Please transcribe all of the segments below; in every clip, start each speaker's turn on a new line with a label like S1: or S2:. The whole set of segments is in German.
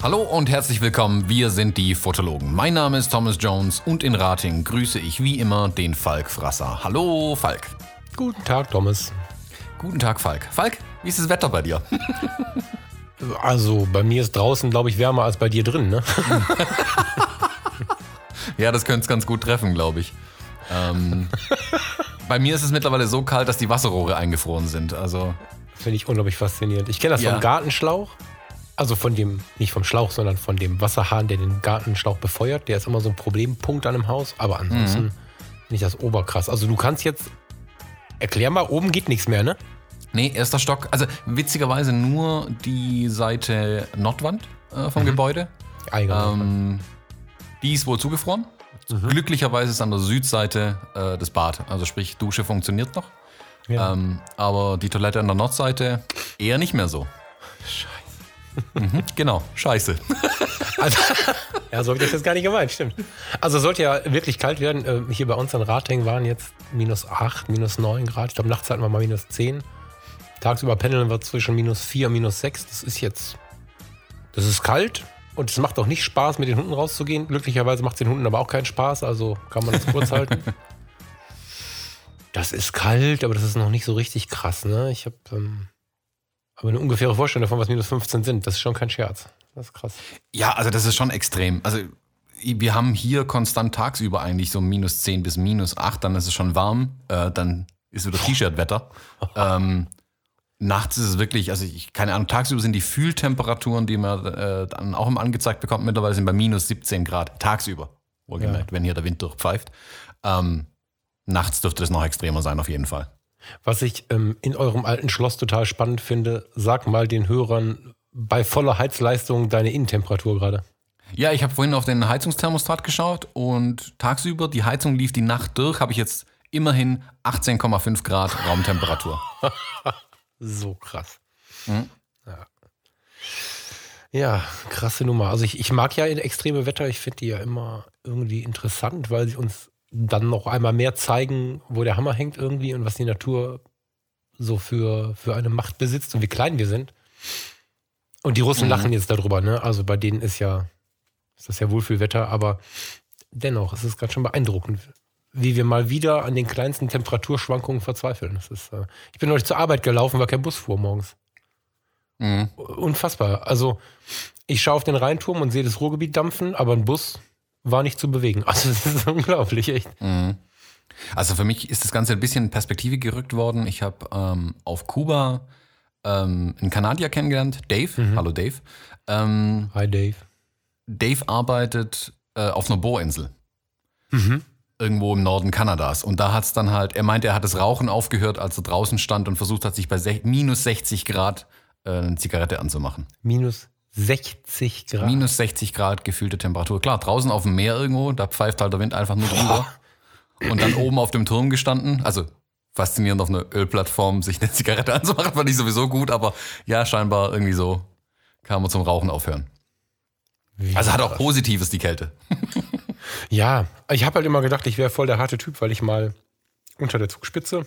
S1: Hallo und herzlich willkommen, wir sind die Fotologen. Mein Name ist Thomas Jones und in Rating grüße ich wie immer den Falk Frasser. Hallo Falk.
S2: Guten Tag, Thomas.
S1: Guten Tag, Falk. Falk, wie ist das Wetter bei dir?
S2: Also, bei mir ist draußen, glaube ich, wärmer als bei dir drin, ne?
S1: ja, das könnte es ganz gut treffen, glaube ich. Ähm, bei mir ist es mittlerweile so kalt, dass die Wasserrohre eingefroren sind. Also
S2: Finde ich unglaublich faszinierend. Ich kenne das
S1: Ja.
S2: vom Gartenschlauch. Also von dem, nicht vom Schlauch, sondern von dem Wasserhahn, der den Gartenschlauch befeuert. Der ist immer so ein Problempunkt an einem Haus. Aber ansonsten
S1: Mhm.
S2: finde ich das oberkrass. Also du kannst jetzt, erklär mal, oben geht nichts mehr, ne?
S1: Nee, erster Stock. Also witzigerweise nur die Seite Nordwand äh, vom Gebäude.
S2: Eingang.
S1: Ähm, die ist wohl zugefroren. Glücklicherweise ist an der Südseite äh, das Bad. Also sprich, Dusche funktioniert noch.
S2: ja.
S1: Ähm, aber die Toilette an der Nordseite eher nicht mehr so.
S2: Scheiße.
S1: Mhm, genau, scheiße.
S2: Also, ja, so habe ich das jetzt gar nicht gemeint, stimmt. Also sollte ja wirklich kalt werden. Äh, Hier bei uns in Rating waren jetzt minus 8, minus 9 Grad. Ich glaube, nachts hatten wir mal minus 10. Tagsüber pendeln wir zwischen minus 4 und minus 6. Das ist jetzt, das ist kalt. Und es macht auch nicht Spaß, mit den Hunden rauszugehen. Glücklicherweise macht es den Hunden aber auch keinen Spaß, also kann man das kurz halten. Das ist kalt, aber das ist noch nicht so richtig krass, ne? Ich habe ähm, aber eine ungefähre Vorstellung davon, was minus 15 sind. Das ist schon kein Scherz. Das ist krass.
S1: Ja, also das ist schon extrem. Also wir haben hier konstant tagsüber eigentlich so minus 10 bis minus 8, dann ist es schon warm, äh, dann ist wieder T-Shirt-Wetter. ähm, nachts ist es wirklich, also ich, keine Ahnung, tagsüber sind die Fühltemperaturen, die man äh, dann auch immer angezeigt bekommt, mittlerweile sind bei minus 17 Grad, tagsüber, wohlgemerkt, wenn hier der Wind durchpfeift. Ähm, nachts dürfte es noch extremer sein, auf jeden Fall.
S2: Was ich ähm, in eurem alten Schloss total spannend finde, sag mal den Hörern bei voller Heizleistung deine Innentemperatur gerade.
S1: Ja, ich habe vorhin auf den Heizungsthermostat geschaut und tagsüber, die Heizung lief die Nacht durch, habe ich jetzt immerhin 18,5 Grad Raumtemperatur.
S2: So krass.
S1: Mhm.
S2: Ja. ja, krasse Nummer. Also ich, ich mag ja extreme Wetter, ich finde die ja immer irgendwie interessant, weil sie uns dann noch einmal mehr zeigen, wo der Hammer hängt irgendwie und was die Natur so für, für eine Macht besitzt und wie klein wir sind. Und die Russen
S1: Mhm.
S2: lachen jetzt darüber, ne? Also bei denen ist ja, ist das ja Wohlfühlwetter, aber dennoch, es ist ganz schön beeindruckend, wie wir mal wieder an den kleinsten Temperaturschwankungen verzweifeln. Das ist, äh, ich bin neulich zur Arbeit gelaufen, weil kein Bus fuhr morgens.
S1: Mhm.
S2: Unfassbar. Also ich schaue auf den Rheinturm und sehe das Ruhrgebiet dampfen, aber ein Bus war nicht zu bewegen. Also das ist unglaublich, echt.
S1: Mhm. Also für mich ist das Ganze ein bisschen in Perspektive gerückt worden. Ich habe ähm, auf Kuba ähm, einen Kanadier kennengelernt, Dave. Hallo Dave. Ähm,
S2: Hi Dave.
S1: Dave arbeitet äh, auf einer Bohrinsel.
S2: Mhm.
S1: Irgendwo im Norden Kanadas. Und da hat es dann halt, er meinte, er hat das Rauchen aufgehört, als er draußen stand und versucht hat, sich bei minus 60 Grad äh, eine Zigarette anzumachen.
S2: Minus 60 Grad.
S1: Minus 60 Grad gefühlte Temperatur. Klar, draußen auf dem Meer irgendwo, da pfeift halt der Wind einfach nur drüber. Und dann oben auf dem Turm gestanden. Also faszinierend auf einer Ölplattform sich eine Zigarette anzumachen, fand ich sowieso gut, aber ja, scheinbar irgendwie so kann man zum Rauchen aufhören.
S2: Wie
S1: Also hat auch. Positives die Kälte.
S2: Ja, ich habe halt immer gedacht, ich wäre voll der harte Typ, weil ich mal unter der Zugspitze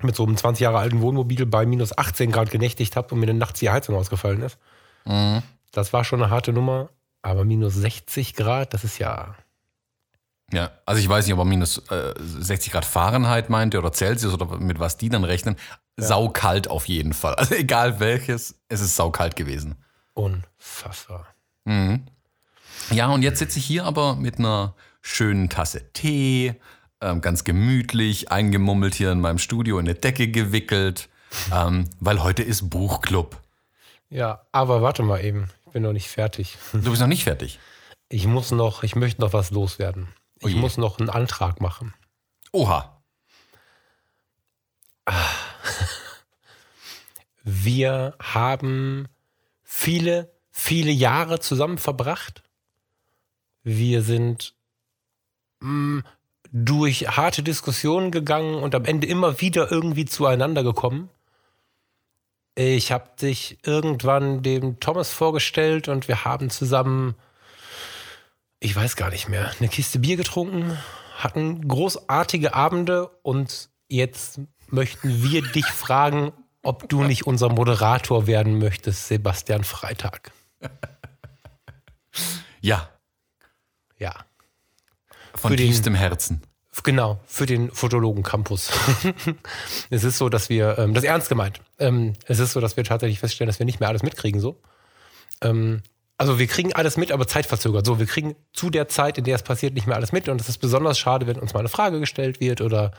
S2: mit so einem 20 Jahre alten Wohnmobil bei minus 18 Grad genächtigt habe und mir dann nachts die Heizung ausgefallen ist.
S1: Mhm.
S2: Das war schon eine harte Nummer, aber minus 60 Grad, das ist ja.
S1: Ja, also ich weiß nicht, ob er minus äh, 60 Grad Fahrenheit meinte oder Celsius oder mit was die dann rechnen. Saukalt auf jeden Fall. Also egal welches, es ist saukalt gewesen.
S2: Unfassbar.
S1: Mhm. Ja, und jetzt sitze ich hier aber mit einer schönen Tasse Tee, ähm, ganz gemütlich, eingemummelt hier in meinem Studio in eine Decke gewickelt, ähm, weil heute ist Buchclub.
S2: Ja, aber warte mal eben, ich bin noch nicht fertig.
S1: Du bist noch nicht fertig.
S2: Ich muss noch, ich möchte noch was loswerden. Ich
S1: je.
S2: muss noch einen Antrag machen.
S1: Oha.
S2: Wir haben viele, viele Jahre zusammen verbracht. Wir sind mh, durch harte Diskussionen gegangen und am Ende immer wieder irgendwie zueinander gekommen. Ich habe dich irgendwann dem Thomas vorgestellt und wir haben zusammen, ich weiß gar nicht mehr, eine Kiste Bier getrunken, hatten großartige Abende und jetzt möchten wir dich fragen, ob du nicht unser Moderator werden möchtest, Sebastian Freitag.
S1: Ja,
S2: Ja,
S1: von tiefstem Herzen.
S2: Genau, für den Fotologen Campus. es ist so, dass wir, ähm, das ist ernst gemeint, ähm, es ist so, dass wir tatsächlich feststellen, dass wir nicht mehr alles mitkriegen so. Ähm, also wir kriegen alles mit, aber zeitverzögert. So, wir kriegen zu der Zeit, in der es passiert, nicht mehr alles mit. Und es ist besonders schade, wenn uns mal eine Frage gestellt wird oder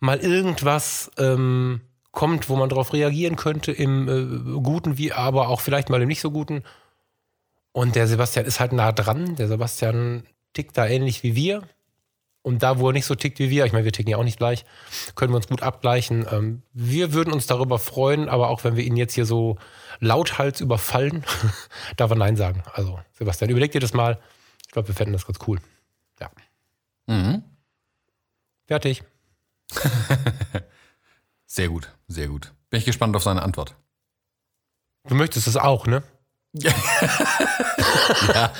S2: mal irgendwas ähm, kommt, wo man darauf reagieren könnte, im äh, Guten wie aber auch vielleicht mal im nicht so Guten. Und der Sebastian ist halt nah dran. Der Sebastian tickt da ähnlich wie wir. Und da, wo er nicht so tickt wie wir, ich meine, wir ticken ja auch nicht gleich, können wir uns gut abgleichen. Ähm, wir würden uns darüber freuen, aber auch wenn wir ihn jetzt hier so lauthals überfallen, darf er Nein sagen. Also, Sebastian, überleg dir das mal. Ich glaube, wir fänden das ganz cool. Ja.
S1: Mhm.
S2: Fertig.
S1: Sehr gut, sehr gut. Bin ich gespannt auf seine Antwort.
S2: Du möchtest es auch, ne?
S1: Ja,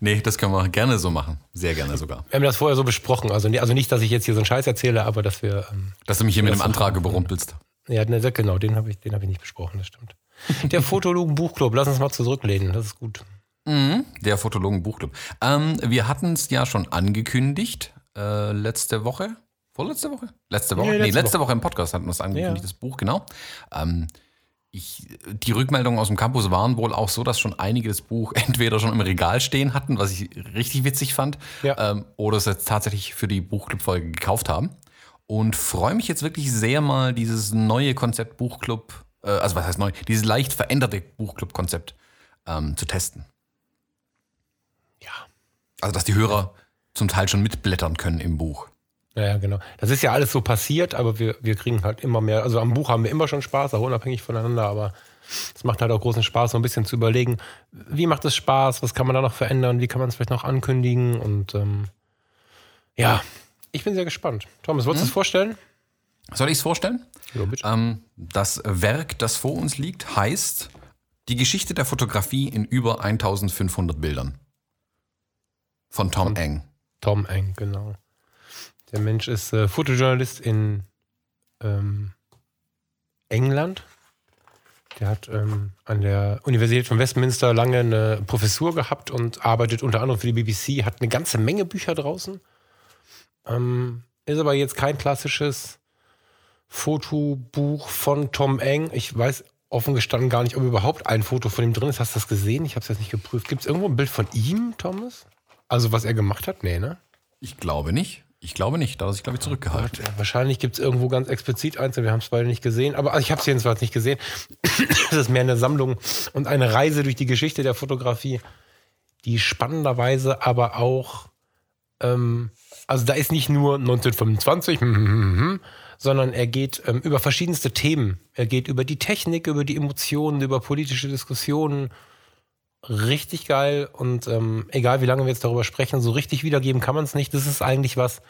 S1: nee, das können wir gerne so machen. Sehr gerne sogar.
S2: Wir haben das vorher so besprochen. Also, also nicht, dass ich jetzt hier so einen Scheiß erzähle, aber dass wir. Ähm,
S1: Dass du mich hier mit dem Antrag überrumpelst.
S2: ja, ne, genau, den habe ich, den hab ich nicht besprochen, das stimmt. Der Fotologen Buchclub, lass uns mal zurücklehnen, das ist gut.
S1: Mhm, der Fotologen Buchclub. Ähm, wir hatten es ja schon angekündigt, äh, letzte Woche. Vorletzte Woche? Letzte Woche?
S2: Nee,
S1: Nee,
S2: letzte
S1: letzte, Woche. im Podcast hatten wir es angekündigt,
S2: Ja.
S1: das Buch, genau. Ähm, ich, die Rückmeldungen aus dem Campus waren wohl auch so, dass schon einige das Buch entweder schon im Regal stehen hatten, was ich richtig witzig fand,
S2: Ja.
S1: ähm, oder es jetzt tatsächlich für die Buchclub-Folge gekauft haben. Und freue mich jetzt wirklich sehr mal, dieses neue Konzept Buchclub, äh, also was heißt neu, dieses leicht veränderte Buchclub-Konzept ähm, zu testen.
S2: Ja.
S1: Also, dass die Hörer zum Teil schon mitblättern können im Buch.
S2: Ja, ja, genau. Das ist ja alles so passiert, aber wir, wir kriegen halt immer mehr. Also am Buch haben wir immer schon Spaß, auch unabhängig voneinander, aber es macht halt auch großen Spaß, so ein bisschen zu überlegen, wie macht es Spaß, was kann man da noch verändern, wie kann man es vielleicht noch ankündigen und ähm, ja, ich bin sehr gespannt. Thomas, wolltest du es vorstellen?
S1: Soll ich es vorstellen?
S2: Ja, bitte.
S1: Ähm, das Werk, das vor uns liegt, heißt Die Geschichte der Fotografie in über 1500 Bildern. Von Tom Eng.
S2: Tom Eng, genau. Der Mensch ist äh, Fotojournalist in ähm, England. Der hat ähm, an der Universität von Westminster lange eine Professur gehabt und arbeitet unter anderem für die BBC, hat eine ganze Menge Bücher draußen. Ähm, ist aber jetzt kein klassisches Fotobuch von Tom Eng. Ich weiß offen gestanden gar nicht, ob überhaupt ein Foto von ihm drin ist. Hast du das gesehen? Ich habe es jetzt nicht geprüft. Gibt es irgendwo ein Bild von ihm, Thomas? Also was er gemacht hat? Nee, ne?
S1: Ich glaube nicht. Ich glaube nicht. Da er sich, glaube ich, zurückgehalten.
S2: Gott, wahrscheinlich gibt es irgendwo ganz explizit eins, wir haben es beide nicht gesehen, aber also ich habe es jedenfalls nicht gesehen. Es ist mehr eine Sammlung und eine Reise durch die Geschichte der Fotografie, die spannenderweise aber auch, ähm, also da ist nicht nur 1925, hm, hm, hm, hm, sondern er geht ähm, über verschiedenste Themen. Er geht über die Technik, über die Emotionen, über politische Diskussionen. Richtig geil und ähm, egal wie lange wir jetzt darüber sprechen, so richtig wiedergeben kann man es nicht. Das ist eigentlich was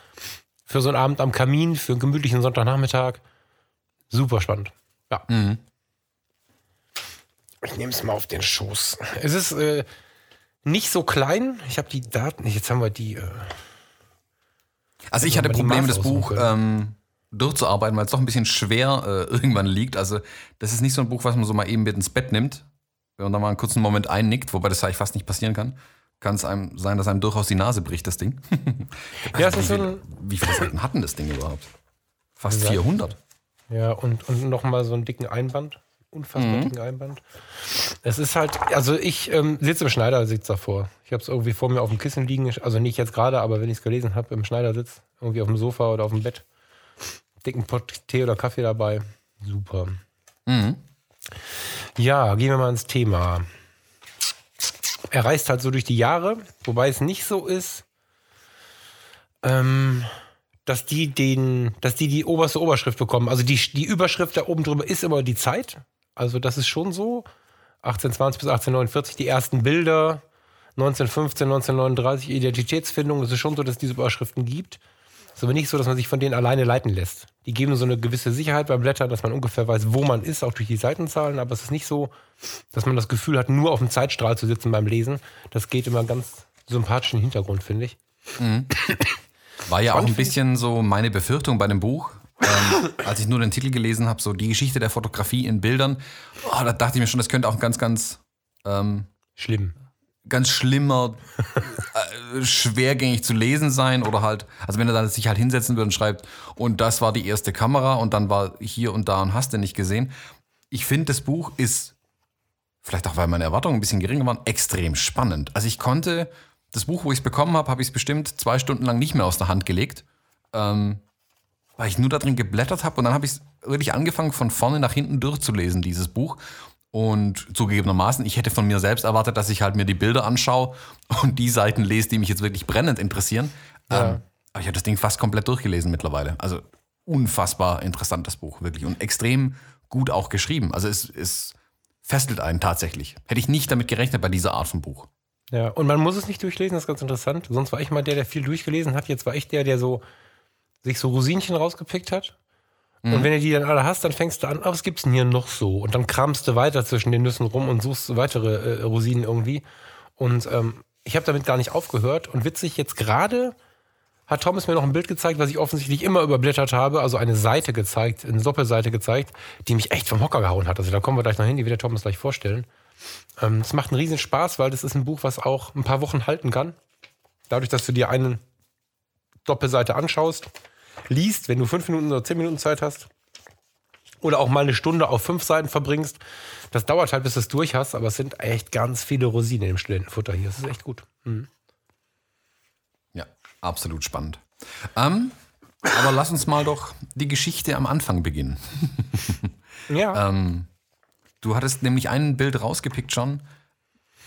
S2: für so einen Abend am Kamin, für einen gemütlichen Sonntagnachmittag. Super spannend. Ja.
S1: Mhm.
S2: Ich nehme es mal auf den Schoß. Es ist äh, nicht so klein. Ich habe die Daten. Jetzt haben wir die. Äh,
S1: Also ich hatte Probleme, das Buch ähm, durchzuarbeiten, weil es doch ein bisschen schwer äh, irgendwann liegt. Also das ist nicht so ein Buch, was man so mal eben mit ins Bett nimmt und dann mal einen kurzen Moment einnickt, wobei das eigentlich fast nicht passieren kann. Kann es einem sein, dass einem durchaus die Nase bricht, das Ding.
S2: Ja, es
S1: wie,
S2: ist ein-
S1: wie viele Seiten hatten das Ding überhaupt? Fast
S2: Seiten?
S1: 400.
S2: ja, und, und nochmal so einen dicken Einband. Unfassbar dicken Einband. Es ist halt, also ich ähm, sitze im Schneidersitz davor. Ich habe es irgendwie vor mir auf dem Kissen liegen. Also nicht jetzt gerade, aber wenn ich es gelesen habe, im Schneidersitz. Irgendwie auf dem Sofa oder auf dem Bett. Dicken Pott Tee oder Kaffee dabei. Super.
S1: Mhm.
S2: Ja, gehen wir mal ins Thema. Er reist halt so durch die Jahre, wobei es nicht so ist, ähm, dass die den, dass die die oberste Oberschrift bekommen. Also die, die Überschrift da oben drüber ist immer die Zeit. Also das ist schon so. 1820 bis 1849 die ersten Bilder, 1915, 1939 Identitätsfindung. Es ist schon so, dass es diese Überschriften gibt. Ist aber nicht so, dass man sich von denen alleine leiten lässt. Die geben so eine gewisse Sicherheit beim Blättern, dass man ungefähr weiß, wo man ist, auch durch die Seitenzahlen. Aber es ist nicht so, dass man das Gefühl hat, nur auf dem Zeitstrahl zu sitzen beim Lesen. Das geht immer ganz sympathischen Hintergrund, finde ich.
S1: War ja auch ein bisschen so meine Befürchtung bei dem Buch. Ähm, als ich nur den Titel gelesen habe, so die Geschichte der Fotografie in Bildern, oh, da dachte ich mir schon, das könnte auch ganz, ganz, ähm,
S2: Schlimm.
S1: Ganz schlimmer, äh, schwergängig zu lesen sein oder halt, also wenn er dann sich halt hinsetzen würde und schreibt, und das war die erste Kamera und dann war hier und da und hast du nicht gesehen. Ich finde, das Buch ist, vielleicht auch weil meine Erwartungen ein bisschen geringer waren, extrem spannend. Also ich konnte, das Buch, wo ich es bekommen habe, habe ich es bestimmt zwei Stunden lang nicht mehr aus der Hand gelegt. Ähm, weil ich nur da drin geblättert habe und dann habe ich wirklich angefangen, von vorne nach hinten durchzulesen, dieses Buch. Und zugegebenermaßen, ich hätte von mir selbst erwartet, dass ich halt mir die Bilder anschaue und die Seiten lese, die mich jetzt wirklich brennend interessieren.
S2: Ja.
S1: Ähm, aber ich habe das Ding fast komplett durchgelesen mittlerweile. Also unfassbar interessantes Buch, wirklich. Und extrem gut auch geschrieben. Also es, es fesselt einen tatsächlich. Hätte ich nicht damit gerechnet bei dieser Art von Buch.
S2: Ja, und man muss es nicht durchlesen, das ist ganz interessant. Sonst war ich mal der, der viel durchgelesen hat. Jetzt war ich der, der so sich so Rosinchen rausgepickt hat. Und wenn du die dann alle hast, dann fängst du an, oh, was gibt's denn hier noch so? Und dann kramst du weiter zwischen den Nüssen rum und suchst weitere äh, Rosinen irgendwie. Und ähm, ich habe damit gar nicht aufgehört. Und witzig, jetzt gerade hat Thomas mir noch ein Bild gezeigt, was ich offensichtlich immer überblättert habe, also eine Seite gezeigt, eine Doppelseite gezeigt, die mich echt vom Hocker gehauen hat. Also da kommen wir gleich noch hin, die wird der Thomas gleich vorstellen. Ähm, Es macht einen riesen Spaß, weil das ist ein Buch, was auch ein paar Wochen halten kann. Dadurch, dass du dir eine Doppelseite anschaust, liest, wenn du fünf Minuten oder zehn Minuten Zeit hast, oder auch mal eine Stunde auf fünf Seiten verbringst. Das dauert halt, bis du es durch hast, aber es sind echt ganz viele Rosinen im Studentenfutter hier. Das ist echt gut.
S1: Ja, absolut spannend. Ähm, aber lass uns mal doch die Geschichte am Anfang beginnen.
S2: Ja.
S1: Ähm, du hattest nämlich ein Bild rausgepickt schon,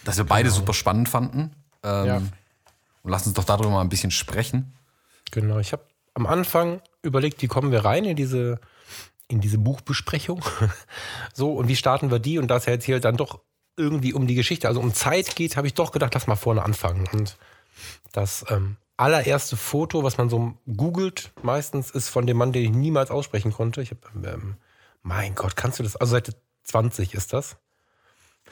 S1: das wir beide super spannend fanden. Ähm,
S2: Ja.
S1: Und lass uns doch darüber mal ein bisschen sprechen.
S2: Genau, ich habe am Anfang überlegt, wie kommen wir rein in diese, in diese Buchbesprechung. so, und wie starten wir die? Und da es ja jetzt hier dann doch irgendwie um die Geschichte, also um Zeit geht, habe ich doch gedacht, lass mal vorne anfangen. Und das ähm, allererste Foto, was man so googelt, meistens ist von dem Mann, den ich niemals aussprechen konnte. Ich habe, ähm, mein Gott, kannst du das? Also Seite 20 ist das.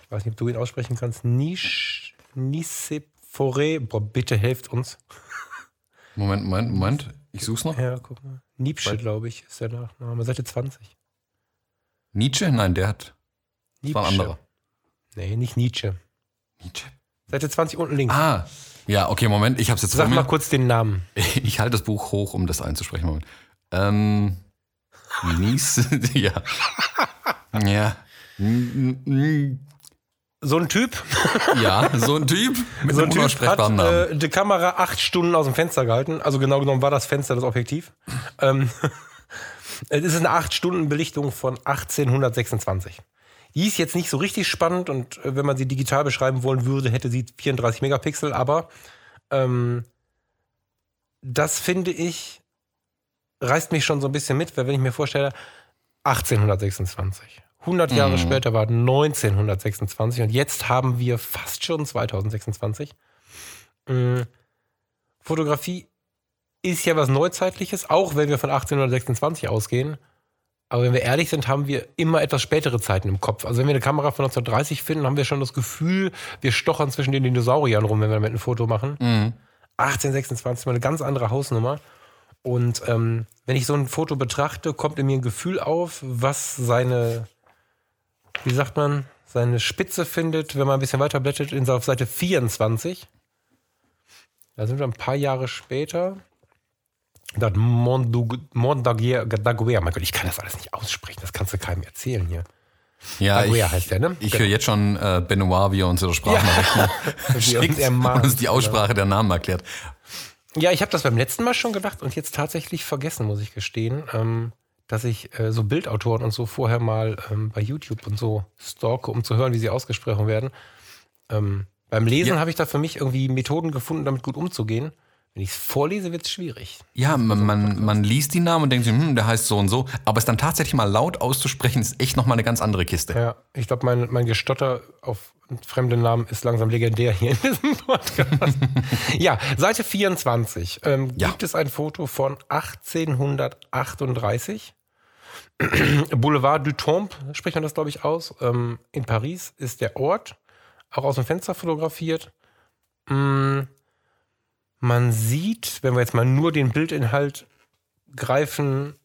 S2: Ich weiß nicht, ob du ihn aussprechen kannst. Nisch, Nisephoре. Boah, bitte helft uns.
S1: Moment, Moment, Moment. Ich such's noch.
S2: Ja, guck mal. Nietzsche, glaube ich, ist der Nachname. Seite 20.
S1: Nietzsche? Nein, der hat. Das war ein anderer.
S2: Nee, nicht Nietzsche.
S1: Nietzsche.
S2: Seite 20 unten links.
S1: Ah, ja, okay, Moment. Ich hab's jetzt
S2: Sag mal kurz den Namen.
S1: Ich halte das Buch hoch, um das einzusprechen. Moment. Ähm, Nies, ja. Ja.
S2: So ein Typ,
S1: Ja, so ein Typ mit
S2: so
S1: einem
S2: ein Typ hat
S1: unaussprechbaren Namen.
S2: äh, die Kamera acht Stunden aus dem Fenster gehalten. Also genau genommen war das Fenster das Objektiv. ähm, es ist eine acht Stunden Belichtung von 1826. Die ist jetzt nicht so richtig spannend und äh, wenn man sie digital beschreiben wollen würde, hätte sie 34 Megapixel, aber ähm, das finde ich, reißt mich schon so ein bisschen mit, weil wenn ich mir vorstelle, 1826. 100 Jahre später war 1926 und jetzt haben wir fast schon 2026. Mm, Fotografie ist ja was Neuzeitliches, auch wenn wir von 1826 ausgehen. Aber wenn wir ehrlich sind, haben wir immer etwas spätere Zeiten im Kopf. Also wenn wir eine Kamera von 1930 finden, haben wir schon das Gefühl, wir stochern zwischen den Dinosauriern rum, wenn wir damit ein Foto machen. 1826 mal eine ganz andere Hausnummer. Und ähm, wenn ich so ein Foto betrachte, kommt in mir ein Gefühl auf, was seine, wie sagt man, seine Spitze findet, wenn man ein bisschen weiter blättert, in, auf Seite 24. Da sind wir ein paar Jahre später. Das Mondaguer, Daguerre, mein Gott, ich kann das alles nicht aussprechen, das kannst du keinem erzählen hier.
S1: Ja,
S2: Daguerre
S1: ich,
S2: heißt der, ne?
S1: ich höre jetzt schon äh, Benoit, wie er uns in der Sprachnachrichten
S2: er uns
S1: schickt und uns die Aussprache der Namen erklärt.
S2: Ja, ich habe das beim letzten Mal schon gedacht und jetzt tatsächlich vergessen, muss ich gestehen, ähm, dass ich äh, so Bildautoren und so vorher mal ähm, bei YouTube und so stalke, um zu hören, wie sie ausgesprochen werden. Ähm, beim Lesen
S1: Ja.
S2: habe ich da für mich irgendwie Methoden gefunden, damit gut umzugehen. Wenn ich es vorlese, wird es schwierig.
S1: Ja, man, man, man liest die Namen und denkt sich, hm, der heißt so und so. Aber es dann tatsächlich mal laut auszusprechen, ist echt nochmal eine ganz andere Kiste.
S2: Ja, ich glaube, mein, mein Gestotter auf fremde Namen ist langsam legendär hier in diesem Podcast. ja, Seite 24. Ähm,
S1: Ja.
S2: Gibt es ein Foto von 1838? Boulevard du Temple, spricht man das, glaube ich, aus. Ähm, in Paris ist der Ort, auch aus dem Fenster fotografiert. Mm, man sieht, wenn wir jetzt mal nur den Bildinhalt greifen,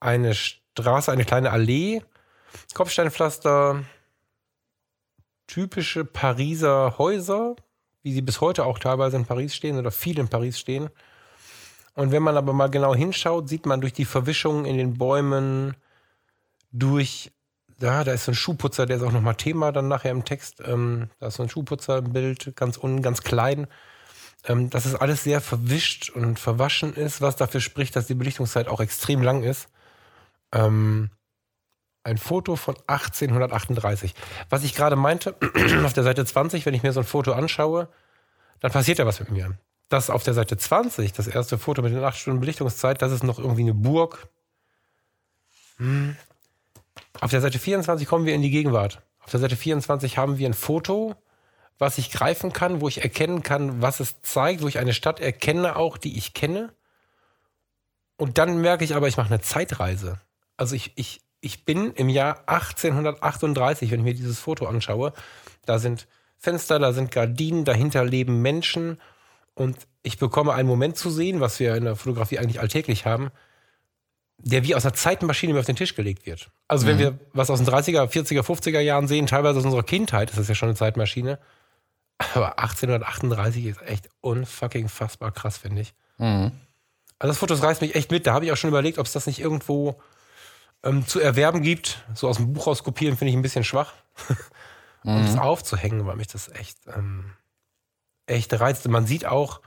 S2: eine Straße, eine kleine Allee, Kopfsteinpflaster, typische Pariser Häuser, wie sie bis heute auch teilweise in Paris stehen oder viel in Paris stehen. Und wenn man aber mal genau hinschaut, sieht man durch die Verwischungen in den Bäumen, durch, ja, da ist so ein Schuhputzer, der ist auch nochmal Thema dann nachher im Text. Ähm, da ist so ein Schuhputzer im Bild, ganz unten, ganz klein. Ähm, dass es alles sehr verwischt und verwaschen ist, was dafür spricht, dass die Belichtungszeit auch extrem lang ist. Ähm, ein Foto von 1838. Was ich gerade meinte, auf der Seite 20, wenn ich mir so ein Foto anschaue, dann passiert ja was mit mir. Das auf der Seite 20, das erste Foto mit den 8 Stunden Belichtungszeit, das ist noch irgendwie eine Burg. Hm. Auf der Seite 24 kommen wir in die Gegenwart. Auf der Seite 24 haben wir ein Foto, was ich greifen kann, wo ich erkennen kann, was es zeigt, wo ich eine Stadt erkenne, auch die ich kenne. Und dann merke ich aber, ich mache eine Zeitreise. Also ich, ich, ich bin im Jahr 1838, wenn ich mir dieses Foto anschaue. Da sind Fenster, da sind Gardinen, dahinter leben Menschen. Und ich bekomme einen Moment zu sehen, was wir in der Fotografie eigentlich alltäglich haben, der wie aus einer Zeitmaschine mir auf den Tisch gelegt wird. Also wenn wir was aus den 30er, 40er, 50er Jahren sehen, teilweise aus unserer Kindheit, ist das ja schon eine Zeitmaschine. Aber 1838 ist echt unfucking fassbar krass, finde ich.
S1: Mhm.
S2: Also das Foto das reißt mich echt mit. Da habe ich auch schon überlegt, ob es das nicht irgendwo ähm, zu erwerben gibt. So aus dem Buch raus kopieren finde ich ein bisschen schwach. um es aufzuhängen, weil mich das echt, ähm, echt reizt. Man sieht auch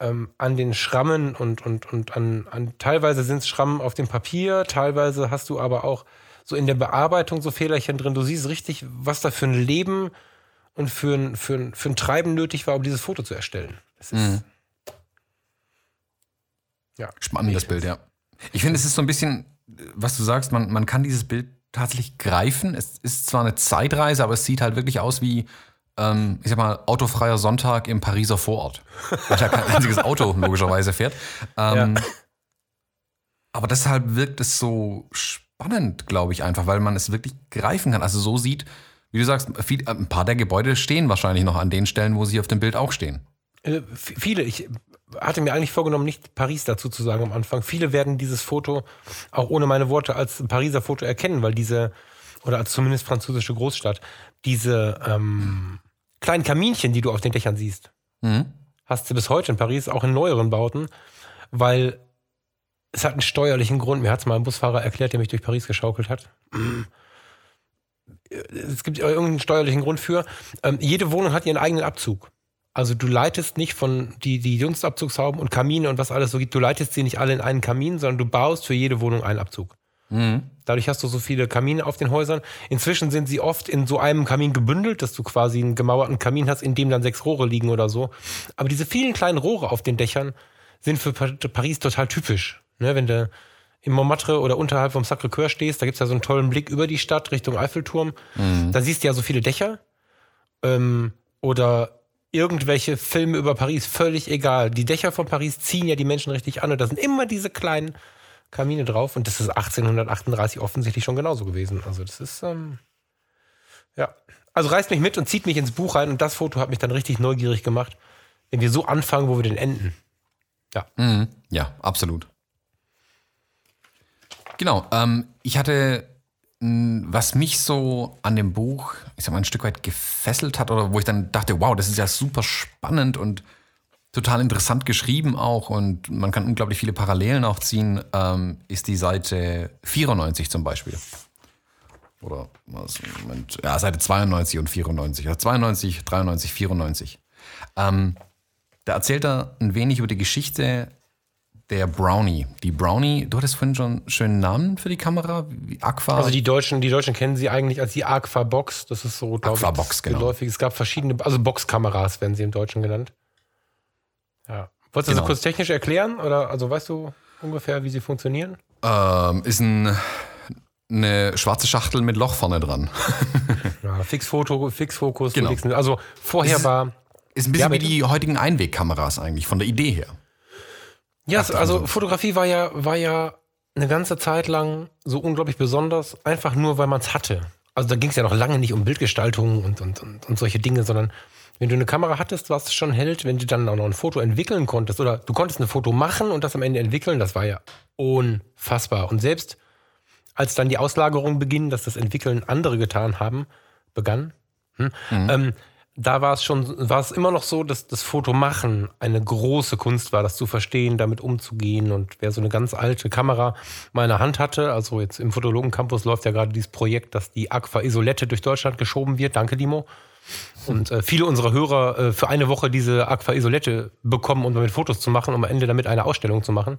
S2: ähm, an den Schrammen und, und, und an, an teilweise sind es Schrammen auf dem Papier, teilweise hast du aber auch so in der Bearbeitung so Fehlerchen drin. Du siehst richtig, was da für ein Leben und für ein, für ein, für ein Treiben nötig war, um dieses Foto zu erstellen. Das ist, ja,
S1: Spannendes Bild, ja. Ich finde, es ist so ein bisschen, was du sagst, man, man kann dieses Bild tatsächlich greifen. Es ist zwar eine Zeitreise, aber es sieht halt wirklich aus wie, ähm, ich sag mal, autofreier Sonntag im Pariser Vorort. Weil da kein einziges Auto logischerweise fährt. Ähm,
S2: Ja.
S1: Aber deshalb wirkt es so spannend, glaube ich, einfach, weil man es wirklich greifen kann. Also so sieht, wie du sagst, viel, ein paar der Gebäude stehen wahrscheinlich noch an den Stellen, wo sie auf dem Bild auch stehen.
S2: Äh, viele, ich hatte mir eigentlich vorgenommen, nicht Paris dazu zu sagen am Anfang. Viele werden dieses Foto auch ohne meine Worte als Pariser Foto erkennen, weil diese, oder als zumindest französische Großstadt, diese ähm, kleinen Kaminchen, die du auf den Dächern siehst,
S1: Mhm.
S2: hast du bis heute in Paris, auch in neueren Bauten, weil es hat einen steuerlichen Grund. Mir hat es mal ein Busfahrer erklärt, der mich durch Paris geschaukelt hat. Es gibt irgendeinen steuerlichen Grund für. Ähm, jede Wohnung hat ihren eigenen Abzug. Also du leitest nicht von die, die Dunstabzugshauben und Kamine und was alles so gibt, du leitest sie nicht alle in einen Kamin, sondern du baust für jede Wohnung einen Abzug.
S1: Mhm.
S2: Dadurch hast du so viele Kamine auf den Häusern. Inzwischen sind sie oft in so einem Kamin gebündelt, dass du quasi einen gemauerten Kamin hast, in dem dann sechs Rohre liegen oder so. Aber diese vielen kleinen Rohre auf den Dächern sind für Pa- Paris total typisch. Ne, wenn du im Montmartre oder unterhalb vom Sacré-Cœur stehst, da gibt's ja so einen tollen Blick über die Stadt Richtung Eiffelturm. Da siehst du ja so viele Dächer. Ähm, oder irgendwelche Filme über Paris, völlig egal. Die Dächer von Paris ziehen ja die Menschen richtig an und da sind immer diese kleinen Kamine drauf und das ist 1838 offensichtlich schon genauso gewesen. Also das ist, ähm, ja. Also reißt mich mit und zieht mich ins Buch rein und das Foto hat mich dann richtig neugierig gemacht, wenn wir so anfangen, wo wir denn enden.
S1: Mhm. Ja, absolut. Genau. Ähm, ich hatte, was mich so an dem Buch, ich sag mal, ein Stück weit gefesselt hat oder wo ich dann dachte, wow, das ist ja super spannend und total interessant geschrieben auch und man kann unglaublich viele Parallelen auch ziehen, ähm, ist die Seite 94 zum Beispiel. Oder was, Moment, ja, Seite 92 und 94. Also 92, 93, 94. Ähm, da erzählt er ein wenig über die Geschichte der Brownie. Die Brownie, du hattest vorhin schon einen schönen Namen für die Kamera, wie Aqua.
S2: Also die Deutschen, die Deutschen kennen sie eigentlich als die Aqua Box. Das ist so, glaube ich,
S1: Aqua Box, genau.
S2: geläufig. Es gab verschiedene, also Boxkameras werden sie im Deutschen genannt. Wolltest du genau. das kurz technisch erklären? Oder also weißt du ungefähr, wie sie funktionieren?
S1: Ähm, ist ein, eine schwarze Schachtel mit Loch vorne dran.
S2: ja, Fixfoto, Fixfokus, genau. also vorher ist, war.
S1: Ist ein bisschen ja, wie die heutigen Einwegkameras eigentlich, von der Idee her.
S2: Ja, also Fotografie war ja, war ja eine ganze Zeit lang so unglaublich besonders, einfach nur, weil man es hatte. Also da ging es ja noch lange nicht um Bildgestaltung und, und, und, und solche Dinge, sondern wenn du eine Kamera hattest, was schon hält, wenn du dann auch noch ein Foto entwickeln konntest oder du konntest ein Foto machen und das am Ende entwickeln, das war ja unfassbar. Und selbst als dann die Auslagerung beginnt, dass das Entwickeln andere getan haben, begann, hm, mhm. ähm, da war es schon, war es immer noch so, dass das Fotomachen eine große Kunst war, das zu verstehen, damit umzugehen. Und wer so eine ganz alte Kamera mal in der Hand hatte, also jetzt im Fotologen Campus läuft ja gerade dieses Projekt, dass die Aqua Isolette durch Deutschland geschoben wird. Danke, Dimo. Und äh, viele unserer Hörer äh, für eine Woche diese Aqua Isolette bekommen, um damit Fotos zu machen, um am Ende damit eine Ausstellung zu machen.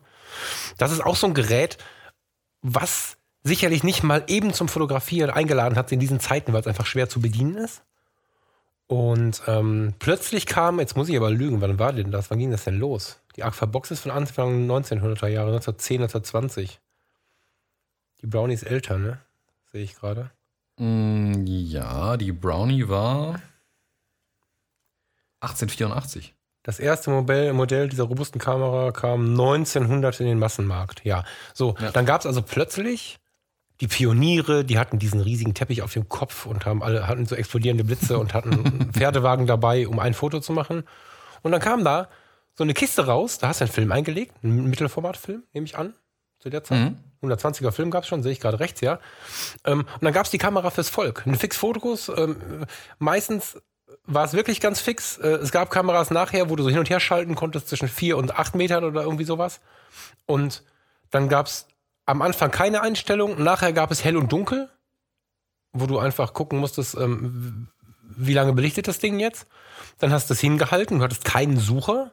S2: Das ist auch so ein Gerät, was sicherlich nicht mal eben zum Fotografieren eingeladen hat in diesen Zeiten, weil es einfach schwer zu bedienen ist. Und ähm, plötzlich kam, jetzt muss ich aber lügen, wann war denn das? Wann ging das denn los? Die Aqua Box ist von Anfang 1900er Jahre, 1910, 1920. Die Brownie ist älter, ne? Sehe ich gerade.
S1: Mm, ja, die Brownie war 1884.
S2: Das erste Modell, Modell dieser robusten Kamera kam 1900 in den Massenmarkt. Ja, so. Ja. Dann gab es also plötzlich die Pioniere, die hatten diesen riesigen Teppich auf dem Kopf und haben alle hatten so explodierende Blitze und hatten einen Pferdewagen dabei, um ein Foto zu machen. Und dann kam da so eine Kiste raus, da hast du einen Film eingelegt, einen Mittelformatfilm, nehme ich an, zu der Zeit. Mhm. 120er Film gab es schon, sehe ich gerade rechts, ja. Ähm, und dann gab es die Kamera fürs Volk. Eine Fix-Fotos, ähm, meistens war es wirklich ganz fix. Äh, es gab Kameras nachher, wo du so hin und her schalten konntest zwischen vier und acht Metern oder irgendwie sowas. Und dann gab es am Anfang keine Einstellung, nachher gab es hell und dunkel, wo du einfach gucken musstest, ähm, wie lange belichtet das Ding jetzt. Dann hast du es hingehalten, du hattest keinen Sucher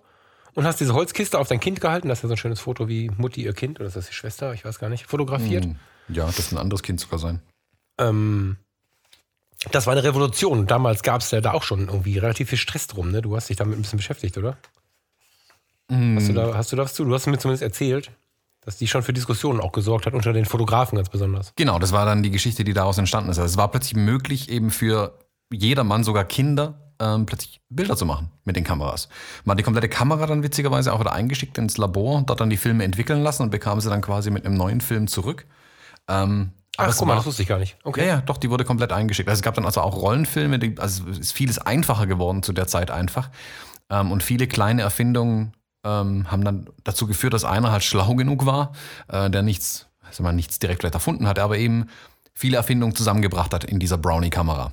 S2: und hast diese Holzkiste auf dein Kind gehalten. Das ist ja so ein schönes Foto, wie Mutti ihr Kind, oder ist das die Schwester, ich weiß gar nicht, fotografiert. Hm,
S1: ja, das ein anderes Kind sogar sein.
S2: Ähm, das war eine Revolution. Damals gab es ja da auch schon irgendwie relativ viel Stress drum. Ne? Du hast dich damit ein bisschen beschäftigt, oder? Mm. Hast, du da, hast du da was zu? Du hast mir zumindest erzählt dass die schon für Diskussionen auch gesorgt hat, unter den Fotografen ganz besonders.
S1: Genau, das war dann die Geschichte, die daraus entstanden ist. Also es war plötzlich möglich, eben für jedermann, sogar Kinder, ähm, plötzlich Bilder zu machen mit den Kameras. Man hat die komplette Kamera dann witzigerweise auch wieder eingeschickt ins Labor, dort dann die Filme entwickeln lassen und bekam sie dann quasi mit einem neuen Film zurück.
S2: Ähm, Ach, guck mal, war, das wusste ich gar nicht.
S1: Okay. Ja, ja, doch, die wurde komplett eingeschickt. Also es gab dann also auch Rollenfilme, die, also es ist vieles einfacher geworden zu der Zeit einfach. Ähm, und viele kleine Erfindungen ähm, haben dann dazu geführt, dass einer halt schlau genug war, äh, der nichts, also man nichts direkt vielleicht erfunden hat, aber eben viele Erfindungen zusammengebracht hat in dieser Brownie-Kamera.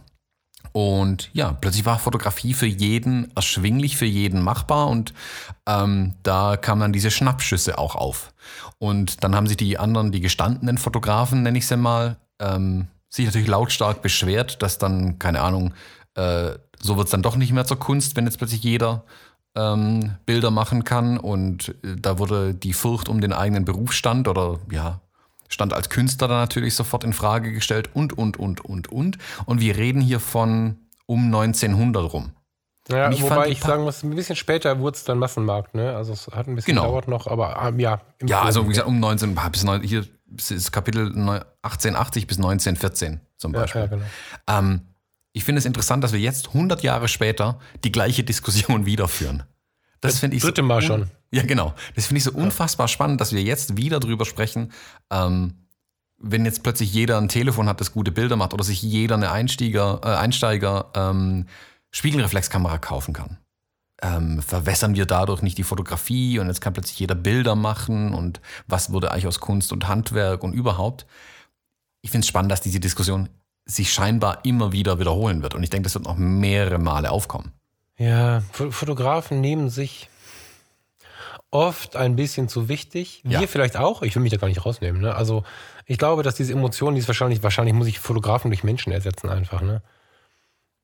S1: Und ja, plötzlich war Fotografie für jeden erschwinglich, für jeden machbar und ähm, da kamen dann diese Schnappschüsse auch auf. Und dann haben sich die anderen, die gestandenen Fotografen, nenne ich sie mal, ähm, sich natürlich lautstark beschwert, dass dann, keine Ahnung, äh, so wird es dann doch nicht mehr zur Kunst, wenn jetzt plötzlich jeder ähm, Bilder machen kann. Und äh, da wurde die Furcht um den eigenen Berufsstand oder ja, stand als Künstler dann natürlich sofort in Frage gestellt und, und, und, und, und. Und wir reden hier von um 1900 rum.
S2: Ja, ich wobei ich sagen muss, ein bisschen später wurde es dann Massenmarkt, ne? Also es hat ein bisschen genau. gedauert noch, aber ähm, ja.
S1: Ja, also wie gesagt, um 19, bis 9, hier ist Kapitel 1880 bis 1914 zum Beispiel. Ja, ja, genau. ähm, ich finde es interessant, dass wir jetzt 100 Jahre später die gleiche Diskussion wiederführen.
S2: Das finde ich dritte so Mal schon.
S1: Ja, genau. Das finde ich so unfassbar spannend, dass wir jetzt wieder drüber sprechen. Ähm, wenn jetzt plötzlich jeder ein Telefon hat, das gute Bilder macht oder sich jeder eine Einsteiger, äh, Einsteiger ähm, Spiegelreflexkamera kaufen kann. Ähm, verwässern wir dadurch nicht die Fotografie und jetzt kann plötzlich jeder Bilder machen und was wurde eigentlich aus Kunst und Handwerk und überhaupt. Ich finde es spannend, dass diese Diskussion sich scheinbar immer wieder wiederholen wird. Und ich denke, das wird noch mehrere Male aufkommen.
S2: Ja, Fotografen nehmen sich oft ein bisschen zu wichtig. Wir ja. vielleicht auch. Ich will mich da gar nicht rausnehmen. Ne? Also ich glaube, dass diese Emotionen, die ist wahrscheinlich, wahrscheinlich muss ich Fotografen durch Menschen ersetzen einfach. Ne?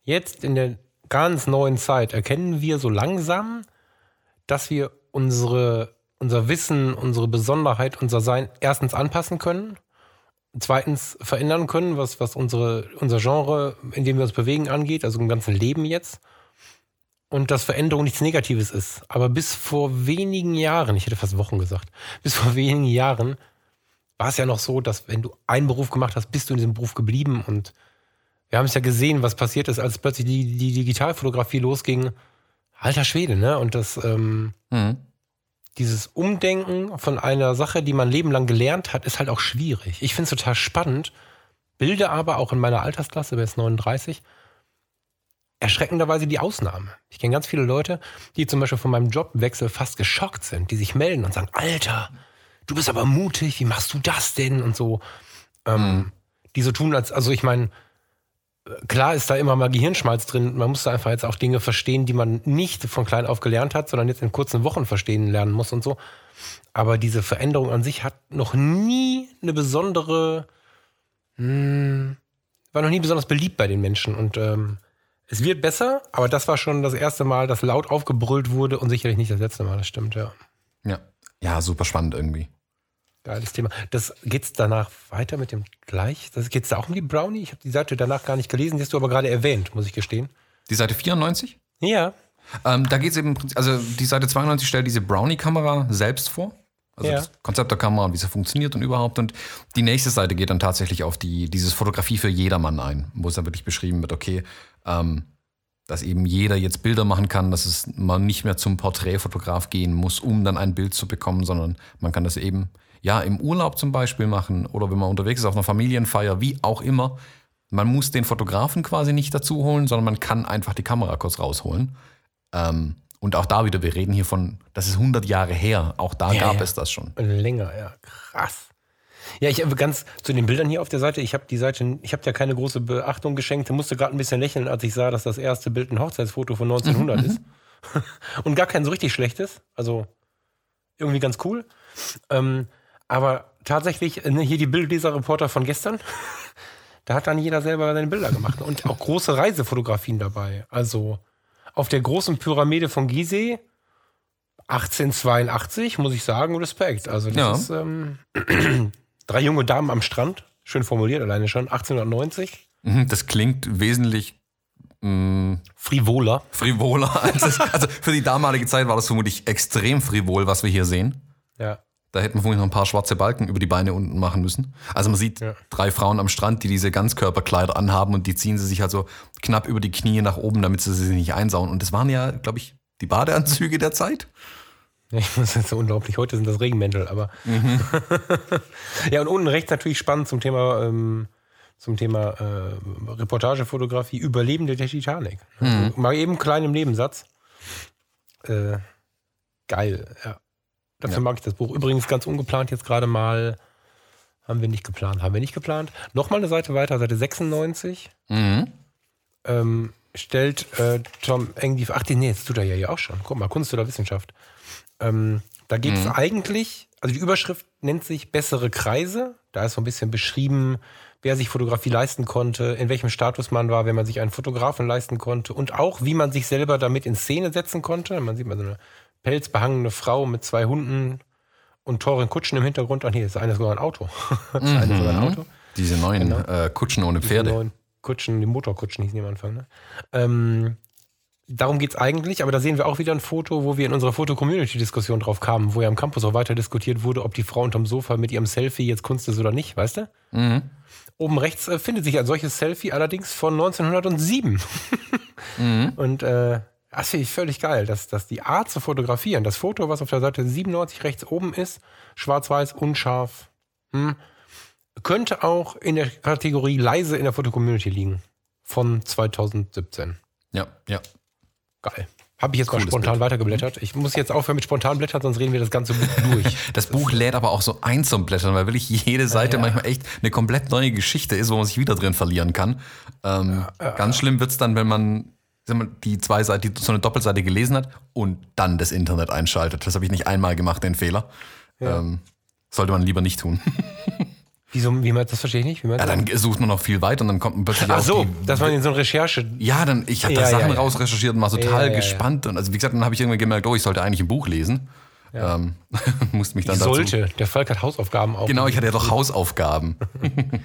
S2: Jetzt in der ganz neuen Zeit erkennen wir so langsam, dass wir unsere, unser Wissen, unsere Besonderheit, unser Sein erstens anpassen können zweitens verändern können, was, was unsere, unser Genre, in dem wir uns bewegen, angeht, also im ganzen Leben jetzt. Und dass Veränderung nichts Negatives ist. Aber bis vor wenigen Jahren, ich hätte fast Wochen gesagt, bis vor wenigen Jahren war es ja noch so, dass wenn du einen Beruf gemacht hast, bist du in diesem Beruf geblieben. Und wir haben es ja gesehen, was passiert ist, als plötzlich die, die Digitalfotografie losging. Alter Schwede, ne? Und das, ähm,
S1: Mhm.
S2: dieses Umdenken von einer Sache, die man lebenlang gelernt hat, ist halt auch schwierig. Ich finde es total spannend, bilde aber auch in meiner Altersklasse, wer ist 39, erschreckenderweise die Ausnahme. Ich kenne ganz viele Leute, die zum Beispiel von meinem Jobwechsel fast geschockt sind, die sich melden und sagen, Alter, du bist aber mutig, wie machst du das denn? Und so, ähm, die so tun, als, also ich meine, klar ist da immer mal Gehirnschmalz drin. Man muss da einfach jetzt auch Dinge verstehen, die man nicht von klein auf gelernt hat, sondern jetzt in kurzen Wochen verstehen lernen muss und so. Aber diese Veränderung an sich hat noch nie eine besondere, hm, war noch nie besonders beliebt bei den Menschen. Und ähm, es wird besser, aber das war schon das erste Mal, dass laut aufgebrüllt wurde und sicherlich nicht das letzte Mal. Das stimmt, ja.
S1: Ja. Ja, super spannend irgendwie.
S2: Geiles Thema. Das geht's danach weiter mit dem gleich? Das geht's da auch um die Brownie? Ich habe die Seite danach gar nicht gelesen, die hast du aber gerade erwähnt, muss ich gestehen.
S1: Die Seite 94?
S2: Ja.
S1: Ähm, da geht es eben, also die Seite 92 stellt diese Brownie-Kamera selbst vor. Also
S2: Ja.
S1: das Konzept der Kamera und wie sie funktioniert und überhaupt. Und die nächste Seite geht dann tatsächlich auf die, dieses Fotografie für jedermann ein, wo es dann wirklich beschrieben wird, okay, ähm, dass eben jeder jetzt Bilder machen kann, dass es man nicht mehr zum Porträtfotograf gehen muss, um dann ein Bild zu bekommen, sondern man kann das eben ja im Urlaub zum Beispiel machen oder wenn man unterwegs ist auf einer Familienfeier, wie auch immer. Man muss den Fotografen quasi nicht dazu holen, sondern man kann einfach die Kamera kurz rausholen. Ähm, und auch da wieder, wir reden hier von, das ist 100 Jahre her, auch da
S2: Ja,
S1: gab
S2: ja.
S1: es das schon.
S2: Länger, ja, krass. Ja, ich habe ganz zu den Bildern hier auf der Seite, ich habe die Seite, ich habe ja keine große Beachtung geschenkt, musste gerade ein bisschen lächeln, als ich sah, dass das erste Bild ein Hochzeitsfoto von 1900 ist. Und gar kein so richtig schlechtes, also irgendwie ganz cool. Ähm, aber tatsächlich, ne, hier die Bildleser-Reporter von gestern, da hat dann jeder selber seine Bilder gemacht. Und auch große Reisefotografien dabei. Also auf der großen Pyramide von Gizeh 1882, muss ich sagen, Respekt. Also das
S1: Ja.
S2: ist ähm, drei junge Damen am Strand, schön formuliert alleine schon, 1890.
S1: Mhm, Das klingt wesentlich mh,
S2: Frivoler.
S1: frivoler. Als es, also für die damalige Zeit war das vermutlich extrem frivol, was wir hier sehen.
S2: Ja.
S1: Da hätten wir vermutlich noch ein paar schwarze Balken über die Beine unten machen müssen. Also man sieht
S2: Ja.
S1: drei Frauen am Strand, die diese Ganzkörperkleider anhaben und die ziehen sie sich halt so knapp über die Knie nach oben, damit sie sich nicht einsauen. Und das waren ja, glaube ich, die Badeanzüge der Zeit.
S2: Ich muss jetzt so unglaublich. Heute sind das Regenmäntel, aber. ja, und unten rechts natürlich spannend zum Thema, ähm, zum Thema äh, Reportagefotografie, Überlebende der Titanic. Also, mal eben klein im Nebensatz. Äh, geil, ja. Dafür
S1: Ja.
S2: mag ich das Buch. Übrigens ganz ungeplant jetzt gerade mal. Haben wir nicht geplant. Haben wir nicht geplant. Nochmal eine Seite weiter, Seite 96.
S1: Mhm.
S2: ähm, stellt äh, Tom Eng die. Ach, nee, das tut er ja hier auch schon. Guck mal, Kunst oder Wissenschaft. Ähm, da geht es eigentlich, also die Überschrift nennt sich Bessere Kreise. Da ist so ein bisschen beschrieben, wer sich Fotografie leisten konnte, in welchem Status man war, wenn man sich einen Fotografen leisten konnte und auch, wie man sich selber damit in Szene setzen konnte. Man sieht mal so eine pelzbehangene Frau mit zwei Hunden und teuren Kutschen im Hintergrund. Ach nee, das eine ist sogar ein Auto. das eine ist sogar ein Auto.
S1: Diese neuen
S2: Genau.
S1: äh, Kutschen ohne
S2: Die
S1: Pferde.
S2: neuen Kutschen, die Motorkutschen hießen die am Anfang. Ne? Ähm, darum geht es eigentlich, aber da sehen wir auch wieder ein Foto, wo wir in unserer Foto-Community-Diskussion drauf kamen, wo ja am Campus auch weiter diskutiert wurde, ob die Frau unterm Sofa mit ihrem Selfie jetzt Kunst ist oder nicht, weißt du?
S1: Mhm.
S2: Oben rechts äh, findet sich ein solches Selfie allerdings von 1907.
S1: Mhm.
S2: Und äh, das finde ich völlig geil, dass, dass die Art zu fotografieren, das Foto, was auf der Seite 97 rechts oben ist, schwarz-weiß, unscharf, hm, könnte auch in der Kategorie leise in der Fotocommunity liegen. Von 2017.
S1: Ja, ja.
S2: Geil. Habe ich jetzt mal
S1: Cooles
S2: spontan
S1: Bild.
S2: weitergeblättert. Ich muss jetzt aufhören mit spontan blättern, sonst reden wir das ganze Buch durch.
S1: Das Buch lädt aber auch so ein zum Blättern, weil wirklich jede Seite
S2: ja.
S1: manchmal echt eine komplett neue Geschichte ist, wo man sich wieder drin verlieren kann. Ähm, ganz schlimm wird's dann, wenn man mal, die zwei Seiten, die, so eine Doppelseite gelesen hat und dann das Internet einschaltet. Das habe ich nicht einmal gemacht, den Fehler. Ähm, sollte man lieber nicht tun.
S2: Wieso, wie man, das verstehe ich nicht. Wie man
S1: Ja, dann sucht man noch viel weiter und dann kommt man plötzlich
S2: Ach so,
S1: die,
S2: dass man in so eine Recherche.
S1: Ja, dann, ich habe da
S2: Ja, ja,
S1: Sachen
S2: ja.
S1: rausrecherchiert und war total
S2: Ja, ja, ja.
S1: gespannt. Und also wie gesagt, dann habe ich irgendwie gemerkt, oh, ich sollte eigentlich ein Buch lesen. Ähm, musste mich dann
S2: Ich
S1: dazu.
S2: sollte. Der Falk hat Hausaufgaben auch.
S1: Genau, ich hatte ja doch Hausaufgaben.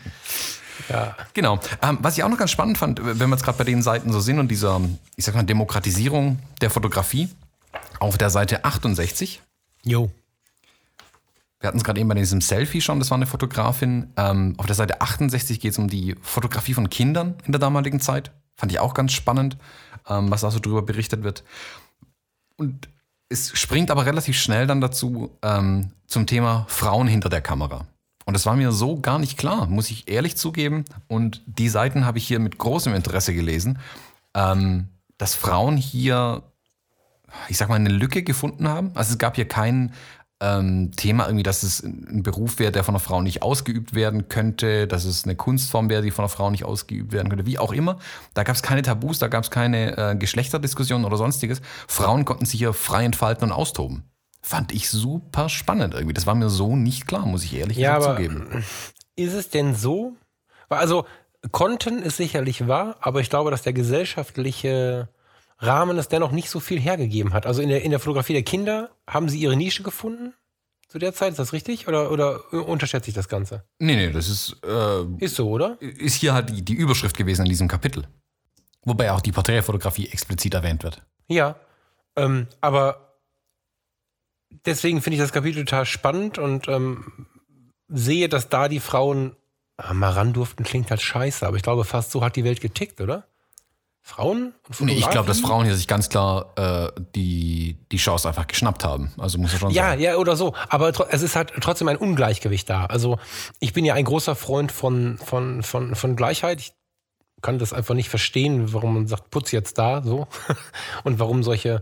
S2: Ja.
S1: Genau. Ähm, was ich auch noch ganz spannend fand, wenn wir jetzt gerade bei den Seiten so sind und dieser, ich sag mal, Demokratisierung der Fotografie, auf der Seite 68,
S2: Jo.
S1: Wir hatten es gerade eben bei diesem Selfie schon, das war eine Fotografin. Ähm, auf der Seite 68 geht es um die Fotografie von Kindern in der damaligen Zeit. Fand ich auch ganz spannend, ähm, was da so drüber berichtet wird. Und es springt aber relativ schnell dann dazu ähm, zum Thema Frauen hinter der Kamera. Und das war mir so gar nicht klar, muss ich ehrlich zugeben. Und die Seiten habe ich hier mit großem Interesse gelesen, ähm, dass Frauen hier, ich sag mal, eine Lücke gefunden haben. Also es gab hier kein ähm, Thema irgendwie, dass es ein Beruf wäre, der von einer Frau nicht ausgeübt werden könnte, dass es eine Kunstform wäre, die von einer Frau nicht ausgeübt werden könnte, wie auch immer. Da gab es keine Tabus, da gab es keine äh, Geschlechterdiskussionen oder sonstiges. Frauen konnten sich hier frei entfalten und austoben. Fand ich super spannend irgendwie. Das war mir so nicht klar, muss ich ehrlich
S2: Ja,
S1: zugeben.
S2: ist es denn so? Also, konnten ist sicherlich wahr, aber ich glaube, dass der gesellschaftliche Rahmen es dennoch nicht so viel hergegeben hat. Also in der, in der Fotografie der Kinder haben sie ihre Nische gefunden zu der Zeit, ist das richtig? Oder, oder unterschätze ich das Ganze?
S1: Nee, nee, das ist, äh,
S2: Ist so, oder?
S1: ist hier halt die, die Überschrift gewesen in diesem Kapitel. Wobei auch die Porträtfotografie explizit erwähnt wird.
S2: Ja. Ähm, aber deswegen finde ich das Kapitel total spannend und ähm, sehe, dass da die Frauen ah, mal ran durften, klingt halt scheiße, aber ich glaube, fast so hat die Welt getickt, oder? Frauen? und
S1: Nee, ich glaube, dass? Frauen hier sich ganz klar äh, die, die Chance einfach geschnappt haben. Also muss ich schon
S2: Ja,
S1: sagen.
S2: ja, oder so. Aber es ist halt trotzdem ein Ungleichgewicht da. Also ich bin ja ein großer Freund von, von, von, von Gleichheit. Ich kann das einfach nicht verstehen, warum man sagt, putz jetzt da so. Und warum solche,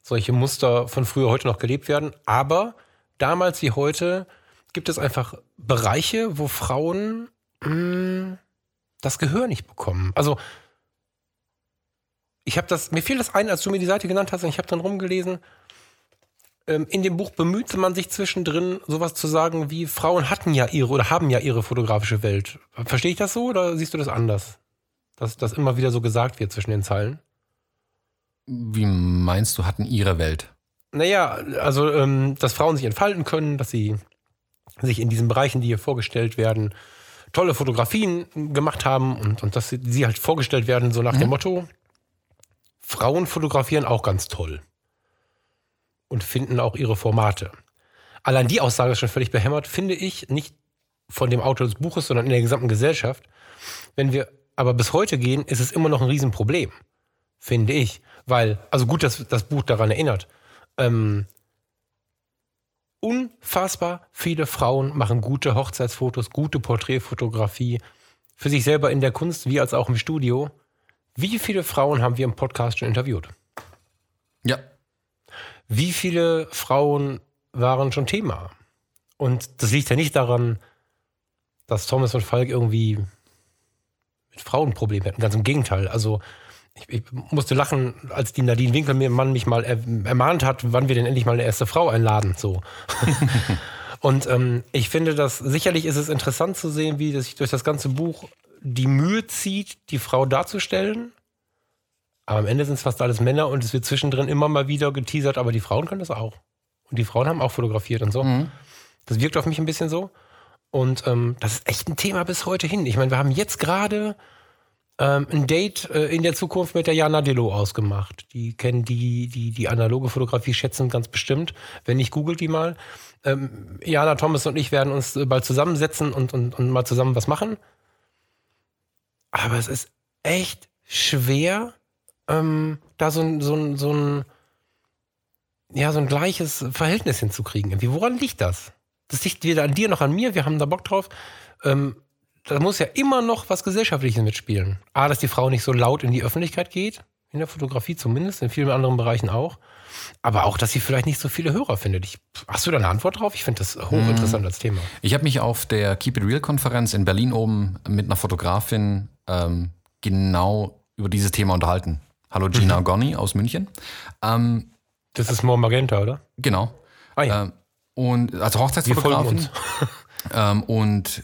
S2: solche Muster von früher heute noch gelebt werden. Aber damals wie heute gibt es einfach Bereiche, wo Frauen mh, das Gehör nicht bekommen. Also ich habe das, mir fiel das ein, als du mir die Seite genannt hast, und ich habe dann rumgelesen. Ähm, in dem Buch bemühte man sich zwischendrin, sowas zu sagen wie Frauen hatten ja ihre oder haben ja ihre fotografische Welt. Verstehe ich das so oder siehst du das anders? Dass das immer wieder so gesagt wird zwischen den Zeilen?
S1: Wie meinst du, hatten ihre Welt?
S2: Naja, also, ähm, dass Frauen sich entfalten können, dass sie sich in diesen Bereichen, die hier vorgestellt werden, tolle Fotografien gemacht haben und, und dass sie, sie halt vorgestellt werden, so nach dem Motto, Frauen fotografieren auch ganz toll und finden auch ihre Formate. Allein die Aussage ist schon völlig behämmert, finde ich, nicht von dem Autor des Buches, sondern in der gesamten Gesellschaft. Wenn wir aber bis heute gehen, ist es immer noch ein Riesenproblem, finde ich. Weil, also gut, dass das Buch daran erinnert. Ähm, unfassbar viele Frauen machen gute Hochzeitsfotos, gute Porträtfotografie für sich selber in der Kunst, wie als auch im Studio. Wie viele Frauen haben wir im Podcast schon interviewt?
S1: Ja.
S2: Wie viele Frauen waren schon Thema? Und das liegt ja nicht daran, dass Thomas und Falk irgendwie mit Frauenproblemen hätten. Ganz im Gegenteil. Also ich, ich musste lachen, als die Nadine Winkelmann mich mal er, ermahnt hat, wann wir denn endlich mal eine erste Frau einladen. So. und ähm, ich finde, dass sicherlich ist es interessant zu sehen, wie das sich durch das ganze Buch die Mühe zieht, die Frau darzustellen. Aber am Ende sind es fast alles Männer und es wird zwischendrin immer mal wieder geteasert, aber die Frauen können das auch. Und die Frauen haben auch fotografiert und so. Das wirkt auf mich ein bisschen so. Und ähm, das ist echt ein Thema bis heute hin. Ich meine, wir haben jetzt gerade ähm, ein Date äh, in der Zukunft mit der Jana Dillo ausgemacht. Die kennen die, die, die analoge Fotografie schätzen ganz bestimmt. Wenn nicht, googelt die mal. Ähm, Jana, Thomas und ich werden uns äh, bald zusammensetzen und, und, und mal zusammen was machen. Aber es ist echt schwer, ähm, da so ein, so ein, so ein, ja, so ein gleiches Verhältnis hinzukriegen. Irgendwie. Woran liegt das? Das liegt weder an dir noch an mir. Wir haben da Bock drauf. Ähm, da muss ja immer noch was Gesellschaftliches mitspielen. A, dass die Frau nicht so laut in die Öffentlichkeit geht, in der Fotografie zumindest, in vielen anderen Bereichen auch. Aber auch, dass sie vielleicht nicht so viele Hörer findet. Ich, hast du da eine Antwort drauf? Ich finde das hochinteressant als Thema.
S1: Ich habe mich auf der Keep It Real Konferenz in Berlin oben mit einer Fotografin ähm, genau über dieses Thema unterhalten. Hallo Gina Gonni aus München. Ähm,
S2: Das ist More Magenta, oder?
S1: genau.
S2: Ah ja.
S1: Ähm, und also Hochzeitsfotografin. Ähm, und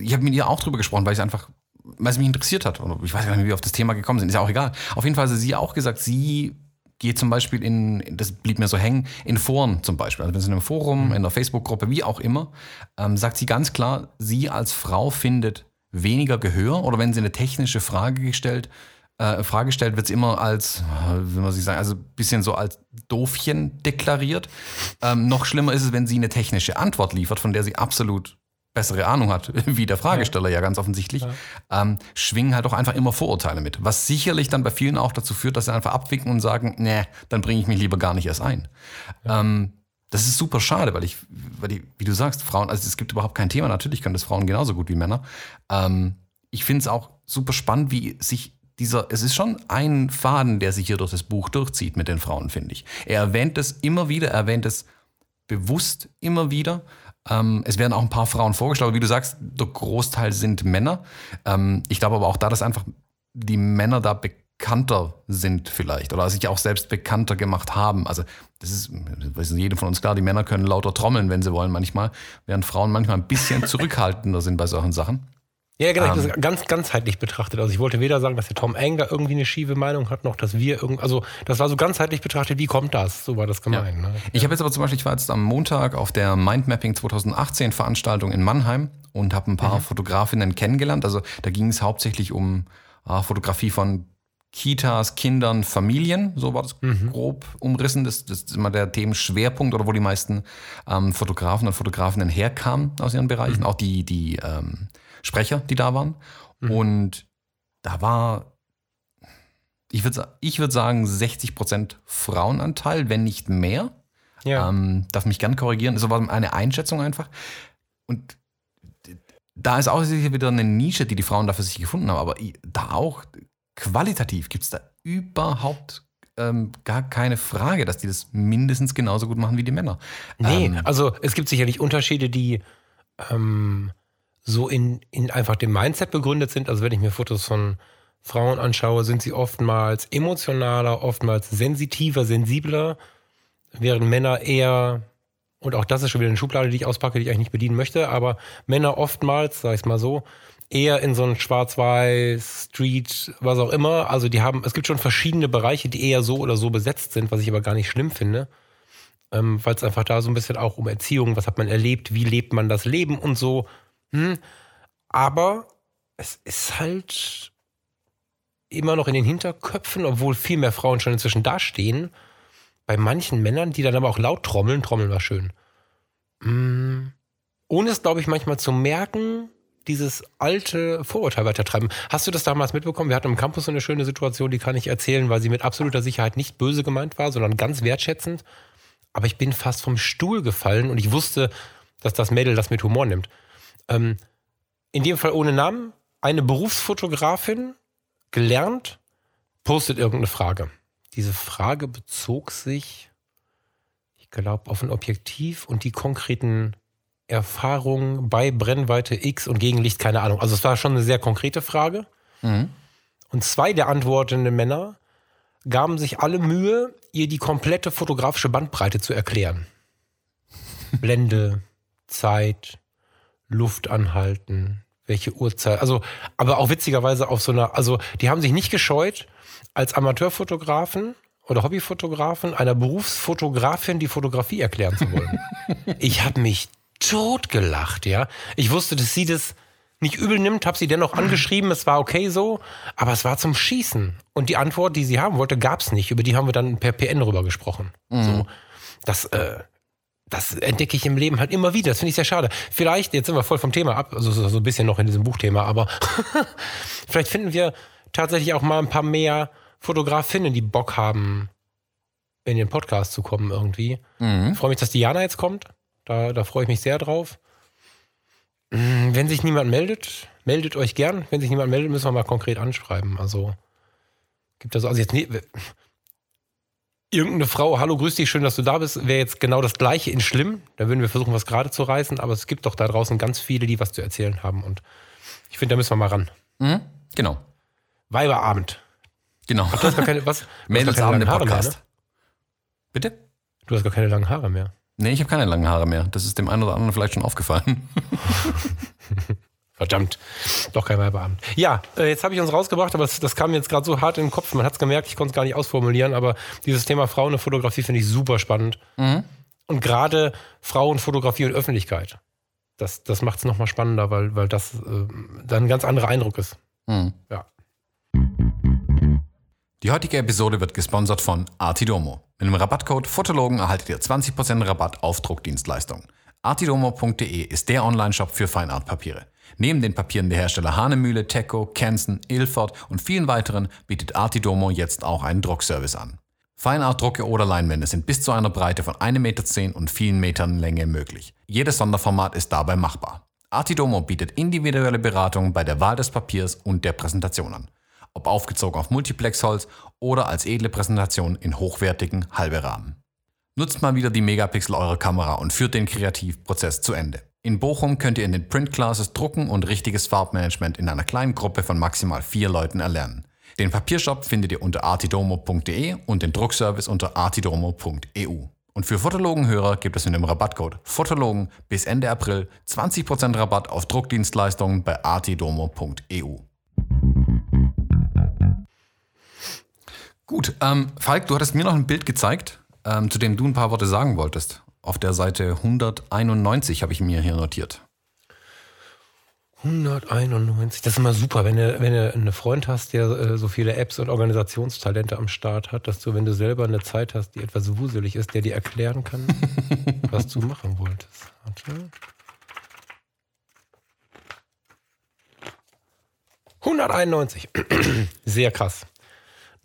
S1: ich habe mit ihr auch drüber gesprochen, weil es einfach, weil es mich interessiert hat. Und ich weiß gar nicht, wie wir auf das Thema gekommen sind. Ist ja auch egal. Auf jeden Fall hat sie auch gesagt, sie geht zum Beispiel in, das blieb mir so hängen, in Foren zum Beispiel. Also wenn sie in einem Forum, in einer Facebook-Gruppe, wie auch immer, ähm, sagt sie ganz klar, sie als Frau findet weniger Gehör oder wenn sie eine technische Frage gestellt, äh, Frage stellt, wird es immer als, äh, wie man sich sagen, also ein bisschen so als Doofchen deklariert. Ähm, noch schlimmer ist es, wenn sie eine technische Antwort liefert, von der sie absolut bessere Ahnung hat, wie der Fragesteller ja, ja ganz offensichtlich, ja. Ähm, schwingen halt auch einfach immer Vorurteile mit. Was sicherlich dann bei vielen auch dazu führt, dass sie einfach abwinken und sagen, nee, dann bringe ich mich lieber gar nicht erst ein. Ja. Ähm, das ist super schade, weil ich, weil die, wie du sagst, Frauen, also es gibt überhaupt kein Thema, natürlich können das Frauen genauso gut wie Männer. Ähm, ich finde es auch super spannend, wie sich dieser, es ist schon ein Faden, der sich hier durch das Buch durchzieht mit den Frauen, finde ich. Er erwähnt es immer wieder, er erwähnt es bewusst immer wieder. Ähm, es werden auch ein paar Frauen vorgestellt, aber wie du sagst, der Großteil sind Männer. Ähm, ich glaube aber auch da, dass einfach die Männer da bekannter sind vielleicht oder sich auch selbst bekannter gemacht haben. Also das ist, das ist jedem von uns klar, die Männer können lauter trommeln, wenn sie wollen manchmal, während Frauen manchmal ein bisschen zurückhaltender sind bei solchen Sachen.
S2: Ja, genau, um, ähm. ganz ganzheitlich betrachtet. Also ich wollte weder sagen, dass der Tom Eng da irgendwie eine schiefe Meinung hat, noch dass wir irgendwie, also das war so ganzheitlich betrachtet, wie kommt das? So war das gemeint. Ja. Ne?
S1: Ich habe jetzt aber zum Beispiel, ich war jetzt am Montag auf der Mindmapping 2018 Veranstaltung in Mannheim und habe ein paar mhm. Fotografinnen kennengelernt. Also da ging es hauptsächlich um äh, Fotografie von Kitas, Kindern, Familien, so war das mhm. grob umrissen. Das, das, ist immer der Themenschwerpunkt oder wo die meisten ähm, Fotografen und Fotografinnen herkamen aus ihren Bereichen. Mhm. Auch die, die ähm, Sprecher, die da waren. Mhm. Und da war, ich würde ich würd sagen, 60 Prozent Frauenanteil, wenn nicht mehr. Ja. Ähm, darf mich gern korrigieren. Das war eine Einschätzung einfach. Und da ist auch sicher wieder eine Nische, die die Frauen da für sich gefunden haben. Aber da auch qualitativ gibt es da überhaupt ähm, gar keine Frage, dass die das mindestens genauso gut machen wie die Männer.
S2: Nee, ähm, also es gibt sicherlich Unterschiede, die ähm, so in, in einfach dem Mindset begründet sind. Also wenn ich mir Fotos von Frauen anschaue, sind sie oftmals emotionaler, oftmals sensitiver, sensibler, während Männer eher, und auch das ist schon wieder eine Schublade, die ich auspacke, die ich eigentlich nicht bedienen möchte, aber Männer oftmals, sag ich mal so, eher in so ein Schwarz-Weiß, Street, was auch immer. Also die haben, es gibt schon verschiedene Bereiche, die eher so oder so besetzt sind, was ich aber gar nicht schlimm finde. Ähm, Weil es einfach da so ein bisschen auch um Erziehung, was hat man erlebt, wie lebt man das Leben und so hm, aber es ist halt immer noch in den Hinterköpfen, obwohl viel mehr Frauen schon inzwischen dastehen, bei manchen Männern, die dann aber auch laut trommeln, trommeln war schön. Hm, ohne es, glaube ich, manchmal zu merken, dieses alte Vorurteil weitertreiben. Hast du das damals mitbekommen? Wir hatten im Campus so eine schöne Situation, die kann ich erzählen, weil sie mit absoluter Sicherheit nicht böse gemeint war, sondern ganz wertschätzend. Aber ich bin fast vom Stuhl gefallen und ich wusste, dass das Mädel das mit Humor nimmt. Ähm, in dem Fall ohne Namen, eine Berufsfotografin, gelernt, postet irgendeine Frage. Diese Frage bezog sich, ich glaube, auf ein Objektiv und die konkreten Erfahrungen bei Brennweite X und Gegenlicht, keine Ahnung. Also es war schon eine sehr konkrete Frage. Mhm. Und zwei der antwortenden Männer gaben sich alle Mühe, ihr die komplette fotografische Bandbreite zu erklären. Blende, Zeit, Luft anhalten, welche Uhrzeit. Also, aber auch witzigerweise auf so einer, also die haben sich nicht gescheut, als Amateurfotografen oder Hobbyfotografen einer Berufsfotografin die Fotografie erklären zu wollen. ich habe mich totgelacht, ja. Ich wusste, dass sie das nicht übel nimmt, habe sie dennoch angeschrieben, es war okay so, aber es war zum Schießen. Und die Antwort, die sie haben wollte, gab es nicht. Über die haben wir dann per PN rüber gesprochen. Mhm. So, das, äh, das entdecke ich im Leben halt immer wieder. Das finde ich sehr schade. Vielleicht, jetzt sind wir voll vom Thema ab, also so ein bisschen noch in diesem Buchthema, aber vielleicht finden wir tatsächlich auch mal ein paar mehr Fotografinnen, die Bock haben, in den Podcast zu kommen irgendwie. Mhm. Ich freue mich, dass Diana jetzt kommt. Da, da freue ich mich sehr drauf. Mm, wenn sich niemand meldet, meldet euch gern. Wenn sich niemand meldet, müssen wir mal konkret anschreiben. Also gibt das also jetzt nee, irgendeine Frau, hallo, grüß dich, schön, dass du da bist, wäre jetzt genau das Gleiche in schlimm. Da würden wir versuchen, was gerade zu reißen, aber es gibt doch da draußen ganz viele, die was zu erzählen haben und ich finde, da müssen wir mal ran.
S1: Mhm, genau.
S2: Weiberabend.
S1: Genau.
S2: Ach, du hast gar keine, was?
S1: Mädelsabend im Podcast.
S2: Mehr, ne? Bitte? Du hast gar keine langen Haare mehr.
S1: Nee, ich habe keine langen Haare mehr. Das ist dem einen oder anderen vielleicht schon aufgefallen.
S2: Verdammt, doch kein Weiberabend. Ja, äh, jetzt habe ich uns rausgebracht, aber das, das kam mir jetzt gerade so hart in den Kopf. Man hat es gemerkt, ich konnte es gar nicht ausformulieren, aber dieses Thema Frauenfotografie finde ich super spannend. Mhm. Und gerade Frauenfotografie und Öffentlichkeit. das, das macht es nochmal spannender, weil, weil das äh, dann ein ganz anderer Eindruck ist.
S1: Mhm.
S2: Ja.
S1: Die heutige Episode wird gesponsert von Artidomo. Mit dem Rabattcode Fotologen erhaltet ihr 20% Rabatt auf Druckdienstleistungen. Artidomo.de ist der Online-Shop für Feinartpapiere. Neben den Papieren der Hersteller Hanemühle, Teco, Kensen, Ilford und vielen weiteren bietet Artidomo jetzt auch einen Druckservice an. Feinartdrucke oder Leinwände sind bis zu einer Breite von 1,10 Meter und vielen Metern Länge möglich. Jedes Sonderformat ist dabei machbar. Artidomo bietet individuelle Beratung bei der Wahl des Papiers und der Präsentation an. Ob aufgezogen auf Multiplexholz oder als edle Präsentation in hochwertigen halbe Rahmen. Nutzt mal wieder die Megapixel eurer Kamera und führt den Kreativprozess zu Ende. In Bochum könnt ihr in den Print Classes drucken und richtiges Farbmanagement in einer kleinen Gruppe von maximal vier Leuten erlernen. Den Papiershop findet ihr unter artidomo.de und den Druckservice unter artidomo.eu. Und für Fotologenhörer gibt es mit dem Rabattcode Fotologen bis Ende April 20% Rabatt auf Druckdienstleistungen bei artidomo.eu. Gut, ähm, Falk, du hattest mir noch ein Bild gezeigt, ähm, zu dem du ein paar Worte sagen wolltest. Auf der Seite 191 habe ich mir hier notiert.
S2: 191, das ist immer super, wenn du, wenn du einen Freund hast, der äh, so viele Apps und Organisationstalente am Start hat, dass du, wenn du selber eine Zeit hast, die etwas wuselig ist, der dir erklären kann, was du machen wolltest. Warte. 191. Sehr krass.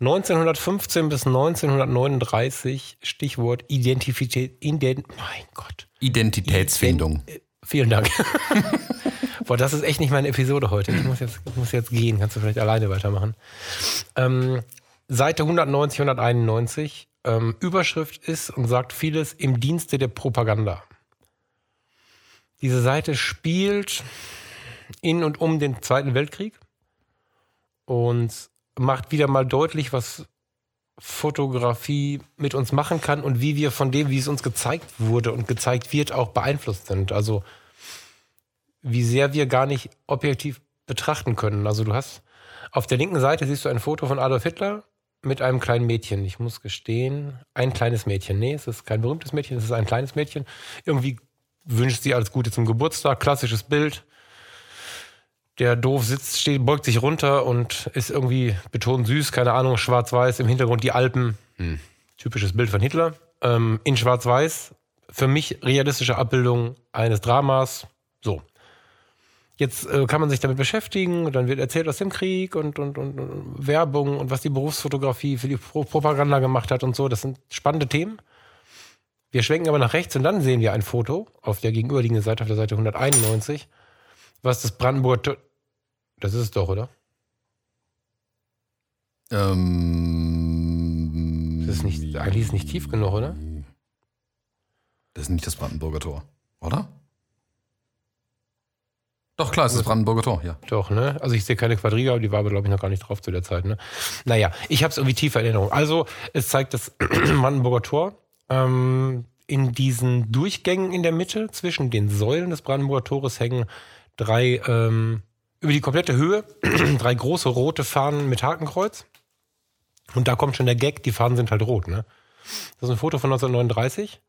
S2: 1915 bis 1939, Stichwort Identität, Ident, mein Gott.
S1: Identitätsfindung.
S2: Ident, äh, vielen Dank. Boah, das ist echt nicht meine Episode heute. Ich muss jetzt, ich muss jetzt gehen. Kannst du vielleicht alleine weitermachen. Ähm, Seite 190, 191. Ähm, Überschrift ist und sagt vieles im Dienste der Propaganda. Diese Seite spielt in und um den Zweiten Weltkrieg und macht wieder mal deutlich, was Fotografie mit uns machen kann und wie wir von dem, wie es uns gezeigt wurde und gezeigt wird, auch beeinflusst sind. Also wie sehr wir gar nicht objektiv betrachten können. Also du hast auf der linken Seite siehst du ein Foto von Adolf Hitler mit einem kleinen Mädchen. Ich muss gestehen, ein kleines Mädchen. Nee, es ist kein berühmtes Mädchen, es ist ein kleines Mädchen. Irgendwie wünscht sie alles Gute zum Geburtstag, klassisches Bild. Der doof sitzt, steht, beugt sich runter und ist irgendwie betont süß, keine Ahnung, schwarz-weiß, im Hintergrund die Alpen. Hm. Typisches Bild von Hitler. Ähm, in schwarz-weiß, für mich realistische Abbildung eines Dramas. So. Jetzt äh, kann man sich damit beschäftigen, dann wird erzählt aus dem Krieg und, und, und, und Werbung und was die Berufsfotografie für die Pro Propaganda gemacht hat und so. Das sind spannende Themen. Wir schwenken aber nach rechts und dann sehen wir ein Foto auf der gegenüberliegenden Seite, auf der Seite 191, was das Brandenburger. Das ist es doch, oder?
S1: Ähm,
S2: Das ist nicht, eigentlich ist nicht tief genug, oder?
S1: Das ist nicht das Brandenburger Tor, oder? Doch, klar, es ist das Brandenburger Tor, ja.
S2: Doch, ne? Also ich sehe keine Quadriga, aber die war aber, glaube ich, noch gar nicht drauf zu der Zeit, ne? Naja, ich habe es irgendwie tiefer in Erinnerung. Also, es zeigt das Brandenburger Tor ähm, in diesen Durchgängen in der Mitte zwischen den Säulen des Brandenburger Tores hängen drei, ähm, über die komplette Höhe, drei große rote Fahnen mit Hakenkreuz. Und da kommt schon der Gag, die Fahnen sind halt rot, ne? Das ist ein Foto von 1939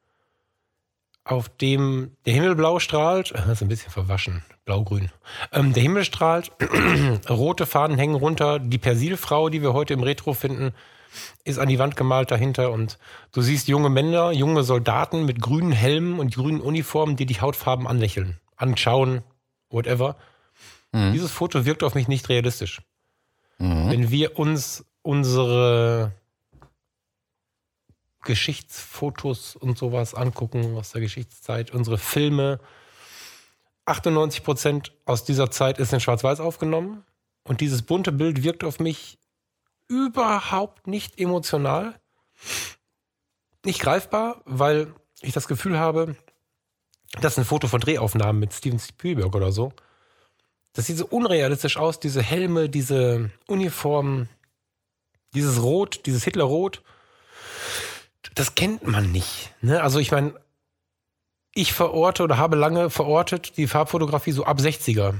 S2: auf dem der Himmel blau strahlt, das ist ein bisschen verwaschen, blau-grün. Ähm, der Himmel strahlt, rote Fahnen hängen runter, die Persilfrau, die wir heute im Retro finden, ist an die Wand gemalt dahinter und du siehst junge Männer, junge Soldaten mit grünen Helmen und grünen Uniformen, die die Hautfarben anlächeln, anschauen, whatever.
S1: Mhm.
S2: Dieses Foto wirkt auf mich nicht realistisch. Wenn wir uns unsere Geschichtsfotos und sowas angucken aus der Geschichtszeit, unsere Filme. 98 Prozent aus dieser Zeit ist in Schwarz-Weiß aufgenommen. Und dieses bunte Bild wirkt auf mich überhaupt nicht emotional. Nicht greifbar, weil ich das Gefühl habe, das ist ein Foto von Drehaufnahmen mit Steven Spielberg oder so. Das sieht so unrealistisch aus, diese Helme, diese Uniformen, dieses Rot, dieses Hitlerrot das kennt man nicht. Ne? Also ich meine, ich verorte oder habe lange verortet die Farbfotografie so ab 60er.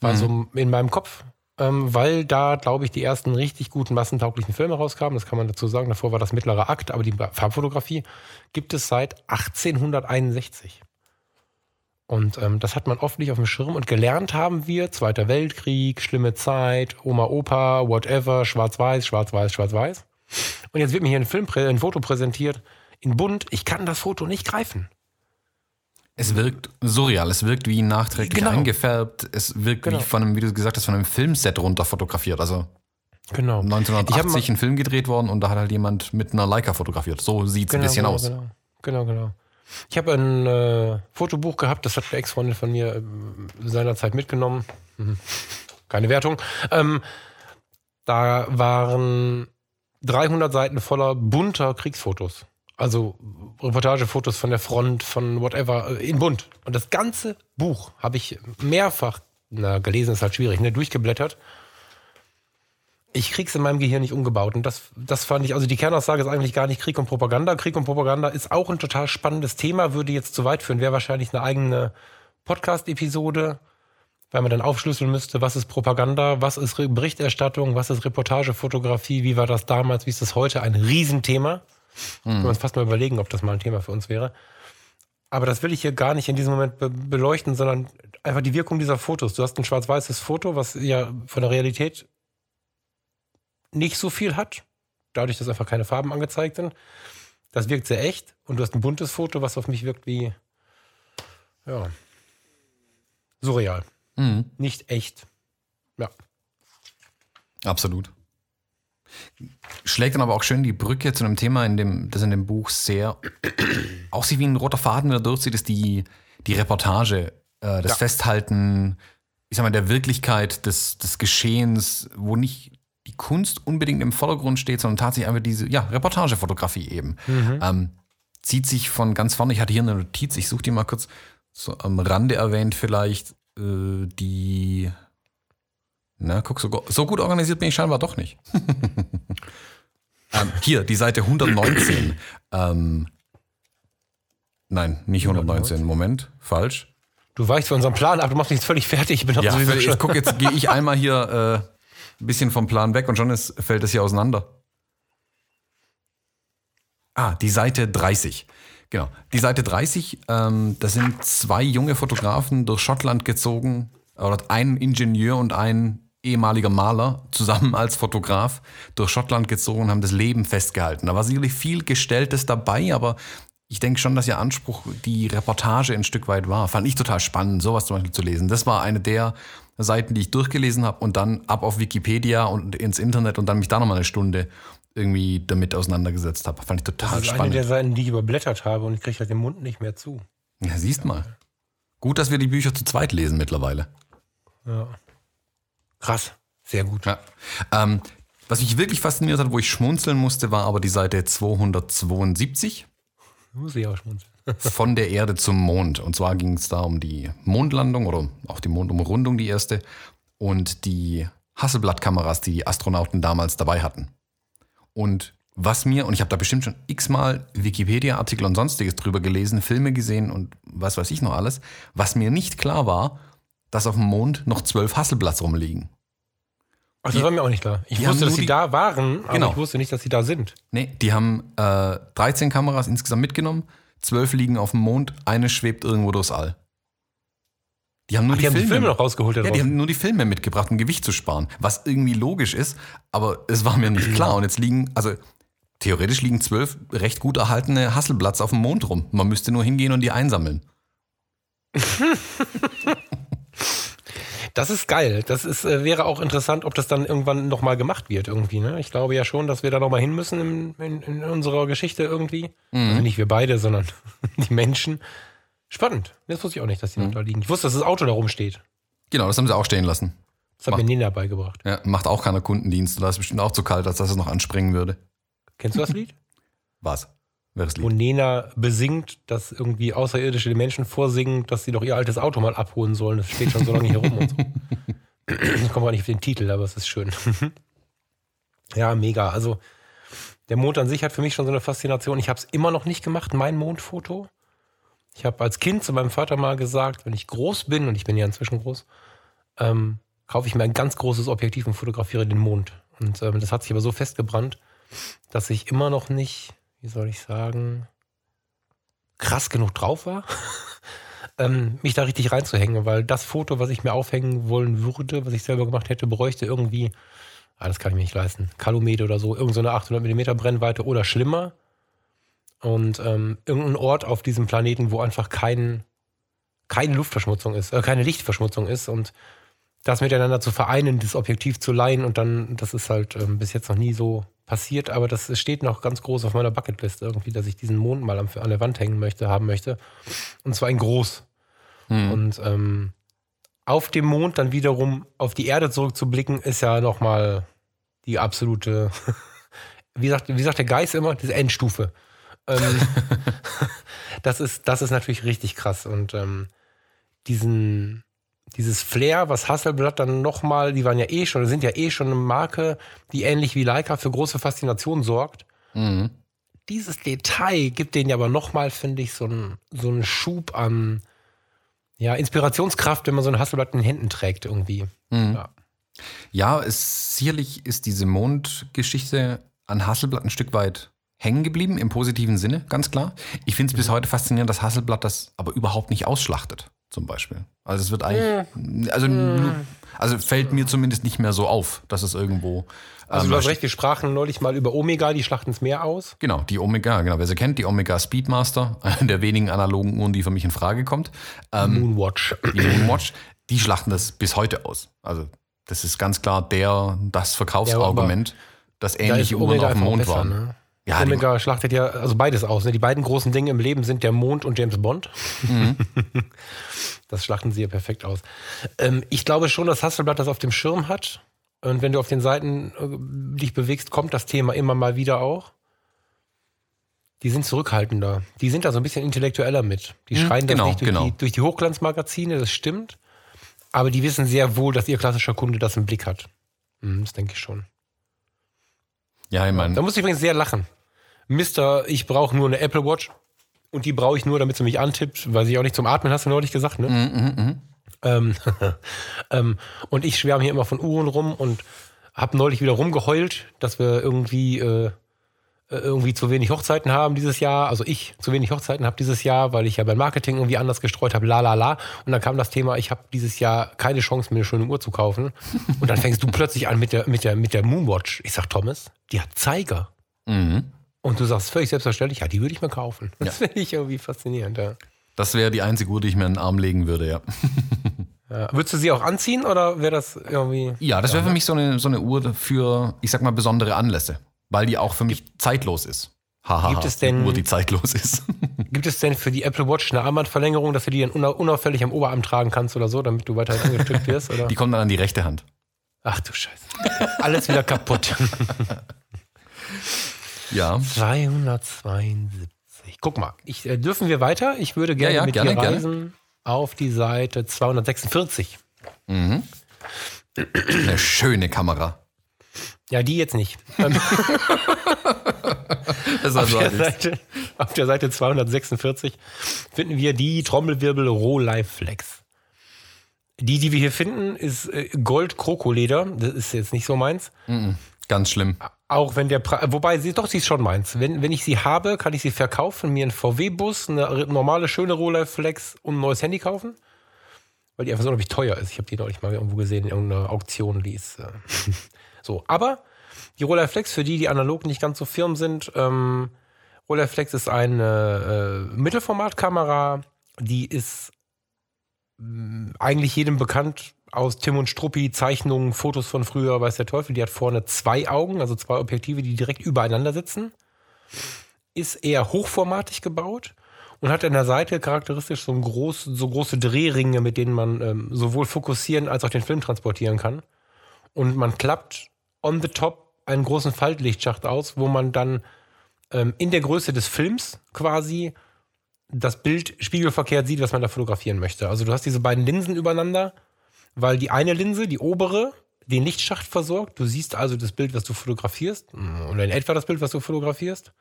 S2: War
S1: Mhm.
S2: so in meinem Kopf, ähm, weil da, glaube ich, die ersten richtig guten massentauglichen Filme rauskamen. Das kann man dazu sagen. Davor war das mittlere Akt, aber die Farbfotografie gibt es seit 1861. Und ähm, das hat man oft nicht auf dem Schirm. Und gelernt haben wir, Zweiter Weltkrieg, schlimme Zeit, Oma, Opa, whatever, schwarz-weiß, schwarz-weiß, schwarz-weiß. Und jetzt wird mir hier ein, Film, ein Foto präsentiert in bunt. Ich kann das Foto nicht greifen.
S1: Es wirkt surreal, es wirkt wie nachträglich
S2: Genau.
S1: eingefärbt, es wirkt
S2: Genau.
S1: wie von einem, wie du gesagt hast, von einem Filmset runter fotografiert. Also
S2: Genau.
S1: 1980 ein Film gedreht worden und da hat halt jemand mit einer Leica fotografiert. So sieht es ein bisschen
S2: genau,
S1: aus.
S2: Genau, genau. Ich habe ein äh, Fotobuch gehabt, das hat eine Ex-Freundin von mir ähm, seinerzeit mitgenommen. Mhm. Keine Wertung. Ähm, da waren 300 Seiten voller bunter Kriegsfotos. Also Reportagefotos von der Front, von whatever, äh, in bunt. Und das ganze Buch habe ich mehrfach, na, gelesen ist halt schwierig, ne, durchgeblättert. Ich krieg's in meinem Gehirn nicht umgebaut. Und das, das fand ich, also die Kernaussage ist eigentlich gar nicht Krieg und Propaganda. Krieg und Propaganda ist auch ein total spannendes Thema, würde jetzt zu weit führen, wäre wahrscheinlich eine eigene Podcast-Episode, weil man dann aufschlüsseln müsste, was ist Propaganda, was ist Berichterstattung, was ist Reportagefotografie, wie war das damals, wie ist das heute, ein Riesenthema. Können wir uns fast mal überlegen, ob das mal ein Thema für uns wäre. Aber das will ich hier gar nicht in diesem Moment be beleuchten, sondern einfach die Wirkung dieser Fotos. Du hast ein schwarz-weißes Foto, was ja von der Realität nicht so viel hat, dadurch, dass einfach keine Farben angezeigt sind. Das wirkt sehr echt. Und du hast ein buntes Foto, was auf mich wirkt wie, ja, surreal.
S1: Mhm.
S2: Nicht echt. Ja.
S1: Absolut. Schlägt dann aber auch schön die Brücke zu einem Thema, in dem, das in dem Buch sehr auch sich wie ein roter Faden wieder durchzieht, ist die, die Reportage, äh, das
S2: Ja.
S1: Festhalten, ich sag mal, der Wirklichkeit des, des Geschehens, wo nicht Kunst unbedingt im Vordergrund steht, sondern tatsächlich einfach diese, ja, Reportagefotografie eben. Ähm, zieht sich von ganz vorne, ich hatte hier eine Notiz, ich suche die mal kurz so am Rande erwähnt, vielleicht äh, die na, guck, so, so gut organisiert bin ich scheinbar doch nicht. ähm, hier, die Seite 119. ähm, nein, nicht 119. Moment, falsch.
S2: Du weichst von unserem Plan ab, du machst jetzt völlig fertig. Ich bin
S1: Ja,
S2: sowieso
S1: völlig- jetzt guck, jetzt gehe ich einmal hier äh, ein bisschen vom Plan weg und schon ist, fällt es hier auseinander. Ah, die Seite 30. Genau. Die Seite 30, ähm, da sind zwei junge Fotografen durch Schottland gezogen, oder ein Ingenieur und ein ehemaliger Maler zusammen als Fotograf durch Schottland gezogen und haben das Leben festgehalten. Da war sicherlich viel Gestelltes dabei, aber ich denke schon, dass ihr Anspruch die Reportage ein Stück weit war. Fand ich total spannend, sowas zum Beispiel zu lesen. Das war eine der Seiten, die ich durchgelesen habe und dann ab auf Wikipedia und ins Internet und dann mich da nochmal eine Stunde irgendwie damit auseinandergesetzt habe. Fand ich total
S2: Das ist eine
S1: spannend.
S2: der Seiten, die ich überblättert habe und ich kriege halt den Mund nicht mehr zu.
S1: Ja, siehst mal. Gut, dass wir die Bücher zu zweit lesen mittlerweile.
S2: Ja. Krass. Sehr gut.
S1: Ja. Ähm, was mich wirklich fasziniert hat, wo ich schmunzeln musste, war aber die Seite 272
S2: Muss ich auch schmunzeln.
S1: Von der Erde zum Mond. Und zwar ging es da um die Mondlandung oder auch die Mondumrundung, die erste, und die Hasselblatt-Kameras, die die Astronauten damals dabei hatten. Und was mir, und ich habe da bestimmt schon x-mal Wikipedia-Artikel und sonstiges drüber gelesen, Filme gesehen und was weiß ich noch alles, was mir nicht klar war, dass auf dem Mond noch zwölf Hasselblatts rumliegen.
S2: Ach, das war mir auch nicht klar. Ich
S1: die
S2: wusste, dass
S1: nur
S2: sie
S1: die-
S2: da waren, aber
S1: Genau.
S2: ich wusste nicht, dass sie da sind.
S1: Nee, die haben äh, 13 Kameras insgesamt mitgenommen, zwölf liegen auf dem Mond, eine schwebt irgendwo durchs All. Die haben nur
S2: Ach, die haben die
S1: Filme,
S2: Filme noch rausgeholt.
S1: Ja, die haben nur die Filme mitgebracht, um Gewicht zu sparen. Was irgendwie logisch ist, aber es war mir nicht klar. Und jetzt liegen, also theoretisch liegen zwölf recht gut erhaltene Hasselblatts auf dem Mond rum. Man müsste nur hingehen und die einsammeln.
S2: Das ist geil. Das ist, äh, wäre auch interessant, ob das dann irgendwann nochmal gemacht wird irgendwie. Ne? Ich glaube ja schon, dass wir da nochmal hin müssen in, in, in unserer Geschichte irgendwie.
S1: Mhm.
S2: Also nicht wir beide, sondern die Menschen. Spannend. Das wusste ich auch nicht, dass die
S1: Mhm.
S2: da liegen. Ich wusste, dass das Auto da rumsteht.
S1: Genau, das haben sie auch stehen lassen.
S2: Das hat mir Nina beigebracht.
S1: Ja, macht auch keiner Kundendienst. Da ist bestimmt auch zu kalt, als dass es noch anspringen würde.
S2: Kennst du das Lied?
S1: Was? Wer das
S2: Wo
S1: Lied?
S2: Nena besingt, dass irgendwie Außerirdische den Menschen vorsingen, dass sie doch ihr altes Auto mal abholen sollen. Das steht schon so lange hier rum und so. Ich komme gar nicht auf den Titel, aber es ist schön. ja, mega. Also der Mond an sich hat für mich schon so eine Faszination. Ich habe es immer noch nicht gemacht, mein Mondfoto. Ich habe als Kind zu meinem Vater mal gesagt, wenn ich groß bin, und ich bin ja inzwischen groß, ähm, kaufe ich mir ein ganz großes Objektiv und fotografiere den Mond. Und ähm, das hat sich aber so festgebrannt, dass ich immer noch nicht, wie soll ich sagen, krass genug drauf war. ähm, mich da richtig reinzuhängen, weil das Foto, was ich mir aufhängen wollen würde, was ich selber gemacht hätte, bräuchte irgendwie, ah, das kann ich mir nicht leisten, Kalumet oder so, irgendeine so 800 mm Brennweite oder schlimmer. Und ähm, irgendein Ort auf diesem Planeten, wo einfach kein, keine Luftverschmutzung ist, äh, keine Lichtverschmutzung ist und das miteinander zu vereinen, das Objektiv zu leihen und dann, das ist halt ähm, bis jetzt noch nie so passiert, aber das steht noch ganz groß auf meiner Bucketlist irgendwie, dass ich diesen Mond mal an, der Wand hängen möchte, haben möchte. Und zwar in groß. Hm. Und ähm, auf dem Mond dann wiederum auf die Erde zurückzublicken, ist ja nochmal die absolute, wie sagt, wie sagt der Geist immer, diese Endstufe. Ähm, das, ist, das ist natürlich richtig krass. Und ähm, diesen, dieses Flair, was Hasselblatt dann nochmal, die waren ja eh schon, sind ja eh schon eine Marke, die ähnlich wie Leica für große Faszination sorgt. Mhm. Dieses Detail gibt denen ja aber nochmal, finde ich, so einen, so einen Schub an ja, Inspirationskraft, wenn man so ein Hasselblatt in den Händen trägt irgendwie. Mhm.
S1: Ja. ja, es, sicherlich ist diese Mondgeschichte an Hasselblatt ein Stück weit hängen geblieben, im positiven Sinne, ganz klar. Ich finde es bis mhm. heute faszinierend, dass Hasselblatt das aber überhaupt nicht ausschlachtet zum Beispiel. Also es wird eigentlich, also, also fällt mir zumindest nicht mehr so auf, dass es irgendwo.
S2: Also ähm, du hast recht, wir sprachen neulich mal über Omega, die schlachten es mehr aus.
S1: Genau, die Omega, genau, wer sie kennt, die Omega Speedmaster, eine der wenigen analogen Uhren, die für mich in Frage kommt.
S2: Ähm, Moonwatch.
S1: Die Moonwatch, die schlachten das bis heute aus. Also das ist ganz klar der, das Verkaufsargument, ja, dass ähnliche da Uhren auf dem Mond besser, waren. Ne?
S2: Ja, Omega schlachtet ja also beides aus. Ne? Die beiden großen Dinge im Leben sind der Mond und James Bond. Mhm. das schlachten sie ja perfekt aus. Ähm, ich glaube schon, dass Hasselblatt das auf dem Schirm hat. Und wenn du auf den Seiten äh, dich bewegst, kommt das Thema immer mal wieder auch. Die sind zurückhaltender. Die sind da so ein bisschen intellektueller mit. Die mhm, schreien genau, das nicht durch, genau. die, durch die Hochglanzmagazine, das stimmt. Aber die wissen sehr wohl, dass ihr klassischer Kunde das im Blick hat. Mhm, das denke ich schon.
S1: Ja, ich meine.
S2: Da muss ich übrigens sehr lachen. Mister, ich brauche nur eine Apple Watch und die brauche ich nur, damit sie mich antippt, weil sie auch nicht zum Atmen hast du neulich gesagt, ne? Mm, mm, mm. Ähm, ähm, und ich schwärme hier immer von Uhren rum und habe neulich wieder rumgeheult, dass wir irgendwie äh, irgendwie zu wenig Hochzeiten haben dieses Jahr. Also ich zu wenig Hochzeiten habe dieses Jahr, weil ich ja beim Marketing irgendwie anders gestreut habe, la la la. Und dann kam das Thema, ich habe dieses Jahr keine Chance, mir eine schöne Uhr zu kaufen. Und dann fängst du plötzlich an mit der, mit der, mit der Moonwatch. Ich sag, Thomas, die hat Zeiger. Mhm. Und du sagst völlig selbstverständlich, ja, die würde ich mir kaufen. Das ja. finde ich irgendwie faszinierend, ja.
S1: Das wäre die einzige Uhr, die ich mir in den Arm legen würde, ja.
S2: ja. Würdest du sie auch anziehen oder wäre das irgendwie.
S1: Ja, das wäre für mich so eine, so eine Uhr für, ich sag mal, besondere Anlässe weil die auch für mich gibt, zeitlos ist.
S2: Haha, gibt es denn,
S1: Uhr, die zeitlos ist.
S2: gibt es denn für die Apple Watch eine Armbandverlängerung, dass du die dann unauffällig am Oberarm tragen kannst oder so, damit du weiter angestückt wirst? Oder?
S1: Die kommt dann an die rechte Hand.
S2: Ach du Scheiße. Alles wieder kaputt.
S1: ja.
S2: 272. Guck mal, ich, äh, dürfen wir weiter? Ich würde gerne ja, ja, mit gerne, dir reisen gerne. auf die Seite 246.
S1: Mhm. Eine schöne Kamera.
S2: Ja, die jetzt nicht. Ähm, auf, der Seite, auf, der Seite, 246 finden wir die Trommelwirbel Rohlife Flex. Die, die wir hier finden, ist äh, Gold Krokoleder. Das ist jetzt nicht so meins.
S1: ganz schlimm.
S2: Auch wenn der Preis, wobei sie doch, sie ist schon meins. Wenn, wenn ich sie habe, kann ich sie verkaufen, mir einen VW-Bus, eine normale, schöne Rohlife Flex und ein neues Handy kaufen. Weil die einfach so unglaublich teuer ist. Ich habe die neulich mal irgendwo gesehen in irgendeiner Auktion, die ist. Äh, so, aber die Rolleiflex, für die, die analog nicht ganz so firm sind, ähm, Rolleiflex ist eine äh, Mittelformatkamera, die ist mm, eigentlich jedem bekannt aus Tim und Struppi, Zeichnungen, Fotos von früher, weiß der Teufel. Die hat vorne zwei Augen, also zwei Objektive, die direkt übereinander sitzen. Ist eher hochformatig gebaut und hat an der Seite charakteristisch so, groß, so große Drehringe, mit denen man ähm, sowohl fokussieren als auch den Film transportieren kann. Und man klappt on the top einen großen Faltlichtschacht aus, wo man dann ähm, in der Größe des Films quasi das Bild spiegelverkehrt sieht, was man da fotografieren möchte. Also du hast diese beiden Linsen übereinander, weil die eine Linse, die obere, den Lichtschacht versorgt. Du siehst also das Bild, was du fotografierst, oder in etwa das Bild, was du fotografierst.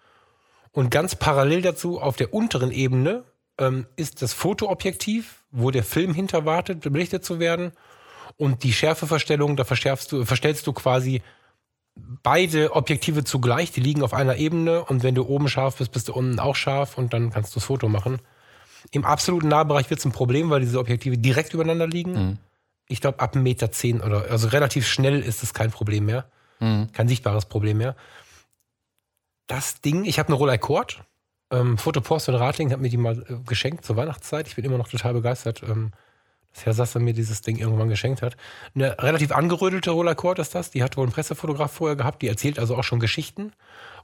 S2: Und ganz parallel dazu auf der unteren Ebene ähm, ist das Fotoobjektiv, wo der Film hinter wartet, belichtet zu werden. Und die Schärfeverstellung, da verschärfst du, verstellst du quasi beide Objektive zugleich, die liegen auf einer Ebene und wenn du oben scharf bist, bist du unten auch scharf und dann kannst du das Foto machen. Im absoluten Nahbereich wird es ein Problem, weil diese Objektive direkt übereinander liegen.
S1: Mhm.
S2: Ich glaube, ab 1,10 Meter zehn oder also relativ schnell ist es kein Problem mehr.
S1: Mhm.
S2: Kein sichtbares Problem mehr. Das Ding, ich habe eine Rolei Cord. Ähm, Fotopost und Rating hat mir die mal äh, geschenkt zur Weihnachtszeit. Ich bin immer noch total begeistert, ähm, dass Herr Sasser mir dieses Ding irgendwann geschenkt hat. Eine relativ angerödelte Rolei Cord ist das. Die hat wohl ein Pressefotograf vorher gehabt. Die erzählt also auch schon Geschichten.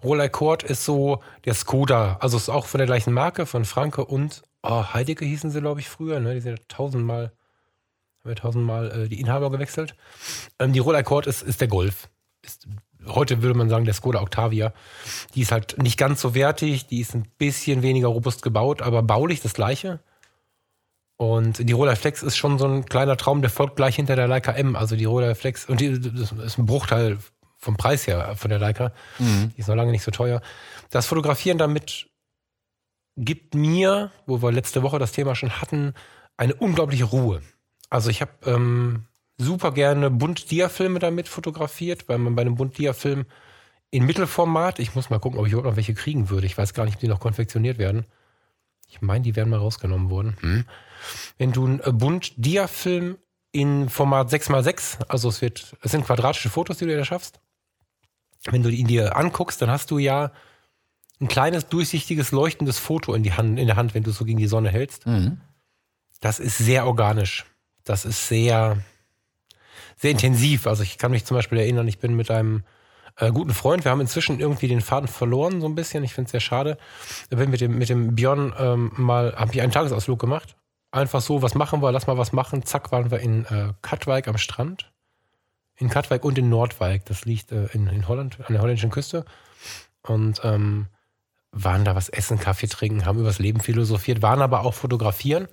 S2: Rolei Cord ist so der Skoda. Also ist auch von der gleichen Marke, von Franke und oh, Heidecke hießen sie, glaube ich, früher. Ne? Die sind ja tausendmal, haben ja tausendmal äh, die Inhaber gewechselt. Ähm, die Rolei Cord ist, ist der Golf. Ist, heute würde man sagen, der Skoda Octavia. Die ist halt nicht ganz so wertig, die ist ein bisschen weniger robust gebaut, aber baulich das gleiche. Und die Rolleiflex ist schon so ein kleiner Traum, der folgt gleich hinter der Leica M. Also die Rolleiflex, und die das ist ein Bruchteil vom Preis her von der Leica.
S1: Mhm.
S2: Die ist noch lange nicht so teuer. Das Fotografieren damit gibt mir, wo wir letzte Woche das Thema schon hatten, eine unglaubliche Ruhe. Also ich habe ähm, super gerne Bunt-Dia-Filme damit fotografiert, weil man bei einem Bunt-Dia-Film in Mittelformat, ich muss mal gucken, ob ich überhaupt noch welche kriegen würde. Ich weiß gar nicht, ob die noch konfektioniert werden. Ich meine, die werden mal rausgenommen worden. Hm. Wenn du einen äh, Bunt-Dia-Film in Format 6x6, also es wird, es sind quadratische Fotos, die du da schaffst. Wenn du ihn dir anguckst, dann hast du ja ein kleines, durchsichtiges, leuchtendes Foto in, die Hand, in der Hand, wenn du es so gegen die Sonne hältst.
S1: Mhm.
S2: Das ist sehr organisch. Das ist sehr, sehr intensiv. Also ich kann mich zum Beispiel erinnern, ich bin mit einem äh, guten Freund, wir haben inzwischen irgendwie den Faden verloren, so ein bisschen. Ich finde es sehr schade. Ich bin mit dem, mit dem Björn ähm, mal, habe ich einen Tagesausflug gemacht. Einfach so, was machen wir, lass mal was machen. Zack, waren wir in äh, Katwijk am Strand. In Katwijk und in Nordwijk. Das liegt äh, in, in Holland, an der holländischen Küste. Und ähm, waren da was essen, Kaffee trinken, haben übers Leben philosophiert, waren aber auch fotografieren.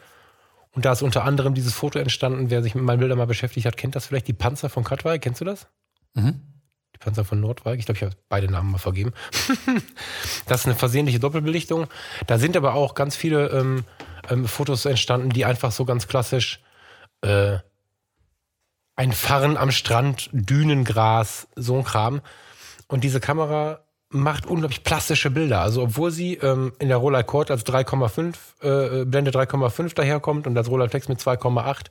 S2: Und da ist unter anderem dieses Foto entstanden, wer sich mit meinen Bildern mal beschäftigt hat, kennt das vielleicht, die Panzer von Katwijk, kennst du das?
S1: Mhm.
S2: Panzer von Nordwijk, ich glaube, ich habe beide Namen mal vergeben. das ist eine versehentliche Doppelbelichtung. Da sind aber auch ganz viele ähm, ähm, Fotos entstanden, die einfach so ganz klassisch äh, ein Farren am Strand, Dünengras, so ein Kram. Und diese Kamera macht unglaublich plastische Bilder. Also obwohl sie ähm, in der Rolleiflex Cord als 3,5, äh, Blende 3,5 daherkommt und als Rolleiflex mit 2,8,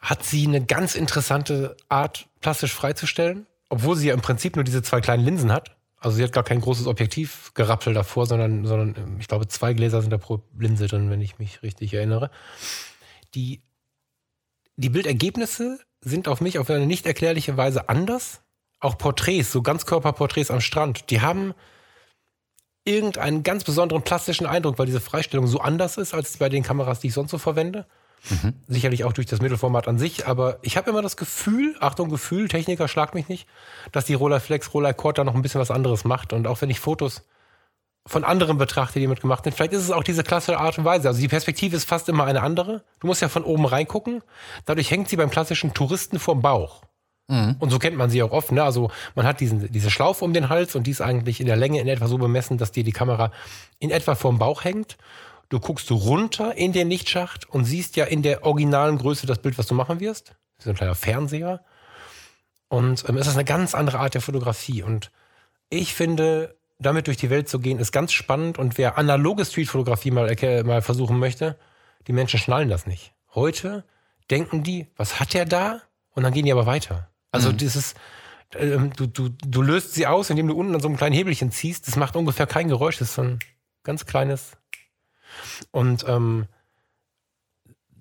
S2: hat sie eine ganz interessante Art, plastisch freizustellen. Obwohl sie ja im Prinzip nur diese zwei kleinen Linsen hat. Also sie hat gar kein großes Objektivgerappel davor, sondern, sondern ähm, ich glaube, zwei Gläser sind da pro Linse drin, wenn ich mich richtig erinnere. Die, die Bildergebnisse sind auf mich auf eine nicht erklärliche Weise anders auch Porträts, so Ganzkörperporträts am Strand, die haben irgendeinen ganz besonderen plastischen Eindruck, weil diese Freistellung so anders ist als bei den Kameras, die ich sonst so verwende. Mhm. Sicherlich auch durch das Mittelformat an sich, aber ich habe immer das Gefühl, Achtung, Gefühl, Techniker schlagt mich nicht, dass die Rolleiflex, Rolleicord da noch ein bisschen was anderes macht. Und auch wenn ich Fotos von anderen betrachte, die mitgemacht sind, vielleicht ist es auch diese klassische Art und Weise. Also die Perspektive ist fast immer eine andere. Du musst ja von oben reingucken. Dadurch hängt sie beim klassischen Touristen vorm Bauch. Mhm. Und so kennt man sie auch oft. Ne? Also man hat diesen, diese Schlaufe um den Hals und die ist eigentlich in der Länge in etwa so bemessen, dass dir die Kamera in etwa vorm Bauch hängt. Du guckst runter in den Lichtschacht und siehst ja in der originalen Größe das Bild, was du machen wirst. Das ist ein kleiner Fernseher. Und ähm, es ist eine ganz andere Art der Fotografie. Und ich finde, damit durch die Welt zu gehen, ist ganz spannend. Und wer analoge Streetfotografie mal, mal versuchen möchte, die Menschen schnallen das nicht. Heute denken die, was hat der da? Und dann gehen die aber weiter. Also mhm. dieses, ähm, du, du, du löst sie aus, indem du unten an so einem kleinen Hebelchen ziehst. Das macht ungefähr kein Geräusch. Das ist so ein ganz kleines. Und ähm,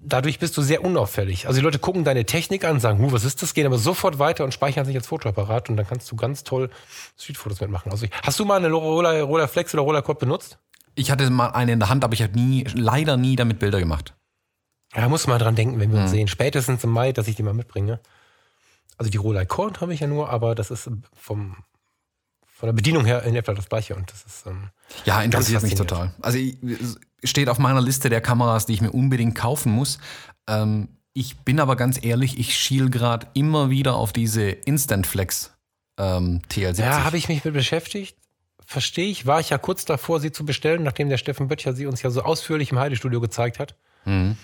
S2: dadurch bist du sehr unauffällig. Also die Leute gucken deine Technik an, sagen, was ist das, gehen aber sofort weiter und speichern sich als Fotoapparat und dann kannst du ganz toll Streetfotos mitmachen. Also hast du mal eine Roller, Roller Flex oder Roller Cord benutzt?
S1: Ich hatte mal eine in der Hand, aber ich habe nie, leider nie damit Bilder gemacht.
S2: Ja, muss man dran denken, wenn wir uns mhm. sehen. Spätestens im Mai, dass ich die mal mitbringe. Also die Rolei Korn habe ich ja nur, aber das ist vom, von der Bedienung her in etwa das gleiche und das ist. Ähm,
S1: ja, interessiert mich total. Also steht auf meiner Liste der Kameras, die ich mir unbedingt kaufen muss. Ähm, ich bin aber ganz ehrlich, ich schiel gerade immer wieder auf diese Instant Flex ähm, TL70.
S2: Ja, habe ich mich mit beschäftigt. Verstehe ich. War ich ja kurz davor, sie zu bestellen, nachdem der Steffen Böttcher sie uns ja so ausführlich im Heidestudio gezeigt hat. Mhm.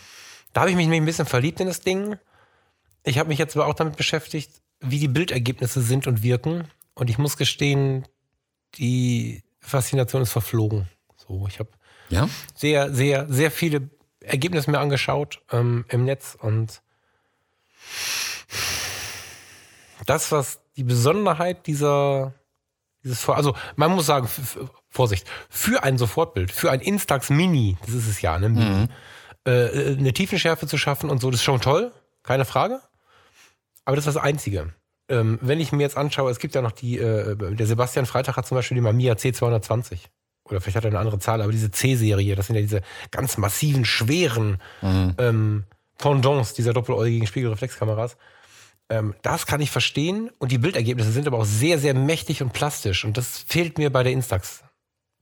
S2: Da habe ich mich nämlich ein bisschen verliebt in das Ding. Ich habe mich jetzt aber auch damit beschäftigt, wie die Bildergebnisse sind und wirken. Und ich muss gestehen, die Faszination ist verflogen. So, ich habe
S1: Ja?
S2: Sehr, sehr, sehr viele Ergebnisse mir angeschaut ähm, im Netz und das, was die Besonderheit dieser, dieses, also man muss sagen, Vorsicht, für ein Sofortbild, für ein Instax Mini, das ist es ja, ne, Mini, äh, eine Tiefenschärfe zu schaffen und so, das ist schon toll, keine Frage. Aber das ist das Einzige. Ähm, wenn ich mir jetzt anschaue, es gibt ja noch die, äh, der Sebastian Freitag hat zum Beispiel die Mamiya C220. Oder vielleicht hat er eine andere Zahl, aber diese C-Serie, das sind ja diese ganz massiven, schweren ähm, Pendants dieser doppeläugigen Spiegelreflexkameras. Ähm, das kann ich verstehen und die Bildergebnisse sind aber auch sehr, sehr mächtig und plastisch und das fehlt mir bei der Instax.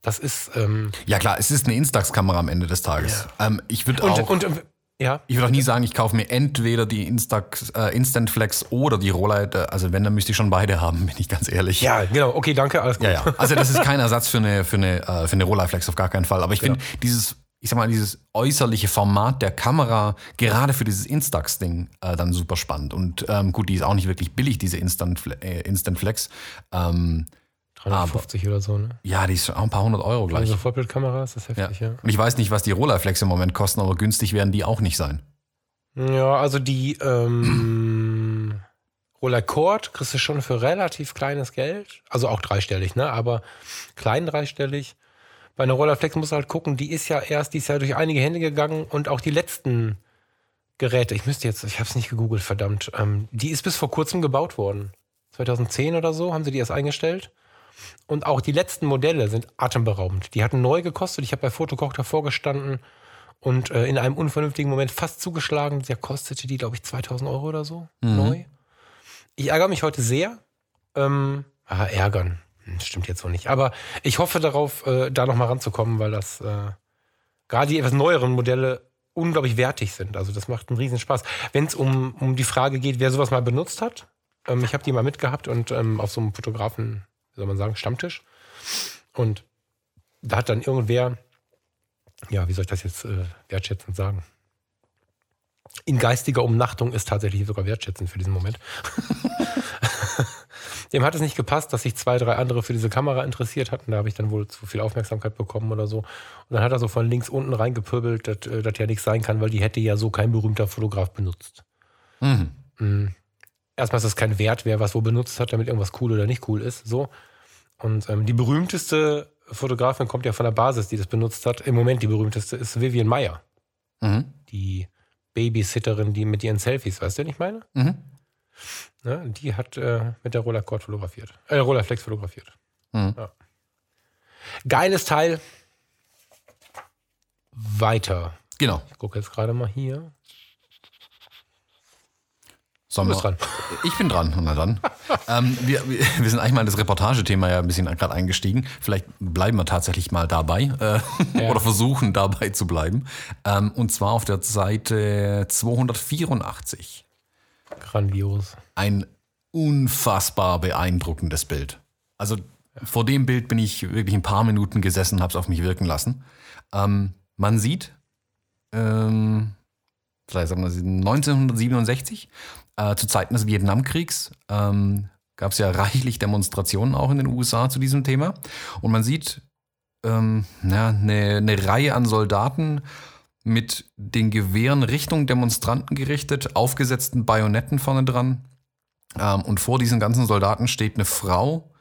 S2: Das ist ähm,
S1: Ja klar, es ist eine Instax-Kamera am Ende des Tages. Ähm, ich würde
S2: und,
S1: auch,
S2: und, ähm, ja,
S1: ich würde auch nie sagen, ich kaufe mir entweder die Instax, äh, Instant Flex oder die Rolllight. äh, Also wenn, dann müsste ich schon beide haben, bin ich ganz ehrlich.
S2: ja, genau, okay, danke, alles gut.
S1: Ja, ja. Also das ist kein Ersatz für eine, für eine, äh, für eine Rolleiflex auf gar keinen Fall. Aber ich finde dieses, ich sag mal, dieses äußerliche Format der Kamera, gerade für dieses Instax-Ding, äh, dann super spannend. Und ähm, gut, die ist auch nicht wirklich billig, diese Instant, äh, Instant Flex. Ähm,
S2: 350 oder so, ne?
S1: ja, die ist auch ein paar hundert Euro gleich.
S2: Also Vollbildkameras, das ist
S1: Ja.
S2: heftig, ja.
S1: Und ich weiß nicht, was die Rolleiflex im Moment kosten, aber günstig werden die auch nicht sein.
S2: Ja, also die ähm, Roller Cord kriegst du schon für relativ kleines Geld. Also auch dreistellig, ne? Aber klein dreistellig. Bei einer Rollerflex musst du halt gucken, die ist ja erst, die ist ja durch einige Hände gegangen und auch die letzten Geräte, ich müsste jetzt, ich habe es nicht gegoogelt, verdammt, ähm, die ist bis vor kurzem gebaut worden. 2010 oder so haben sie die erst eingestellt. Und auch die letzten Modelle sind atemberaubend. Die hatten neu gekostet. Ich habe bei Fotokoch davor gestanden und äh, in einem unvernünftigen Moment fast zugeschlagen. Der kostete die, glaube ich, 2000 Euro oder so neu. Ich ärgere mich heute sehr. Ähm, ah, ärgern. Hm, Stimmt jetzt noch nicht. Aber ich hoffe darauf, äh, da nochmal ranzukommen, weil das äh, gerade die etwas neueren Modelle unglaublich wertig sind. Also das macht einen riesen Spaß. Wenn es um, um die Frage geht, wer sowas mal benutzt hat, ähm, ich habe die mal mitgehabt und ähm, auf so einem Fotografen, soll man sagen, Stammtisch. Und da hat dann irgendwer, ja, wie soll ich das jetzt äh, wertschätzend sagen? In geistiger Umnachtung ist tatsächlich sogar wertschätzend für diesen Moment. Dem hat es nicht gepasst, dass sich zwei, drei andere für diese Kamera interessiert hatten. Da habe ich dann wohl zu viel Aufmerksamkeit bekommen oder so. Und dann hat er so von links unten reingepöbelt, dass äh, das ja nichts sein kann, weil die hätte ja so kein berühmter Fotograf benutzt.
S1: Mhm.
S2: Erstmal ist das kein Wert, wer was wo benutzt hat, damit irgendwas cool oder nicht cool ist. So. Und ähm, die berühmteste Fotografin kommt ja von der Basis, die das benutzt hat. Im Moment die berühmteste ist Vivian Meyer,
S1: Mhm.
S2: die Babysitterin, die mit ihren Selfies, weißt du, was ich meine?
S1: Mhm.
S2: Ne? Die hat äh, mit der Rollercord fotografiert. Äh, Rollerflex fotografiert.
S1: Mhm.
S2: Ja. Geiles Teil. Weiter.
S1: Genau.
S2: Ich gucke jetzt gerade mal hier.
S1: Sollen
S2: Du bist dran.
S1: Ich bin dran, na dann. ähm, wir, wir sind eigentlich mal in das Reportagethema ja ein bisschen gerade eingestiegen. Vielleicht bleiben wir tatsächlich mal dabei äh,
S2: Ja.
S1: oder versuchen dabei zu bleiben. Ähm, und zwar auf der Seite 284.
S2: Grandios.
S1: Ein unfassbar beeindruckendes Bild. Also vor dem Bild bin ich wirklich ein paar Minuten gesessen, habe es auf mich wirken lassen. Ähm, man sieht, ähm, sagen wir 1967, äh, zu Zeiten des Vietnamkriegs, ähm, gab es ja reichlich Demonstrationen auch in den USA zu diesem Thema. Und man sieht ähm, ja, eine, eine Reihe an Soldaten mit den Gewehren Richtung Demonstranten gerichtet, aufgesetzten Bajonetten vorne dran. Ähm, und vor diesen ganzen Soldaten steht eine Frau,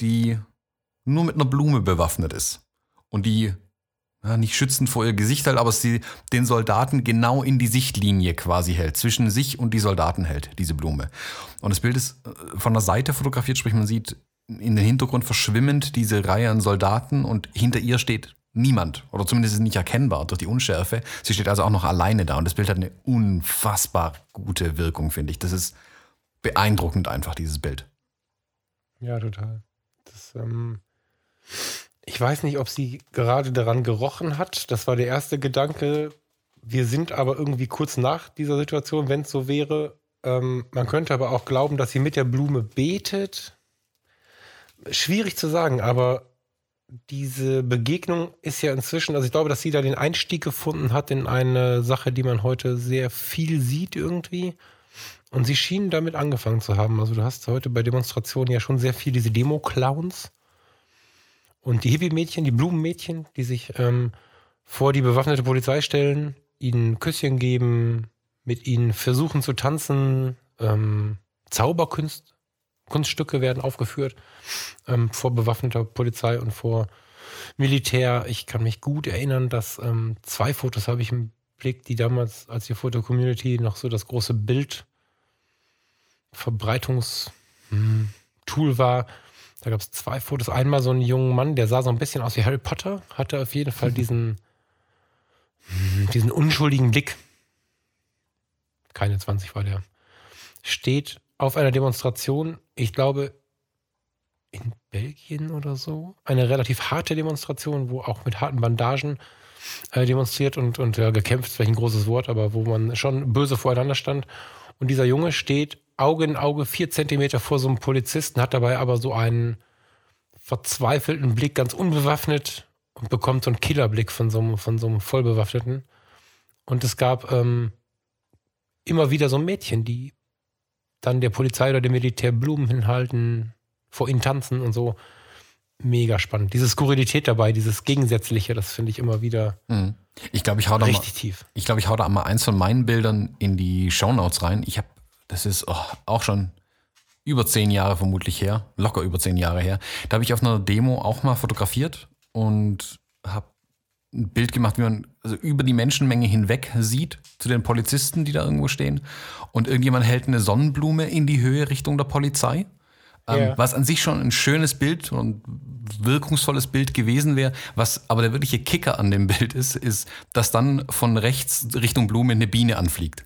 S1: die nur mit einer Blume bewaffnet ist. Und die ja, nicht schützend vor ihr Gesicht hält, aber sie den Soldaten genau in die Sichtlinie quasi hält, zwischen sich und die Soldaten hält, diese Blume. Und das Bild ist äh, von der Seite fotografiert, sprich man sieht in den Hintergrund verschwimmend diese Reihe an Soldaten und hinter ihr steht niemand oder zumindest ist nicht erkennbar durch die Unschärfe. Sie steht also auch noch alleine da und das Bild hat eine unfassbar gute Wirkung, finde ich. Das ist beeindruckend einfach, dieses Bild.
S2: Ja, total. Das, ähm, ich weiß nicht, ob sie gerade daran gerochen hat. Das war der erste Gedanke. Wir sind aber irgendwie kurz nach dieser Situation, wenn es so wäre. Ähm, man könnte aber auch glauben, dass sie mit der Blume betet. Schwierig zu sagen, aber diese Begegnung ist ja inzwischen, also ich glaube, dass sie da den Einstieg gefunden hat in eine Sache, die man heute sehr viel sieht irgendwie. Und sie schienen damit angefangen zu haben. Also du hast heute bei Demonstrationen ja schon sehr viel diese Demo-Clowns und die Hippie-Mädchen, die Blumenmädchen, die sich ähm, vor die bewaffnete Polizei stellen, ihnen Küsschen geben, mit ihnen versuchen zu tanzen, ähm, Zauberkunststücke werden aufgeführt ähm, vor bewaffneter Polizei und vor Militär. Ich kann mich gut erinnern, dass ähm, zwei Fotos habe ich im Blick, die damals, als die Foto-Community noch so das große Bild Verbreitungstool war. Da gab es zwei Fotos. Einmal so einen jungen Mann, der sah so ein bisschen aus wie Harry Potter, hatte auf jeden Fall diesen, diesen unschuldigen Blick. Keine 20 war der. Steht auf einer Demonstration, ich glaube in Belgien oder so, eine relativ harte Demonstration, wo auch mit harten Bandagen äh, demonstriert und, und ja, gekämpft, vielleicht ein großes Wort, aber wo man schon böse voreinander stand. Und dieser Junge steht Auge in Auge, vier Zentimeter vor so einem Polizisten, hat dabei aber so einen verzweifelten Blick, ganz unbewaffnet und bekommt so einen Killerblick von so einem, von so einem Vollbewaffneten. Und es gab ähm, immer wieder so Mädchen, die dann der Polizei oder dem Militär Blumen hinhalten, vor ihnen tanzen und so. Mega spannend. Diese Skurrilität dabei, dieses Gegensätzliche, das finde ich immer wieder
S1: Mhm. Ich glaube, ich hau da
S2: richtig
S1: mal,
S2: tief.
S1: ich glaube, ich hau da mal eins von meinen Bildern in die Shownotes rein. Ich habe, das ist oh, auch schon über zehn Jahre vermutlich her, locker über zehn Jahre her. Da habe ich auf einer Demo auch mal fotografiert und habe ein Bild gemacht, wie man also über die Menschenmenge hinweg sieht zu den Polizisten, die da irgendwo stehen. Und irgendjemand hält eine Sonnenblume in die Höhe Richtung der Polizei. Ähm,
S2: Ja.
S1: Was an sich schon ein schönes Bild und wirkungsvolles Bild gewesen wäre. Was aber der wirkliche Kicker an dem Bild ist, ist, dass dann von rechts Richtung Blume eine Biene anfliegt.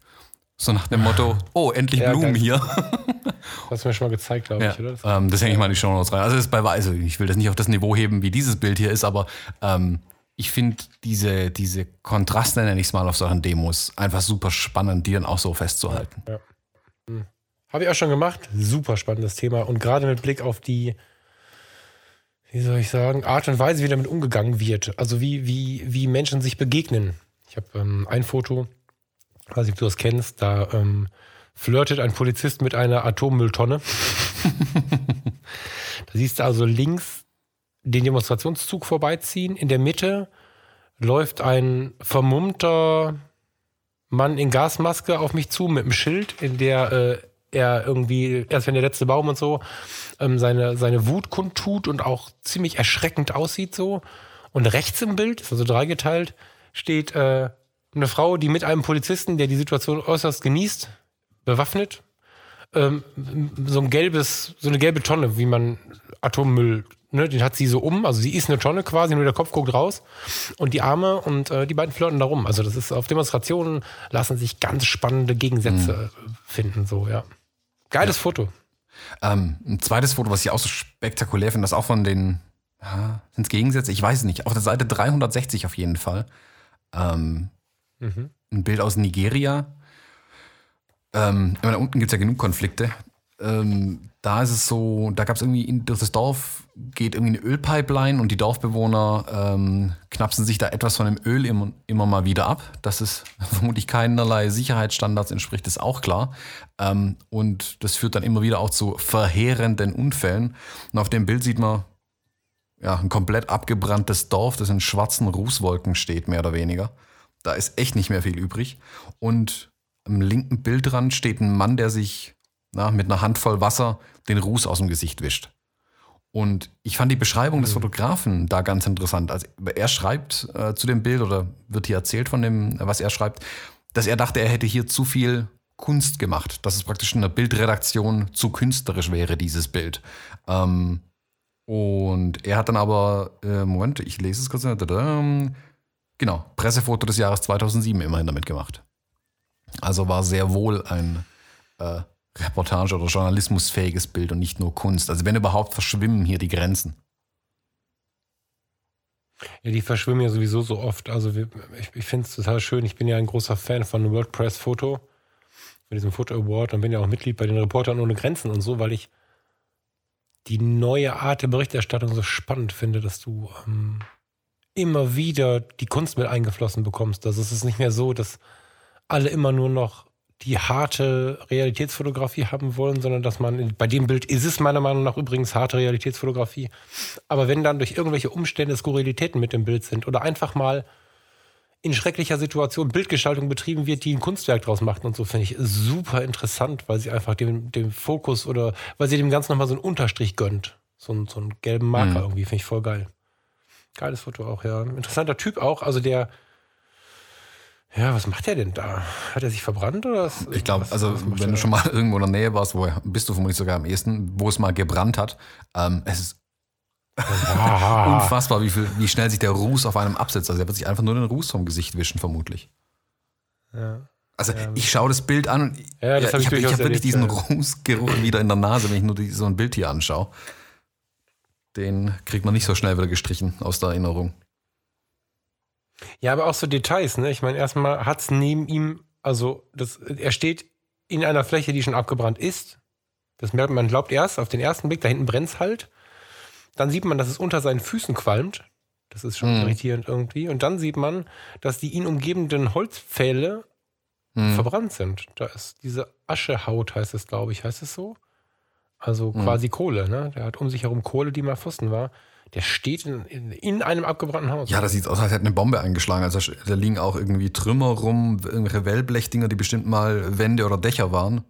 S1: So nach dem Motto, oh, endlich
S2: Ja,
S1: Blumen
S2: geil.
S1: hier.
S2: Hast du mir schon mal gezeigt, glaube
S1: Ja,
S2: ich, oder? Das-
S1: ähm, das hänge ich mal in die Show Notes rein. Also, das ist bei, also ich will das nicht auf das Niveau heben, wie dieses Bild hier ist, aber ähm, ich finde diese, diese Kontraste, nenne ich es mal, auf solchen Demos einfach super spannend, die dann auch so festzuhalten.
S2: Habe ich auch schon gemacht. Super spannendes Thema. Und gerade mit Blick auf die, wie soll ich sagen, Art und Weise, wie damit umgegangen wird. Also wie, wie, wie Menschen sich begegnen. Ich habe ähm, ein Foto, weiß nicht, ob du das kennst, da ähm, flirtet ein Polizist mit einer Atommülltonne. da siehst du also links den Demonstrationszug vorbeiziehen. In der Mitte läuft ein vermummter Mann in Gasmaske auf mich zu mit einem Schild, in der äh, er irgendwie, erst wenn der letzte Baum und so, ähm, seine, seine Wut kundtut und auch ziemlich erschreckend aussieht so. Und rechts im Bild, ist also dreigeteilt, steht äh, eine Frau, die mit einem Polizisten, der die Situation äußerst genießt, bewaffnet, ähm, so ein gelbes, so eine gelbe Tonne, wie man Atommüll, ne, den hat sie so um, also sie ist eine Tonne quasi, nur der Kopf guckt raus und die Arme und äh, die beiden flirten da rum. Also das ist auf Demonstrationen lassen sich ganz spannende Gegensätze äh, finden, so, ja. Geiles Foto.
S1: Ähm, ein zweites Foto, was ich auch so spektakulär finde, das auch von den, ja, sind es Gegensätze? Ich weiß es nicht. Auf der Seite 360 auf jeden Fall. Ähm, Ein Bild aus Nigeria. Ähm, meine, da unten gibt es ja genug Konflikte. Ähm, da ist es so, da gab es irgendwie, durch das Dorf geht irgendwie eine Ölpipeline und die Dorfbewohner ähm, knapsen sich da etwas von dem Öl immer, immer mal wieder ab. Dass es vermutlich keinerlei Sicherheitsstandards entspricht, ist auch klar. Ähm, und das führt dann immer wieder auch zu verheerenden Unfällen. Und auf dem Bild sieht man ja, ein komplett abgebranntes Dorf, das in schwarzen Rußwolken steht, mehr oder weniger. Da ist echt nicht mehr viel übrig. Und am linken Bildrand steht ein Mann, der sich na, mit einer Handvoll Wasser den Ruß aus dem Gesicht wischt. Und ich fand die Beschreibung des Fotografen da ganz interessant. Also er schreibt äh, zu dem Bild oder wird hier erzählt von dem, was er schreibt, dass er dachte, er hätte hier zu viel Kunst gemacht, dass es praktisch in der Bildredaktion zu künstlerisch wäre, dieses Bild. Ähm, und er hat dann aber, äh, Moment, ich lese es kurz. tadam, Genau, Pressefoto des Jahres 2007 immerhin damit gemacht. Also war sehr wohl ein äh, Reportage- oder journalismusfähiges Bild und nicht nur Kunst. Also wenn überhaupt, verschwimmen hier die Grenzen.
S2: Ja, die verschwimmen ja sowieso so oft. Also wir, ich, ich finde es total schön. Ich bin ja ein großer Fan von WordPress Foto, von diesem Foto Award und bin ja auch Mitglied bei den Reportern ohne Grenzen und so, weil ich die neue Art der Berichterstattung so spannend finde, dass du ähm, immer wieder die Kunst mit eingeflossen bekommst. Also es ist nicht mehr so, dass alle immer nur noch die harte Realitätsfotografie haben wollen, sondern dass man, bei dem Bild ist es meiner Meinung nach übrigens harte Realitätsfotografie, aber wenn dann durch irgendwelche Umstände Skurrilitäten mit dem Bild sind oder einfach mal in schrecklicher Situation Bildgestaltung betrieben wird, die ein Kunstwerk draus macht und so, finde ich super interessant, weil sie einfach dem, dem Fokus oder weil sie dem Ganzen nochmal so einen Unterstrich gönnt. So, einen, so einen gelben Marker mhm. irgendwie, finde ich voll geil. Geiles Foto auch, ja. Interessanter Typ auch, also der, ja, was macht er denn da? Hat er sich verbrannt oder? Was,
S1: ich glaube, also wenn du schon mal irgendwo in der Nähe warst, wo bist du vermutlich sogar am ehesten, wo es mal gebrannt hat, ähm, es ist Unfassbar, wie, viel, wie schnell sich der Ruß auf einem absetzt. Also er wird sich einfach nur den Ruß vom Gesicht wischen, vermutlich. Ja. Also ja. ich schaue das Bild an und ja, ich, ich habe hab wirklich diesen Rußgeruch wieder in der Nase, wenn ich nur die, so ein Bild hier anschaue. Den kriegt man nicht so schnell wieder gestrichen aus der Erinnerung.
S2: Ja, aber auch so Details, ne? Ich meine, erstmal hat es neben ihm, also das, er steht in einer Fläche, die schon abgebrannt ist. Das merkt man, glaubt erst auf den ersten Blick, da hinten brennt es halt. Dann sieht man, dass es unter seinen Füßen qualmt. Das ist schon mhm. irritierend irgendwie. Und dann sieht man, dass die ihn umgebenden Holzpfähle mhm. verbrannt sind. Da ist diese Aschehaut, heißt es, glaube ich. Heißt es so? Also mhm. quasi Kohle, ne? Der hat um sich herum Kohle, die mal Pfosten war. Der steht in, in, in, einem abgebrannten Haus.
S1: Ja, das sieht aus, als hätte eine Bombe eingeschlagen. Also da liegen auch irgendwie Trümmer rum, irgendwelche Wellblechdinger, die bestimmt mal Wände oder Dächer waren.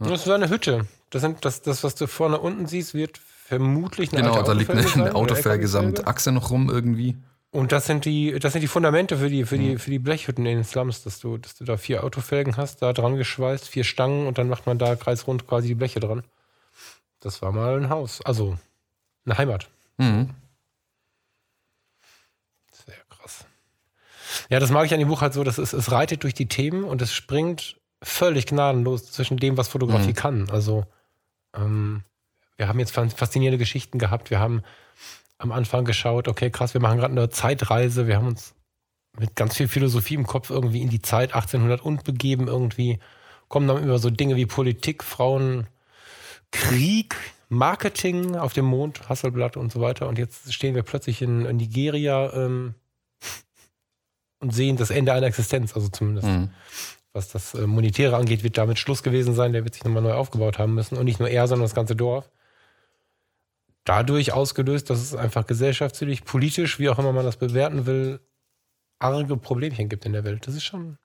S2: Ja. Das ist eine Hütte. Das, sind, das, das, was du vorne unten siehst, wird vermutlich
S1: eine Genau, da liegt eine, eine Autofelge samt Achse noch rum irgendwie.
S2: Und das sind die, das sind die Fundamente für die, für die, für die Blechhütten in den Slums, dass du, dass du da vier Autofelgen hast, da dran geschweißt, vier Stangen und dann macht man da kreisrund quasi die Bleche dran. Das war mal ein Haus, also eine Heimat. Mhm. Sehr krass. Ja, das mag ich an dem Buch halt so, dass es, es reitet durch die Themen und es springt völlig gnadenlos zwischen dem, was Fotografie mhm. kann. Also ähm, wir haben jetzt faszinierende Geschichten gehabt. Wir haben am Anfang geschaut, okay, krass, wir machen gerade eine Zeitreise. Wir haben uns mit ganz viel Philosophie im Kopf irgendwie in die Zeit 1800 und begeben irgendwie. Kommen dann über so Dinge wie Politik, Frauen, Krieg, Marketing auf dem Mond, Hasselblatt und so weiter. Und jetzt stehen wir plötzlich in, in Nigeria ähm, und sehen das Ende einer Existenz, also zumindest. Mhm. Was das äh, Monetäre angeht, wird damit Schluss gewesen sein. Der wird sich nochmal neu aufgebaut haben müssen. Und nicht nur er, sondern das ganze Dorf dadurch ausgelöst, dass es einfach gesellschaftlich, politisch, wie auch immer man das bewerten will, arge Problemchen gibt in der Welt. Das ist schon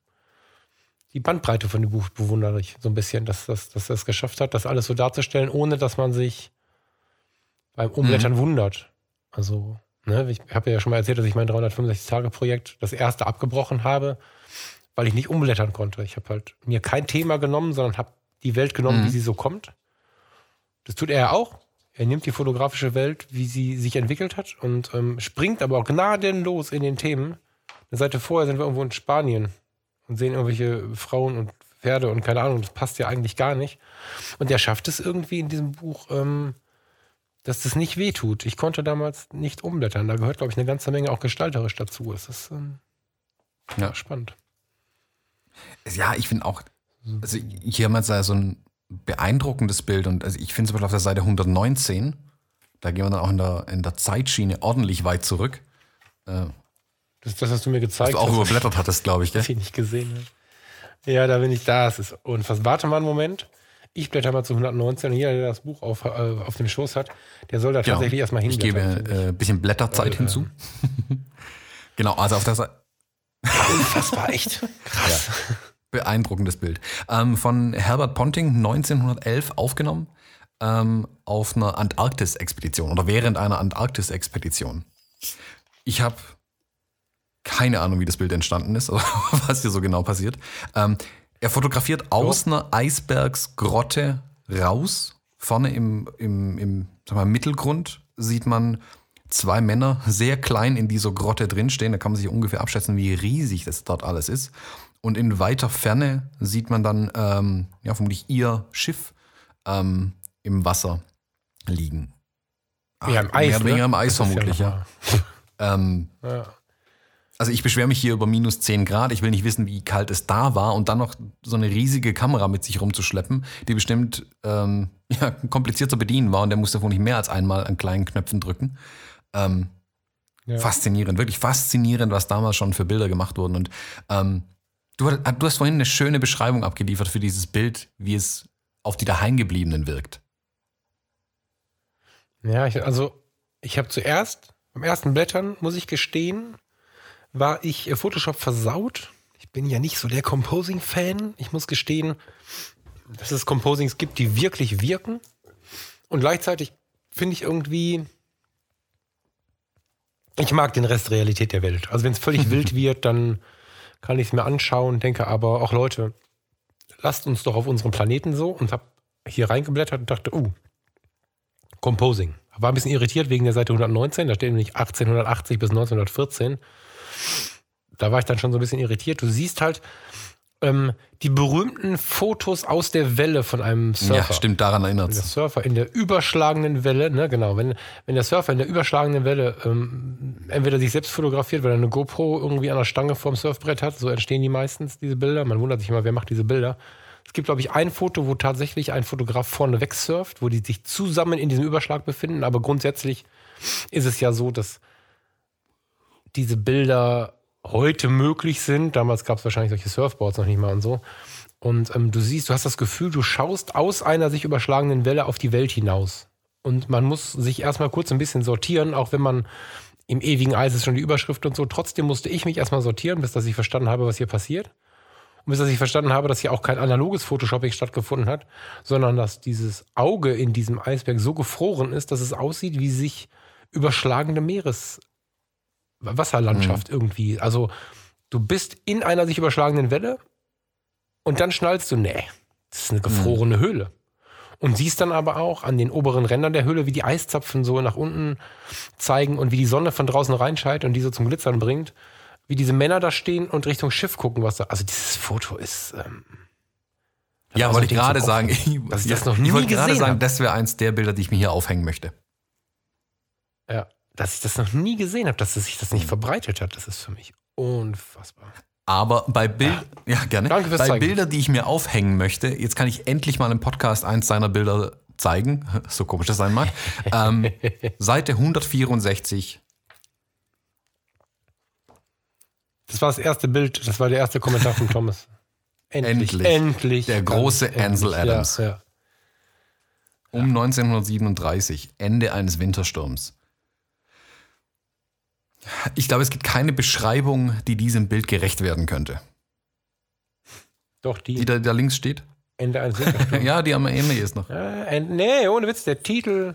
S2: die Bandbreite von dem Buch bewundere ich so ein bisschen, dass das dass das geschafft hat, das alles so darzustellen, ohne dass man sich beim Umblättern mhm. wundert. Also, ne, ich habe ja schon mal erzählt, dass ich mein 365-Tage-Projekt das erste abgebrochen habe, weil ich nicht umblättern konnte. Ich habe halt mir kein Thema genommen, sondern habe die Welt genommen, mhm. wie sie so kommt. Das tut er ja auch. Er nimmt die fotografische Welt, wie sie sich entwickelt hat und ähm, springt aber auch gnadenlos in den Themen. Eine Seite vorher sind wir irgendwo in Spanien und sehen irgendwelche Frauen und Pferde und keine Ahnung, das passt ja eigentlich gar nicht. Und er schafft es irgendwie in diesem Buch, ähm, dass das nicht wehtut. Ich konnte damals nicht umblättern. Da gehört, glaube ich, eine ganze Menge auch gestalterisch dazu. Es ist ähm, ja. spannend.
S1: Ja, ich finde auch, also hier haben wir so ein beeindruckendes Bild. Und also ich finde zum Beispiel auf der Seite 119, da gehen wir dann auch in der, in der Zeitschiene ordentlich weit zurück.
S2: Äh, das das, was du mir gezeigt
S1: hast. Du auch überblättert hattest, glaube ich, gell?
S2: Was ich nicht gesehen habe. Ja, da bin ich da. Es ist unfassbar. Warte mal einen Moment. Ich blätter mal zu 119 und jeder, der das Buch auf, äh, auf dem Schoß hat, der soll da genau. tatsächlich erstmal
S1: hinblättern. Ich gebe ein äh, bisschen Blätterzeit Weil, hinzu. genau, also auf der Seite.
S2: Unfassbar, echt. Krass.
S1: Ja. Beeindruckendes Bild. Ähm, von Herbert Ponting 1911 aufgenommen ähm, auf einer Antarktis-Expedition oder während einer Antarktis-Expedition. Ich habe keine Ahnung, wie das Bild entstanden ist oder was hier so genau passiert. Ähm, er fotografiert aus einer Eisbergsgrotte raus. Vorne im, im, im mal, Mittelgrund sieht man zwei Männer sehr klein in dieser Grotte drinstehen. Da kann man sich ungefähr abschätzen, wie riesig das dort alles ist. Und in weiter Ferne sieht man dann ähm, ja, vermutlich ihr Schiff ähm, im Wasser liegen.
S2: Ach, ja, im Eis.
S1: Mehr ne? im Eis vermutlich, ja. Ähm, ja. Also ich beschwere mich hier über minus 10 Grad. Ich will nicht wissen, wie kalt es da war und dann noch so eine riesige Kamera mit sich rumzuschleppen, die bestimmt ähm, ja, kompliziert zu bedienen war und der musste wohl nicht mehr als einmal an kleinen Knöpfen drücken. Ähm, ja. Faszinierend, wirklich faszinierend, was damals schon für Bilder gemacht wurden. Und ähm, Du, du hast vorhin eine schöne Beschreibung abgeliefert für dieses Bild, wie es auf die Daheimgebliebenen wirkt.
S2: Ja, ich, also ich habe zuerst, beim ersten Blättern, muss ich gestehen, war ich äh, Photoshop versaut. Ich bin ja nicht so der Composing-Fan. Ich muss gestehen, dass es Composings gibt, die wirklich wirken. Und gleichzeitig finde ich irgendwie, ich mag den Rest Realität der Welt. Also wenn es völlig wild wird, dann kann ich es mir anschauen, denke aber auch Leute, lasst uns doch auf unserem Planeten so und habe hier reingeblättert und dachte, uh, Composing. War ein bisschen irritiert wegen der Seite 119, da steht nämlich 1880 bis 1914. Da war ich dann schon so ein bisschen irritiert. Du siehst halt, ähm, die berühmten Fotos aus der Welle von einem Surfer.
S1: Ja, stimmt, daran erinnert
S2: Der. Surfer in der überschlagenden Welle, ne, genau, wenn, wenn der Surfer in der überschlagenden Welle ähm, entweder sich selbst fotografiert, weil er eine GoPro irgendwie an der Stange vorm Surfbrett hat, so entstehen die meistens, diese Bilder. Man wundert sich immer, wer macht diese Bilder. Es gibt, glaube ich, ein Foto, wo tatsächlich ein Fotograf vorne weg surft, wo die sich zusammen in diesem Überschlag befinden, aber grundsätzlich ist es ja so, dass diese Bilder heute möglich sind. Damals gab es wahrscheinlich solche Surfboards noch nicht mal und so. Und ähm, du siehst, du hast das Gefühl, du schaust aus einer sich überschlagenden Welle auf die Welt hinaus. Und man muss sich erstmal kurz ein bisschen sortieren, auch wenn man im ewigen Eis ist schon die Überschrift und so. Trotzdem musste ich mich erstmal sortieren, bis dass ich verstanden habe, was hier passiert. Und bis dass ich verstanden habe, dass hier auch kein analoges Photoshopping stattgefunden hat, sondern dass dieses Auge in diesem Eisberg so gefroren ist, dass es aussieht wie sich überschlagende Meeres Wasserlandschaft irgendwie. Also du bist in einer sich überschlagenden Welle und dann schnallst du, nee, das ist eine gefrorene Höhle. Und siehst dann aber auch an den oberen Rändern der Höhle, wie die Eiszapfen so nach unten zeigen und wie die Sonne von draußen reinscheint und die so zum Glitzern bringt. Wie diese Männer da stehen und Richtung Schiff gucken, was da. Also dieses Foto ist. Ähm,
S1: Ja, wollte ich gerade sagen. Ich,
S2: dass ich das noch nie
S1: ich wollte gerade sagen,
S2: hab.
S1: das wäre eins der Bilder, die ich mir hier aufhängen möchte.
S2: ja, dass ich das noch nie gesehen habe, dass sich das
S1: Mhm.
S2: nicht verbreitet hat, das ist für mich unfassbar.
S1: Aber bei Bild, ja, gerne.
S2: Danke fürs
S1: bei
S2: Zeigen.
S1: Bilder, die ich mir aufhängen möchte, jetzt kann ich endlich mal im Podcast eins seiner Bilder zeigen, so komisch das sein mag. ähm, Seite 164.
S2: Das war das erste Bild, das war der erste Kommentar von Thomas. Endlich,
S1: Endlich.
S2: endlich.
S1: Der große Ansel
S2: Ja,
S1: Adams.
S2: Ja,
S1: Um 1937, Ende eines Wintersturms. Ich glaube, es gibt keine Beschreibung, die diesem Bild gerecht werden könnte.
S2: Doch, die
S1: Die da, da links steht?
S2: Ende eines Wintersturms.
S1: Ja, die am Ende ist noch.
S2: End- nee, ohne Witz, der Titel,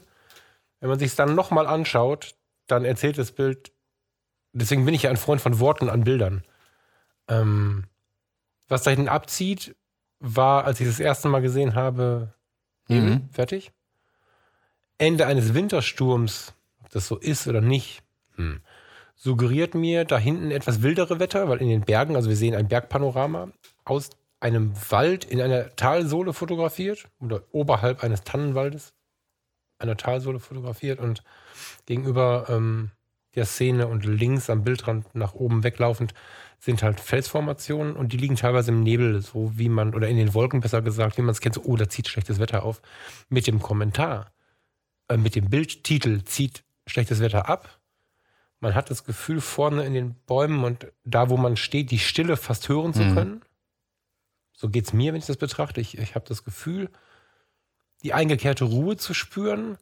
S2: wenn man sich es dann nochmal anschaut, dann erzählt das Bild, deswegen bin ich ja ein Freund von Worten an Bildern. Ähm, was da hinten abzieht, war, als ich das erste Mal gesehen habe,
S1: Mhm.
S2: fertig. Ende eines Wintersturms, ob das so ist oder nicht, hm, suggeriert mir da hinten etwas wildere Wetter, weil in den Bergen, also wir sehen ein Bergpanorama, aus einem Wald in einer Talsohle fotografiert oder oberhalb eines Tannenwaldes einer Talsohle fotografiert und gegenüber ähm, der Szene und links am Bildrand nach oben weglaufend sind halt Felsformationen und die liegen teilweise im Nebel, so wie man, oder in den Wolken besser gesagt, wie man es kennt, so, oh, da zieht schlechtes Wetter auf. Mit dem Kommentar, äh, mit dem Bildtitel zieht schlechtes Wetter ab. Man hat das Gefühl, vorne in den Bäumen und da, wo man steht, die Stille fast hören zu
S1: Mhm.
S2: können. So geht es mir, wenn ich das betrachte. Ich, ich habe das Gefühl, die eingekehrte Ruhe zu spüren.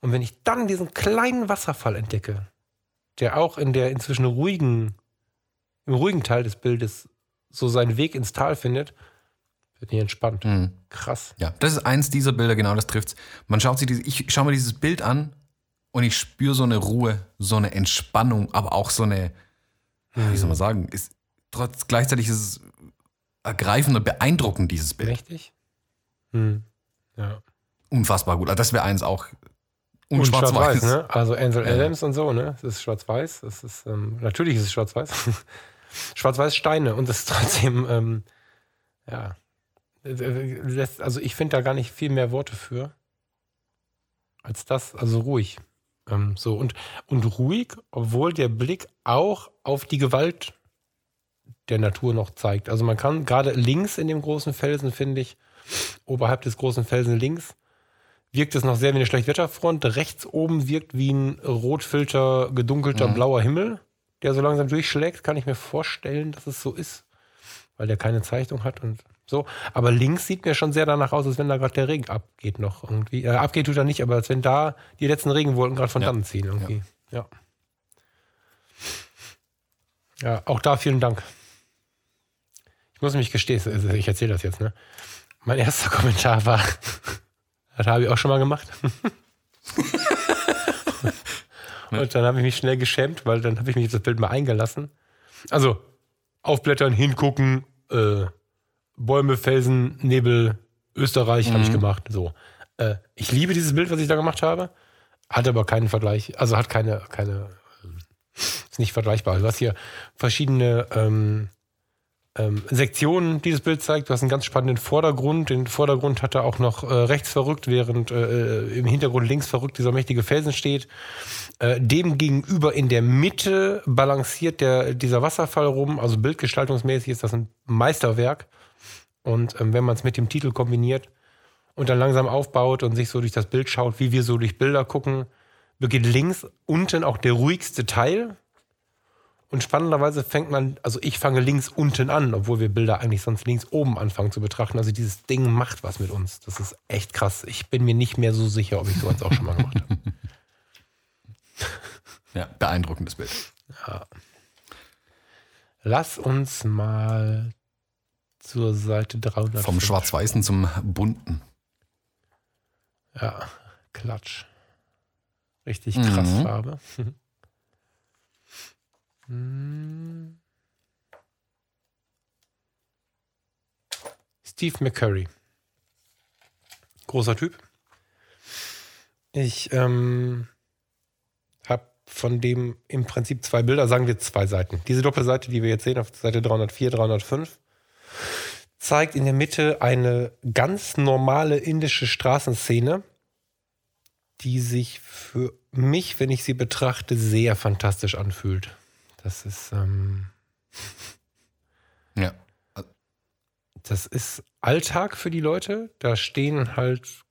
S2: Und wenn ich dann diesen kleinen Wasserfall entdecke, der auch in der inzwischen ruhigen, im ruhigen Teil des Bildes so seinen Weg ins Tal findet, wird mir entspannt.
S1: Mhm.
S2: Krass.
S1: Ja, das ist eins dieser Bilder, genau das trifft's. Man schaut sich diese, ich schaue mir dieses Bild an und ich spüre so eine Ruhe, so eine Entspannung, aber auch so eine, wie soll man sagen, ist, trotz, gleichzeitig ist es ergreifend und beeindruckend, dieses Bild.
S2: Mächtig? Hm. Ja.
S1: Unfassbar gut. Also das wäre eins auch. Und,
S2: Und
S1: schwarz-weiß.
S2: schwarz-weiß, ne? Also Ansel
S1: Ja.
S2: Adams und so, ne? Es ist schwarz-weiß. Es ist, ähm, natürlich ist es schwarz-weiß. schwarz-weiß Steine und das ist trotzdem, ähm, ja. Äh, lässt- Also ich finde da gar nicht viel mehr Worte für. Als das, also ruhig. Ähm, so und, und ruhig, obwohl der Blick auch auf die Gewalt der Natur noch zeigt. Also man kann gerade links in dem großen Felsen, finde ich, oberhalb des großen Felsen links, wirkt es noch sehr wie eine Schlechtwetterfront. Rechts oben wirkt wie ein rotfilter, gedunkelter
S1: Mhm.
S2: blauer Himmel, der so langsam durchschlägt. Kann ich mir vorstellen, dass es so ist, weil der keine Zeichnung hat und so. Aber links sieht mir schon sehr danach aus, als wenn da gerade der Regen abgeht noch irgendwie. Äh, abgeht tut er nicht, aber als wenn da die letzten Regenwolken gerade von
S1: Ja.
S2: dannen ziehen irgendwie. Ja. Ja, auch da vielen Dank. Ich muss mich gestehen, ich erzähle das jetzt, ne? Mein erster Kommentar war, das habe ich auch schon mal gemacht. Und dann habe ich mich schnell geschämt, weil dann habe ich mich das Bild mal eingelassen. Also aufblättern, hingucken, äh, Bäume, Felsen, Nebel, Österreich habe ich gemacht. So. Äh, ich liebe dieses Bild, was ich da gemacht habe. Hat aber keinen Vergleich, also hat keine, keine, ist nicht vergleichbar. Du hast hier verschiedene ähm, ähm, Sektionen, die das Bild zeigt. Du hast einen ganz spannenden Vordergrund. Den Vordergrund hat er auch noch äh, rechts verrückt, während äh, im Hintergrund links verrückt dieser mächtige Felsen steht. Äh, dem gegenüber in der Mitte balanciert der, dieser Wasserfall rum. Also bildgestaltungsmäßig ist das ein Meisterwerk. Und ähm, wenn man es mit dem Titel kombiniert und dann langsam aufbaut und sich so durch das Bild schaut, wie wir so durch Bilder gucken, beginnt links unten auch der ruhigste Teil. Und spannenderweise fängt man, also ich fange links unten an, obwohl wir Bilder eigentlich sonst links oben anfangen zu betrachten. Also dieses Ding macht was mit uns. Das ist echt krass. Ich bin mir nicht mehr so sicher, ob ich sowas auch schon mal gemacht habe.
S1: Ja, beeindruckendes Bild.
S2: Lass uns mal zur Seite 300.
S1: Vom Schwarz-Weißen zum Bunten.
S2: Ja, Klatsch. Richtig krass
S1: Mhm.
S2: Farbe. Hm. Steve McCurry. Großer Typ. Ich ähm, habe von dem im Prinzip zwei Bilder, sagen wir zwei Seiten. Diese Doppelseite, die wir jetzt sehen, auf Seite 304, 305, zeigt in der Mitte eine ganz normale indische Straßenszene, die sich für mich, wenn ich sie betrachte, sehr fantastisch anfühlt. Das ist, ähm,
S1: Ja.
S2: das ist Alltag für die Leute. Da stehen halt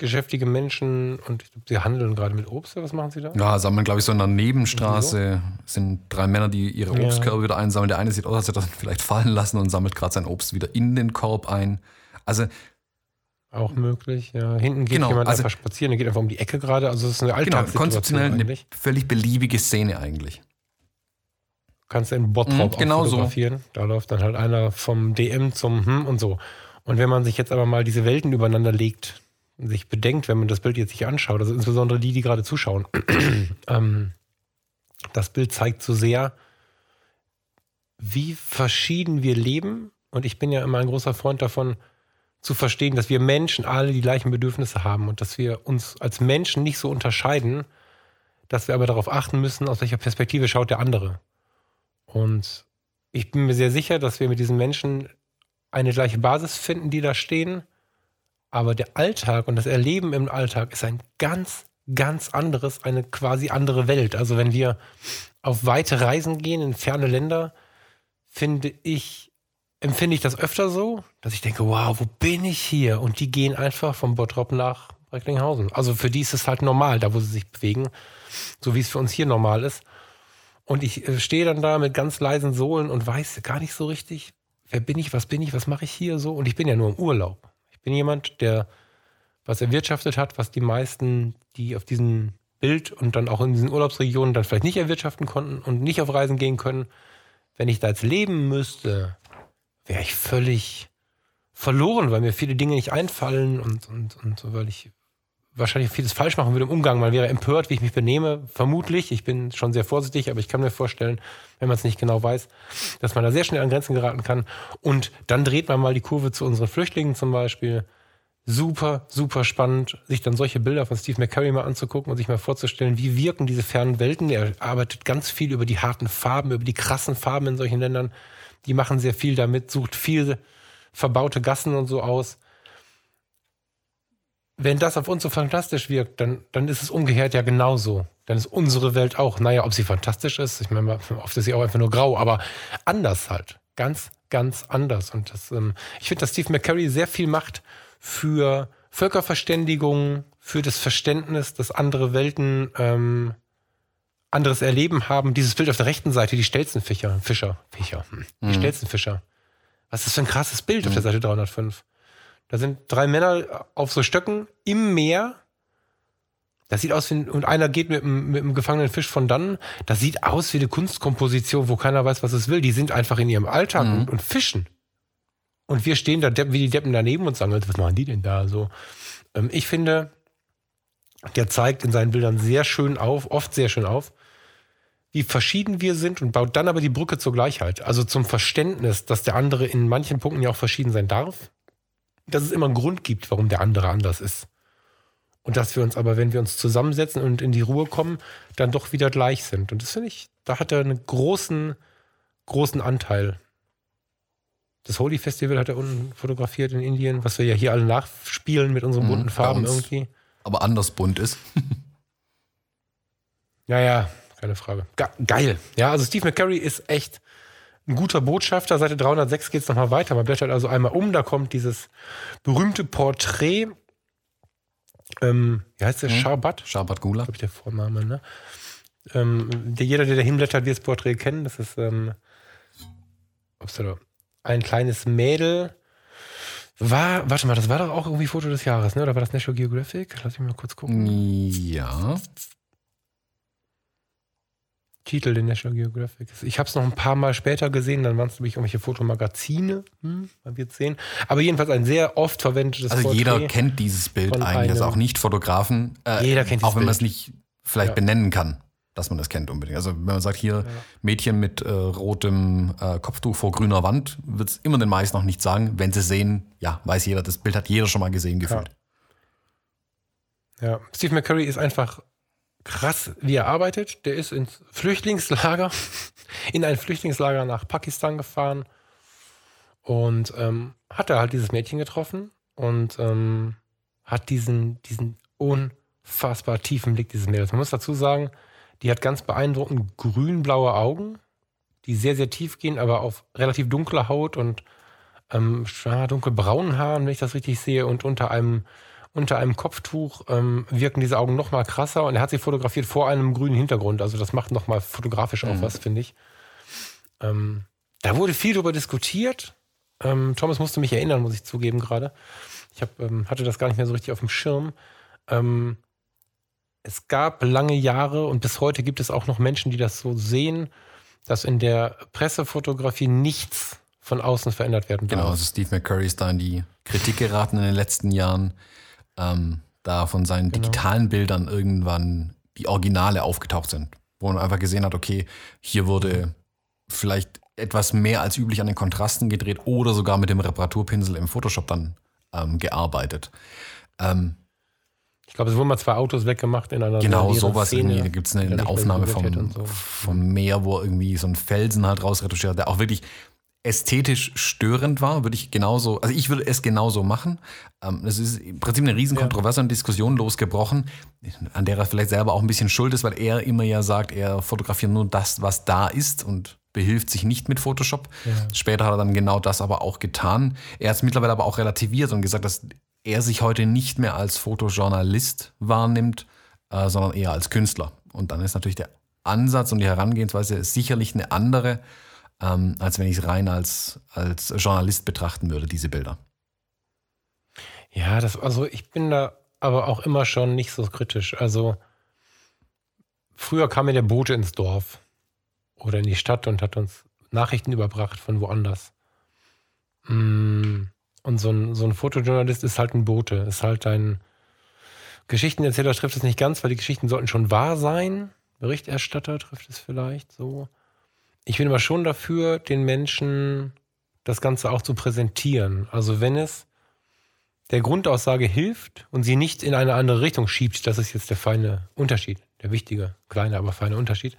S2: geschäftige Menschen und ich sie handeln gerade mit Obst. Was machen sie da?
S1: Ja, sammeln, glaube ich, so in der Nebenstraße sind drei Männer, die ihre
S2: Ja.
S1: Obstkörbe wieder einsammeln. Der eine sieht aus, als hätte er das vielleicht fallen lassen und sammelt gerade sein Obst wieder in den Korb ein. Also,
S2: Auch möglich, ja. Hinten geht
S1: Genau,
S2: jemand
S1: also-
S2: einfach spazieren, der geht einfach um die Ecke gerade. Also es ist eine
S1: genau,
S2: Alltagssituation
S1: konzeptionell eine
S2: eigentlich.
S1: völlig beliebige Szene eigentlich.
S2: kannst du in Bottrop
S1: Mhm, genau so.
S2: fotografieren. Da läuft dann halt einer vom DM zum Hm und so. Und wenn man sich jetzt aber mal diese Welten übereinander legt sich bedenkt, wenn man das Bild jetzt sich anschaut, also insbesondere die, die gerade zuschauen, ähm, das Bild zeigt so sehr, wie verschieden wir leben. Und ich bin ja immer ein großer Freund davon, zu verstehen, dass wir Menschen alle die gleichen Bedürfnisse haben und dass wir uns als Menschen nicht so unterscheiden, dass wir aber darauf achten müssen, aus welcher Perspektive schaut der andere. Und ich bin mir sehr sicher, dass wir mit diesen Menschen eine gleiche Basis finden, die da stehen. Aber der Alltag und das Erleben im Alltag ist ein ganz, ganz anderes, eine quasi andere Welt. Also wenn wir auf weite Reisen gehen in ferne Länder, finde ich, empfinde ich das öfter so, dass ich denke, wow, wo bin ich hier? Und die gehen einfach vom Bottrop nach Recklinghausen. Also für die ist es halt normal, da wo sie sich bewegen, so wie es für uns hier normal ist. Und ich äh, stehe dann da mit ganz leisen Sohlen und weiß gar nicht so richtig, wer bin ich, was bin ich, was mache ich hier so. Und ich bin ja nur im Urlaub. Bin jemand, der was erwirtschaftet hat, was die meisten, die auf diesem Bild und dann auch in diesen Urlaubsregionen dann vielleicht nicht erwirtschaften konnten und nicht auf Reisen gehen können. Wenn ich da jetzt leben müsste, wäre ich völlig verloren, weil mir viele Dinge nicht einfallen und, und, und so, weil ich wahrscheinlich vieles falsch machen würde im Umgang. Man wäre empört, wie ich mich benehme. Vermutlich. Ich bin schon sehr vorsichtig, aber ich kann mir vorstellen, wenn man es nicht genau weiß, dass man da sehr schnell an Grenzen geraten kann. Und dann dreht man mal die Kurve zu unseren Flüchtlingen zum Beispiel. Super, super spannend, sich dann solche Bilder von Steve McCurry mal anzugucken und sich mal vorzustellen, wie wirken diese fernen Welten. Er arbeitet ganz viel über die harten Farben, über die krassen Farben in solchen Ländern. Die machen sehr viel damit, sucht viel verbaute Gassen und so aus wenn das auf uns so fantastisch wirkt, dann, dann ist es umgekehrt ja genauso. Dann ist unsere Welt auch, naja, ob sie fantastisch ist, ich meine, oft ist sie auch einfach nur grau, aber anders halt. Ganz, ganz anders. Und das, ähm, ich finde, dass Steve McCurry sehr viel macht für Völkerverständigung, für das Verständnis, dass andere Welten ähm, anderes Erleben haben. Dieses Bild auf der rechten Seite, die Stelzenfischer, Fischer, Fischer, hm, die Stelzenfischer. Was ist das für ein krasses Bild auf der Seite 305? Da sind drei Männer auf so Stöcken im Meer Das sieht aus wie, und einer geht mit, einem- mit einem gefangenen Fisch von dann. Das sieht aus wie eine Kunstkomposition, wo keiner weiß, was es will. Die sind einfach in ihrem Alltag
S1: Mhm.
S2: und, und fischen. Und wir stehen da Deppen, wie die Deppen daneben und sagen, was machen die denn da so? Ähm, ich finde, der zeigt in seinen Bildern sehr schön auf, oft sehr schön auf, wie verschieden wir sind und baut dann aber die Brücke zur Gleichheit. Also zum Verständnis, dass der andere in manchen Punkten ja auch verschieden sein darf. Dass es immer einen Grund gibt, warum der andere anders ist. Und dass wir uns aber, wenn wir uns zusammensetzen und in die Ruhe kommen, dann doch wieder gleich sind. Und das finde ich, da hat er einen großen, großen Anteil. Das Holy Festival hat er unten fotografiert in Indien, was wir ja hier alle nachspielen mit unseren
S1: Mhm,
S2: bunten
S1: bei
S2: Farben irgendwie.
S1: Aber anders bunt ist.
S2: Ja, ja, keine Frage. Ge geil. Ja, also Steve McCurry ist echt ein guter Botschafter. Seite 306 geht es nochmal weiter. Man blättert also einmal um, da kommt dieses berühmte Porträt. Ähm, wie heißt der?
S1: Mhm. Schabat Gula.
S2: glaube ich, der Vorname, ne? Ähm, der, jeder, der da hinblättert, wird das Porträt kennen. Das ist ähm, upsala, ein kleines Mädel. War, warte mal, das war doch auch irgendwie Foto des Jahres, ne? Oder war das National Geographic? Lass mich mal kurz gucken.
S1: Ja.
S2: Titel der National Geographic. Ich habe es noch ein paar Mal später gesehen, dann waren es nämlich irgendwelche Fotomagazine. Hm, man wird sehen. Aber jedenfalls ein sehr oft verwendetes
S1: Also
S2: Porträt.
S1: jeder kennt dieses Bild eigentlich, also auch nicht Fotografen. Äh,
S2: Jeder kennt
S1: Auch
S2: dieses
S1: wenn man es nicht vielleicht
S2: Ja.
S1: benennen kann, dass man das kennt unbedingt. Also wenn man sagt, hier Mädchen mit äh, rotem äh, Kopftuch vor grüner Wand, wird es immer den meisten noch nicht sagen. Wenn sie sehen, ja, weiß jeder, das Bild hat jeder schon mal gesehen gefühlt.
S2: Ja, Steve McCurry ist einfach krass, wie er arbeitet. Der ist ins Flüchtlingslager, in ein Flüchtlingslager nach Pakistan gefahren und ähm, hat da halt dieses Mädchen getroffen und ähm, hat diesen, diesen unfassbar tiefen Blick dieses Mädels. Man muss dazu sagen, die hat ganz beeindruckend grün-blaue Augen, die sehr, sehr tief gehen, aber auf relativ dunkle Haut und ähm, dunkelbraunen Haaren, wenn ich das richtig sehe, und unter einem unter einem Kopftuch ähm, wirken diese Augen noch mal krasser und er hat sie fotografiert vor einem grünen Hintergrund. Also das macht noch mal fotografisch auch
S1: Mhm.
S2: was, finde ich. Ähm, da wurde viel darüber diskutiert. Ähm, Thomas musste mich erinnern, muss ich zugeben gerade. Ich hab, ähm, hatte das gar nicht mehr so richtig auf dem Schirm. Ähm, es gab lange Jahre und bis heute gibt es auch noch Menschen, die das so sehen, dass in der Pressefotografie nichts von außen verändert werden darf.
S1: Genau, also Steve McCurry ist da in die Kritik geraten in den letzten Jahren, ähm, da von seinen
S2: Genau.
S1: digitalen Bildern irgendwann die Originale aufgetaucht sind, wo man einfach gesehen hat, okay, hier wurde vielleicht etwas mehr als üblich an den Kontrasten gedreht oder sogar mit dem Reparaturpinsel im Photoshop dann ähm, gearbeitet. Ähm,
S2: Ich glaube, es wurden mal zwei Autos weggemacht in einer
S1: Genau, sowas
S2: Szene,
S1: irgendwie. Da gibt es eine, eine Aufnahme vom,
S2: so.
S1: vom Meer, wo irgendwie so ein Felsen halt rausretuschiert, der auch wirklich ästhetisch störend war, würde ich genauso, also ich würde es genauso machen. Ähm, Es ist im Prinzip eine riesen
S2: Ja.
S1: Kontroverse und Diskussion losgebrochen, an der er vielleicht selber auch ein bisschen schuld ist, weil er immer ja sagt, er fotografiert nur das, was da ist und behilft sich nicht mit Photoshop.
S2: Ja.
S1: Später hat er dann genau das aber auch getan. Er hat es mittlerweile aber auch relativiert und gesagt, dass er sich heute nicht mehr als Fotojournalist wahrnimmt, äh, sondern eher als Künstler. Und dann ist natürlich der Ansatz und die Herangehensweise sicherlich eine andere, ähm, als wenn ich es rein als, als Journalist betrachten würde, diese Bilder.
S2: Ja, das, also ich bin da aber auch immer schon nicht so kritisch. Also früher kam mir der Bote ins Dorf oder in die Stadt und hat uns Nachrichten überbracht von woanders. Mm, Und so ein, so ein Fotojournalist ist halt ein Bote, ist halt ein Geschichtenerzähler trifft es nicht ganz, weil die Geschichten sollten schon wahr sein. Berichterstatter trifft es vielleicht so. Ich bin aber schon dafür, den Menschen das Ganze auch zu präsentieren. Also wenn es der Grundaussage hilft und sie nicht in eine andere Richtung schiebt, das ist jetzt der feine Unterschied, der wichtige, kleine, aber feine Unterschied,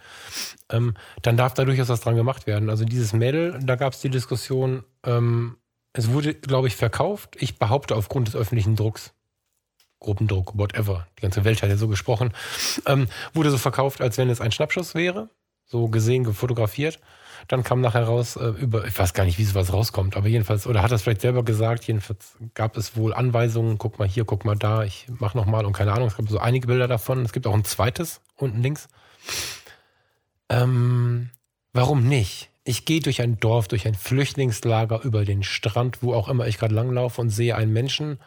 S2: ähm, dann darf da durchaus was dran gemacht werden. Also dieses Mädel, da gab es die Diskussion, ähm, es wurde, glaube ich, verkauft. Ich behaupte aufgrund des öffentlichen Drucks. Gruppendruck, whatever. Die ganze Welt hat ja so gesprochen. Ähm, wurde so verkauft, als wenn es ein Schnappschuss wäre. So gesehen, gefotografiert. Dann kam nachher raus, äh, über, ich weiß gar nicht, wie sowas rauskommt, aber jedenfalls, oder hat das vielleicht selber gesagt, jedenfalls gab es wohl Anweisungen, guck mal hier, guck mal da, ich mach nochmal und keine Ahnung, es gab so einige Bilder davon. Es gibt auch ein zweites, unten links. Ähm, warum nicht? Ich gehe durch ein Dorf, durch ein Flüchtlingslager, über den Strand, wo auch immer ich gerade langlaufe und sehe einen Menschen,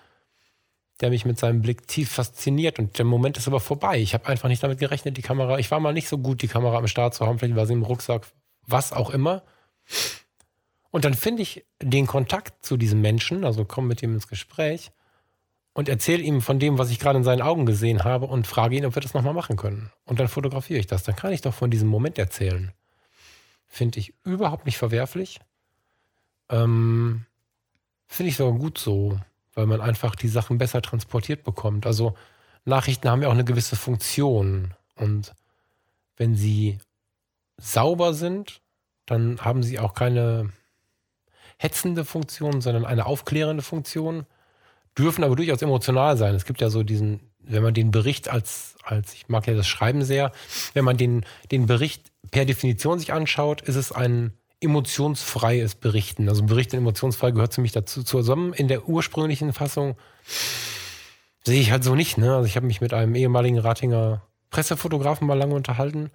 S2: der mich mit seinem Blick tief fasziniert und der Moment ist aber vorbei. Ich habe einfach nicht damit gerechnet, die Kamera, ich war mal nicht so gut, die Kamera am Start zu haben, vielleicht war sie im Rucksack, was auch immer. Und dann finde ich den Kontakt zu diesem Menschen, also komme mit ihm ins Gespräch und erzähle ihm von dem, was ich gerade in seinen Augen gesehen habe und frage ihn, ob wir das nochmal machen können. Und dann fotografiere ich das. Dann kann ich doch von diesem Moment erzählen. Finde ich überhaupt nicht verwerflich. Ähm, Finde ich sogar gut so, weil man einfach die Sachen besser transportiert bekommt. Also Nachrichten haben ja auch eine gewisse Funktion. Und wenn sie sauber sind, dann haben sie auch keine hetzende Funktion, sondern eine aufklärende Funktion, dürfen aber durchaus emotional sein. Es gibt ja so diesen, wenn man den Bericht als, als ich mag ja das Schreiben sehr, wenn man den, den Bericht per Definition sich anschaut, ist es ein emotionsfreies Berichten. Also Bericht emotionsfrei gehört zu mich dazu zusammen. In der ursprünglichen Fassung sehe ich halt so nicht. Ne? Also ich habe mich mit einem ehemaligen Ratinger Pressefotografen mal lange unterhalten,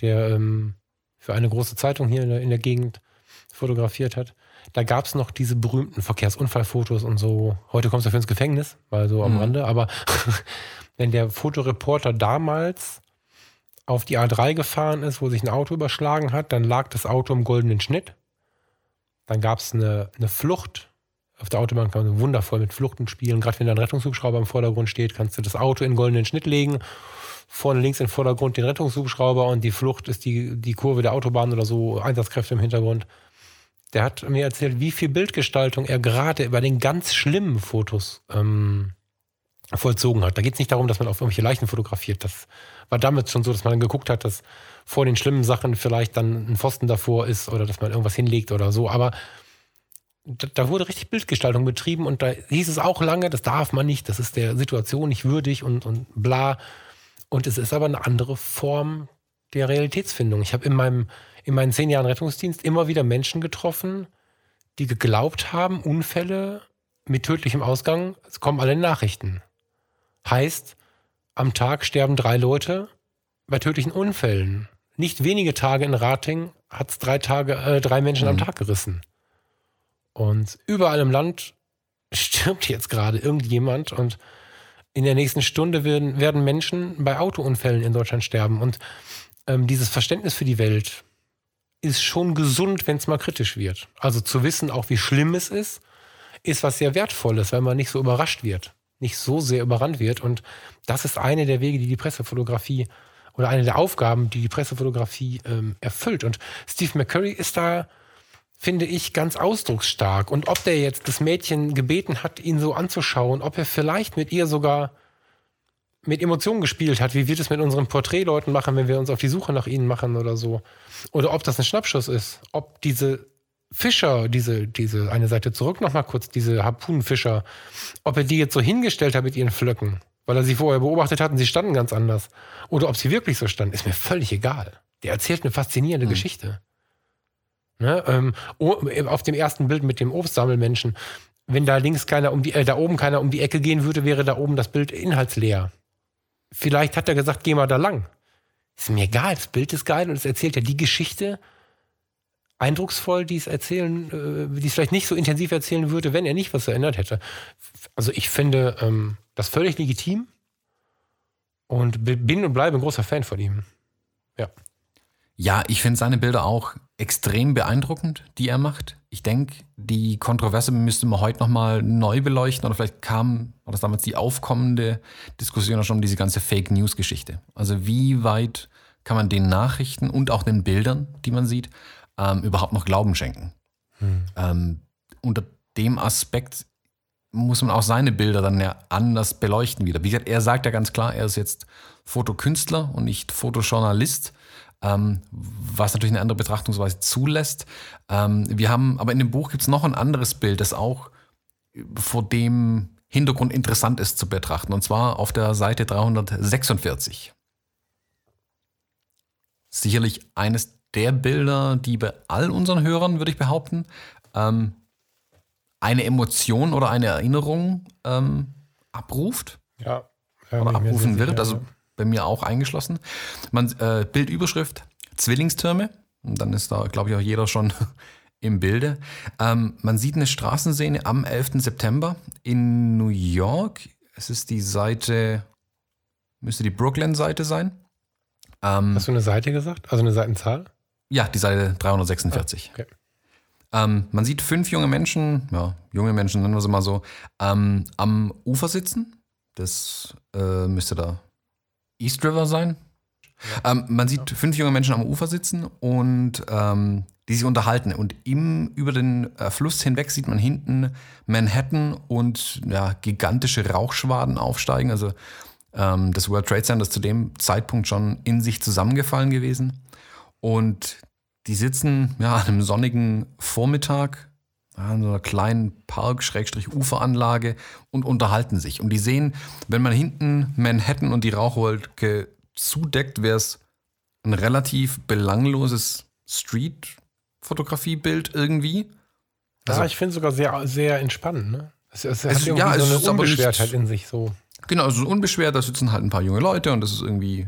S2: der ähm, für eine große Zeitung hier in der, in der Gegend fotografiert hat da gab es noch diese berühmten Verkehrsunfallfotos und so. Heute kommst du dafür ins Gefängnis, weil so am mhm. Rande. Aber wenn der Fotoreporter damals auf die A3 gefahren ist, wo sich ein Auto überschlagen hat, dann lag das Auto im goldenen Schnitt. Dann gab es eine, eine Flucht. Auf der Autobahn kann man wundervoll mit Fluchten spielen. Gerade wenn da ein Rettungshubschrauber im Vordergrund steht, kannst du das Auto in den goldenen Schnitt legen. Vorne links im Vordergrund den Rettungshubschrauber und die Flucht ist die, die Kurve der Autobahn oder so, Einsatzkräfte im Hintergrund der hat mir erzählt, wie viel Bildgestaltung er gerade bei den ganz schlimmen Fotos ähm, vollzogen hat. Da geht es nicht darum, dass man auf irgendwelche Leichen fotografiert. Das war damit schon so, dass man dann geguckt hat, dass vor den schlimmen Sachen vielleicht dann ein Pfosten davor ist oder dass man irgendwas hinlegt oder so. Aber da, da wurde richtig Bildgestaltung betrieben und da hieß es auch lange, das darf man nicht, das ist der Situation nicht würdig und, und bla. Und es ist aber eine andere Form der Realitätsfindung. Ich habe in meinem in meinen zehn Jahren Rettungsdienst immer wieder Menschen getroffen, die geglaubt haben, Unfälle mit tödlichem Ausgang, es kommen alle Nachrichten. Heißt, am Tag sterben drei Leute bei tödlichen Unfällen. Nicht wenige Tage in Rating hat es drei, Tage, äh, drei Menschen mhm. am Tag gerissen. Und überall im Land stirbt jetzt gerade irgendjemand und in der nächsten Stunde werden, werden Menschen bei Autounfällen in Deutschland sterben. Und ähm, dieses Verständnis für die Welt, ist schon gesund, wenn es mal kritisch wird. Also zu wissen, auch wie schlimm es ist, ist was sehr Wertvolles, weil man nicht so überrascht wird, nicht so sehr überrannt wird. Und das ist eine der Wege, die die Pressefotografie oder eine der Aufgaben, die die Pressefotografie ähm, erfüllt. Und Steve McCurry ist da, finde ich, ganz ausdrucksstark. Und ob der jetzt das Mädchen gebeten hat, ihn so anzuschauen, ob er vielleicht mit ihr sogar mit Emotionen gespielt hat, wie wir das mit unseren Porträtleuten machen, wenn wir uns auf die Suche nach ihnen machen oder so. Oder ob das ein Schnappschuss ist. Ob diese Fischer, diese, diese eine Seite zurück nochmal kurz, diese Harpunenfischer, ob er die jetzt so hingestellt hat mit ihren Flöcken, weil er sie vorher beobachtet hat und sie standen ganz anders. Oder ob sie wirklich so standen, ist mir völlig egal. Der erzählt eine faszinierende mhm. Geschichte. Ne? Ähm, auf dem ersten Bild mit dem Obstsammelmenschen, wenn da links keiner um die, äh, da oben keiner um die Ecke gehen würde, wäre da oben das Bild inhaltsleer. Vielleicht hat er gesagt, geh mal da lang. Ist mir egal, das Bild ist geil und es erzählt ja die Geschichte eindrucksvoll, die es erzählen, äh, die es vielleicht nicht so intensiv erzählen würde, wenn er nicht was erinnert hätte. Also ich finde ähm, das völlig legitim und bin und bleibe ein großer Fan von ihm. Ja.
S1: Ja, ich finde seine Bilder auch extrem beeindruckend, die er macht. Ich denke, die Kontroverse müsste man heute nochmal neu beleuchten oder vielleicht kam, war das damals die aufkommende Diskussion schon um diese ganze Fake News Geschichte. Also wie weit kann man den Nachrichten und auch den Bildern, die man sieht, ähm, überhaupt noch Glauben schenken? Hm. Ähm, unter dem Aspekt muss man auch seine Bilder dann ja anders beleuchten wieder. Wie gesagt, er sagt ja ganz klar, er ist jetzt Fotokünstler und nicht Fotojournalist ähm, was natürlich eine andere Betrachtungsweise zulässt. Ähm, wir haben, aber in dem Buch gibt es noch ein anderes Bild, das auch vor dem Hintergrund interessant ist zu betrachten, und zwar auf der Seite 346. Sicherlich eines der Bilder, die bei all unseren Hörern, würde ich behaupten, ähm, eine Emotion oder eine Erinnerung ähm, abruft.
S2: Ja.
S1: Oder abrufen wird. Also bei mir auch eingeschlossen. Man, äh, Bildüberschrift Zwillingstürme. Und dann ist da, glaube ich, auch jeder schon im Bilde. Ähm, man sieht eine Straßenszene am 11. September in New York. es ist die Seite, müsste die Brooklyn-Seite sein. Ähm,
S2: Hast du eine Seite gesagt? Also eine Seitenzahl?
S1: Ja, die Seite 346.
S2: Okay.
S1: Ähm, man sieht fünf junge Menschen, ja, junge Menschen nennen wir sie mal so, ähm, am Ufer sitzen. Das äh, müsste da East River sein. Ähm, man sieht fünf junge Menschen am Ufer sitzen und ähm, die sich unterhalten. Und im, über den äh, Fluss hinweg sieht man hinten Manhattan und ja, gigantische Rauchschwaden aufsteigen. Also ähm, das World Trade Center ist zu dem Zeitpunkt schon in sich zusammengefallen gewesen. Und die sitzen ja, an einem sonnigen Vormittag an so einer kleinen Park-Uferanlage und unterhalten sich. Und die sehen, wenn man hinten Manhattan und die Rauchwolke zudeckt, wäre es ein relativ belangloses Street-Fotografiebild irgendwie.
S2: Also, ja, ich finde es sogar sehr, sehr entspannend. Ne? Es, es,
S1: Es-
S2: hat irgendwie
S1: ja,
S2: so eine Unbeschwertheit in sich. So.
S1: Genau, also unbeschwert, da sitzen halt ein paar junge Leute und das ist irgendwie.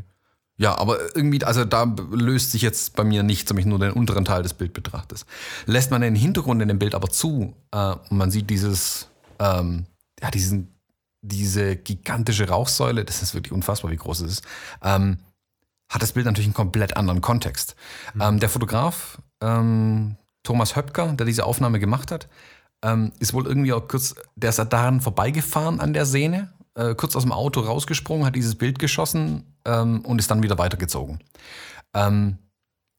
S1: Ja, aber irgendwie, also da löst sich jetzt bei mir nichts, wenn ich nur den unteren Teil des Bild betrachtest. Lässt man den Hintergrund in dem Bild aber zu äh, und man sieht dieses, ähm, ja, diesen, diese gigantische Rauchsäule, das ist wirklich unfassbar, wie groß es ist, ähm, hat das Bild natürlich einen komplett anderen Kontext. Ähm, der Fotograf ähm, Thomas Höpker, der diese Aufnahme gemacht hat, ähm, ist wohl irgendwie auch kurz, der ist daran vorbeigefahren an der Szene, äh, kurz aus dem Auto rausgesprungen, hat dieses Bild geschossen ähm, und ist dann wieder weitergezogen. Ähm,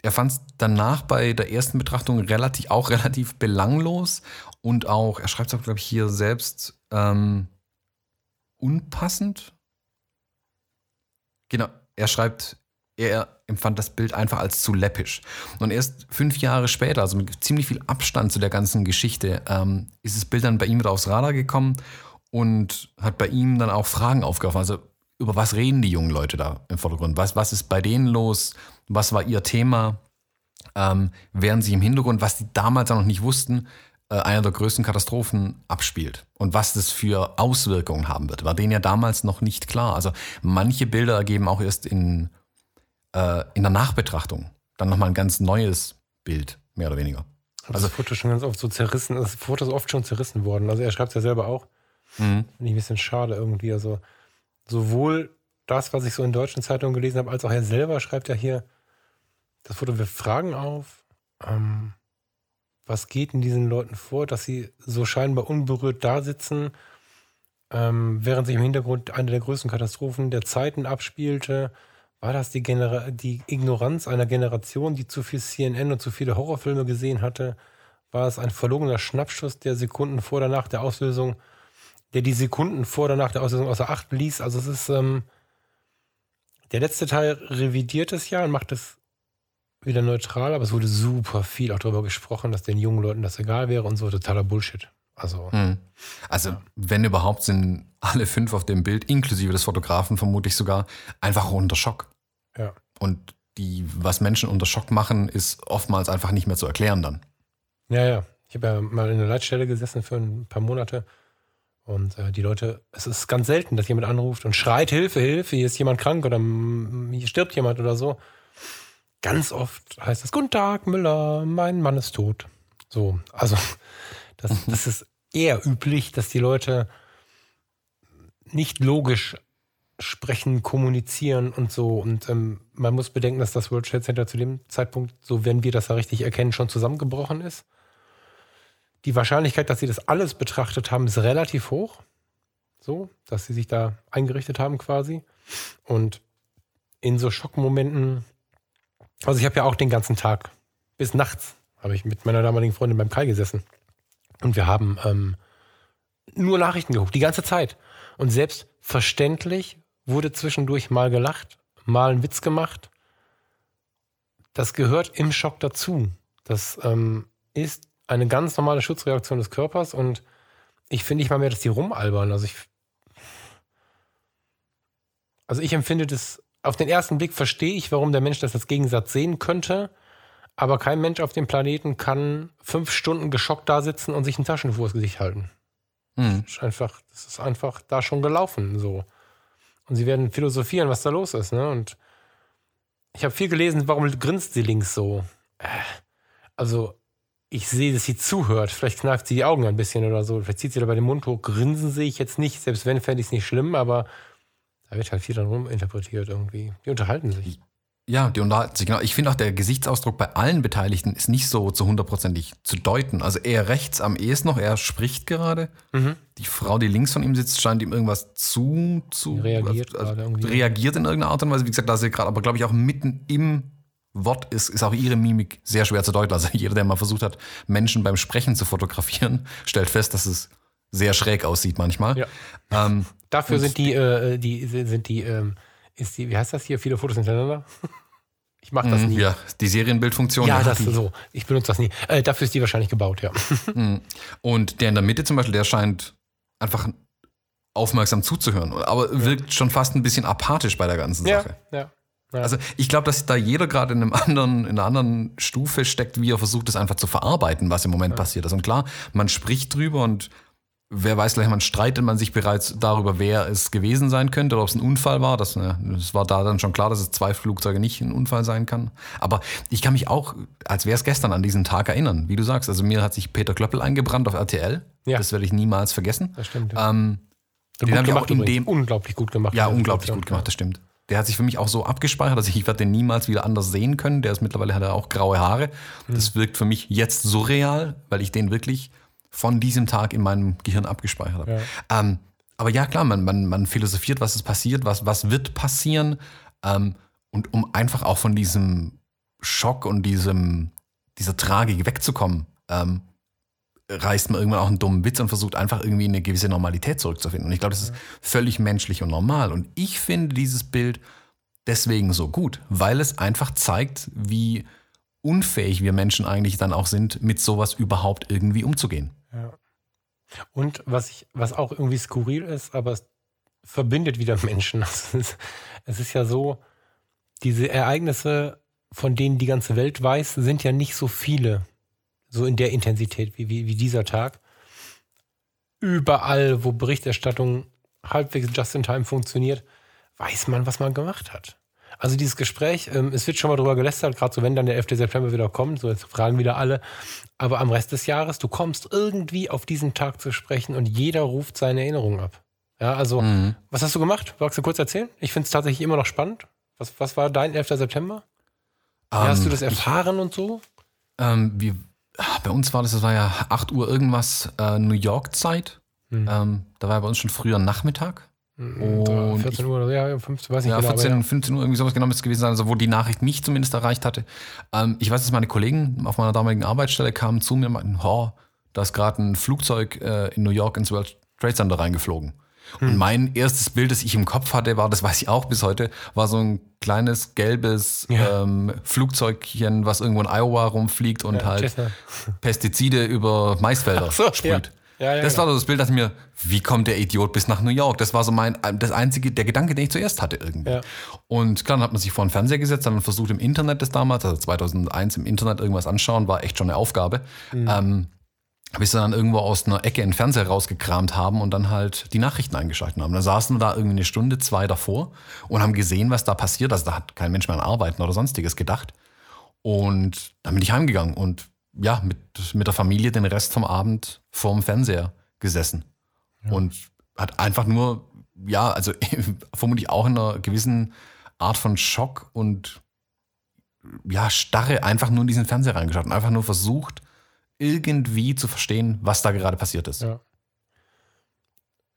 S1: er fand es danach bei der ersten Betrachtung relativ, auch relativ belanglos und auch, er schreibt es auch, glaube ich, hier selbst ähm, unpassend. Genau, er schreibt, er empfand das Bild einfach als zu läppisch. Und erst fünf Jahre später, also mit ziemlich viel Abstand zu der ganzen Geschichte, ähm, ist das Bild dann bei ihm wieder aufs Radar gekommen und hat bei ihm dann auch Fragen aufgeworfen. Also über was reden die jungen Leute da im Vordergrund? Was, was ist bei denen los? Was war ihr Thema? Ähm, während sich im Hintergrund, was die damals auch noch nicht wussten, äh, einer der größten Katastrophen abspielt. Und was das für Auswirkungen haben wird, war denen ja damals noch nicht klar. Also manche Bilder ergeben auch erst in, äh, in der Nachbetrachtung dann nochmal ein ganz neues Bild, mehr oder weniger.
S2: Also das Foto schon ganz oft so zerrissen. Das Foto ist oft schon zerrissen worden. Also er schreibt es ja selber auch.
S1: Mhm.
S2: Finde ich ein bisschen schade irgendwie. Also sowohl das, was ich so in deutschen Zeitungen gelesen habe, als auch er selber schreibt ja hier, das Foto wirft Fragen auf. Ähm, was geht in diesen Leuten vor, dass sie so scheinbar unberührt da sitzen, ähm, während sich im Hintergrund eine der größten Katastrophen der Zeiten abspielte? War das die, Genera die Ignoranz einer Generation, die zu viel CNN und zu viele Horrorfilme gesehen hatte? War es ein verlogener Schnappschuss, der Sekunden vor oder nach der Auslösung, der die Sekunden vor oder nach der Auslösung außer Acht ließ? Also es ist, ähm, der letzte Teil revidiert es ja und macht es wieder neutral, aber es wurde super viel auch darüber gesprochen, dass den jungen Leuten das egal wäre und so totaler Bullshit. Also,
S1: Mhm. Also, wenn überhaupt, sind alle fünf auf dem Bild, inklusive des Fotografen, vermutlich sogar einfach unter Schock.
S2: ja.
S1: Und die, was Menschen unter Schock machen, ist oftmals einfach nicht mehr zu erklären dann.
S2: Ja, ja. Ich habe ja mal in der Leitstelle gesessen für ein paar Monate und äh, die Leute, es ist ganz selten, dass jemand anruft und schreit, Hilfe, Hilfe, hier ist jemand krank oder hier stirbt jemand oder so. Ganz oft heißt es, guten Tag, Müller, mein Mann ist tot. So, also das, das ist eher üblich, dass die Leute nicht logisch sprechen, kommunizieren und so. Und ähm, man muss bedenken, dass das World Trade Center zu dem Zeitpunkt, so wenn wir das ja richtig erkennen, schon zusammengebrochen ist. Die Wahrscheinlichkeit, dass sie das alles betrachtet haben, ist relativ hoch. So, dass sie sich da eingerichtet haben quasi. Und in so Schockmomenten, also ich habe ja auch den ganzen Tag bis nachts habe ich mit meiner damaligen Freundin beim Kai gesessen. Und wir haben ähm, nur Nachrichten geguckt, die ganze Zeit. Und selbstverständlich wurde zwischendurch mal gelacht, mal ein Witz gemacht. Das gehört im Schock dazu. Das ähm, ist eine ganz normale Schutzreaktion des Körpers und ich finde nicht mal mehr, dass die rumalbern. Also ich, also ich empfinde das, auf den ersten Blick verstehe ich, warum der Mensch das als Gegensatz sehen könnte, aber kein Mensch auf dem Planeten kann fünf Stunden geschockt da sitzen und sich ein Taschentuch vors Gesicht halten.
S1: Mhm.
S2: Das ist einfach, das ist einfach da schon gelaufen so. Und sie werden philosophieren, was da los ist, ne? Und ich habe viel gelesen, warum grinst sie links so? Äh, Also, ich sehe, dass sie zuhört. Vielleicht kneift sie die Augen ein bisschen oder so. Vielleicht zieht sie dabei den Mund hoch. Grinsen sehe ich jetzt nicht. Selbst wenn, fände ich es nicht schlimm, aber da wird halt viel dann ruminterpretiert irgendwie. Die unterhalten sich.
S1: Ja, die unterhalten sich, genau. Ich finde auch, der Gesichtsausdruck bei allen Beteiligten ist nicht so zu hundertprozentig zu deuten. Also er rechts am ehesten noch, er spricht gerade.
S2: Mhm.
S1: Die Frau, die links von ihm sitzt, scheint ihm irgendwas zu, zu
S2: reagiert
S1: also,
S2: irgendwie.
S1: reagiert in irgendeiner Art und Weise. Wie gesagt, da sie gerade, aber glaube ich auch mitten im Wort ist, ist auch ihre Mimik sehr schwer zu deuten. Also jeder, der mal versucht hat, Menschen beim Sprechen zu fotografieren, stellt fest, dass es sehr schräg aussieht manchmal.
S2: Ja.
S1: Ähm,
S2: Dafür sind die, äh, die sind die, ähm, ist die, wie heißt das hier? Viele Fotos hintereinander? Ich mache das
S1: mh,
S2: nie.
S1: ja, die Serienbildfunktion.
S2: Ja,
S1: die-
S2: das ist so. Ich benutze das nie. Äh, dafür ist die wahrscheinlich gebaut, ja.
S1: Und der in der Mitte zum Beispiel, der scheint einfach aufmerksam zuzuhören, aber wirkt schon fast ein bisschen apathisch bei der ganzen Sache.
S2: ja. ja.
S1: Also ich glaube, dass da jeder gerade in einem anderen, in einer anderen Stufe steckt, wie er versucht, es einfach zu verarbeiten, was im Moment passiert ist. Und klar, man spricht drüber und wer weiß, gleich man streitet man sich bereits darüber, wer es gewesen sein könnte oder ob es ein Unfall war. Das, ne, das war da dann schon klar, dass es zwei Flugzeuge nicht ein Unfall sein kann. Aber ich kann mich auch, als wäre es gestern, an diesen Tag erinnern. Wie du sagst, also mir hat sich Peter Klöppel eingebrannt auf RTL.
S2: Ja.
S1: Das werde ich niemals vergessen.
S2: Das stimmt. Ja.
S1: Ähm, den hab ich auch in dem
S2: Unglaublich gut gemacht.
S1: ja, unglaublich gut gemacht, das stimmt. Der hat sich für mich auch so abgespeichert, also ich werde den niemals wieder anders sehen können. Der ist mittlerweile hat er auch graue Haare. Das wirkt für mich jetzt surreal, weil ich den wirklich von diesem Tag in meinem Gehirn abgespeichert habe. Ähm, aber ja, klar, man, man, man philosophiert, was ist passiert, was, was wird passieren. Ähm, und um einfach auch von diesem Schock und diesem, dieser Tragik wegzukommen, ähm, reißt man irgendwann auch einen dummen Witz und versucht einfach irgendwie eine gewisse Normalität zurückzufinden. Und ich glaube, das ist völlig menschlich und normal. Und ich finde dieses Bild deswegen so gut, weil es einfach zeigt, wie unfähig wir Menschen eigentlich dann auch sind, mit sowas überhaupt irgendwie umzugehen.
S2: Ja. Und was ich, was auch irgendwie skurril ist, aber es verbindet wieder Menschen. Es ist, es ist ja so, diese Ereignisse, von denen die ganze Welt weiß, sind ja nicht so viele, so in der Intensität wie, wie, wie dieser Tag. Überall, wo Berichterstattung halbwegs just in time funktioniert, weiß man, was man gemacht hat. Also dieses Gespräch, ähm, es wird schon mal drüber gelästert, gerade so wenn dann der 11. September wieder kommt, so jetzt fragen wieder alle, aber am Rest des Jahres, du kommst irgendwie auf diesen Tag zu sprechen und jeder ruft seine Erinnerungen ab. Ja, also, was hast du gemacht? Magst du kurz erzählen? Ich finde es tatsächlich immer noch spannend. Was, was war dein 11. September? Wie hast du das erfahren und so?
S1: Ähm, wir, bei uns war das, das war ja 8 Uhr irgendwas äh, New York Zeit. Ähm, da war bei uns schon früher Nachmittag. Und
S2: 14 Uhr oder ja, 15, weiß nicht
S1: Ja,
S2: genau.
S1: 14,
S2: aber
S1: 15 Uhr, irgendwie sowas genau müsste es gewesen sein, also wo die Nachricht mich zumindest erreicht hatte. Ähm, ich weiß, dass meine Kollegen auf meiner damaligen Arbeitsstelle kamen zu mir und meinten, oh, da ist gerade ein Flugzeug äh, in New York ins World Trade Center reingeflogen. Und mein erstes Bild, das ich im Kopf hatte, war, das weiß ich auch bis heute, war so ein kleines gelbes
S2: Ja.
S1: ähm, Flugzeugchen, was irgendwo in Iowa rumfliegt und
S2: Ja,
S1: halt
S2: Cessna.
S1: Pestizide über Maisfelder
S2: so,
S1: sprüht.
S2: Ja,
S1: das
S2: genau.
S1: war so das Bild, das mir, wie kommt der Idiot bis nach New York? Das war so mein, das einzige, der Gedanke, den ich zuerst hatte irgendwie. Und klar, dann hat man sich vor den Fernseher gesetzt, dann versucht im Internet das damals, also 2001 im Internet irgendwas anschauen, war echt schon eine Aufgabe. Ähm, bis wir dann irgendwo aus einer Ecke einen Fernseher rausgekramt haben und dann halt die Nachrichten eingeschaltet haben. Da saßen wir da irgendwie eine Stunde, zwei davor und haben gesehen, was da passiert. Also da hat kein Mensch mehr an Arbeiten oder sonstiges gedacht. Und dann bin ich heimgegangen und ja, mit, mit der Familie den Rest vom Abend vorm Fernseher gesessen. Und hat einfach nur, ja, also vermutlich auch in einer gewissen Art von Schock und ja, Starre einfach nur in diesen Fernseher reingeschaut und einfach nur versucht, irgendwie zu verstehen, was da gerade passiert ist.
S2: Ja.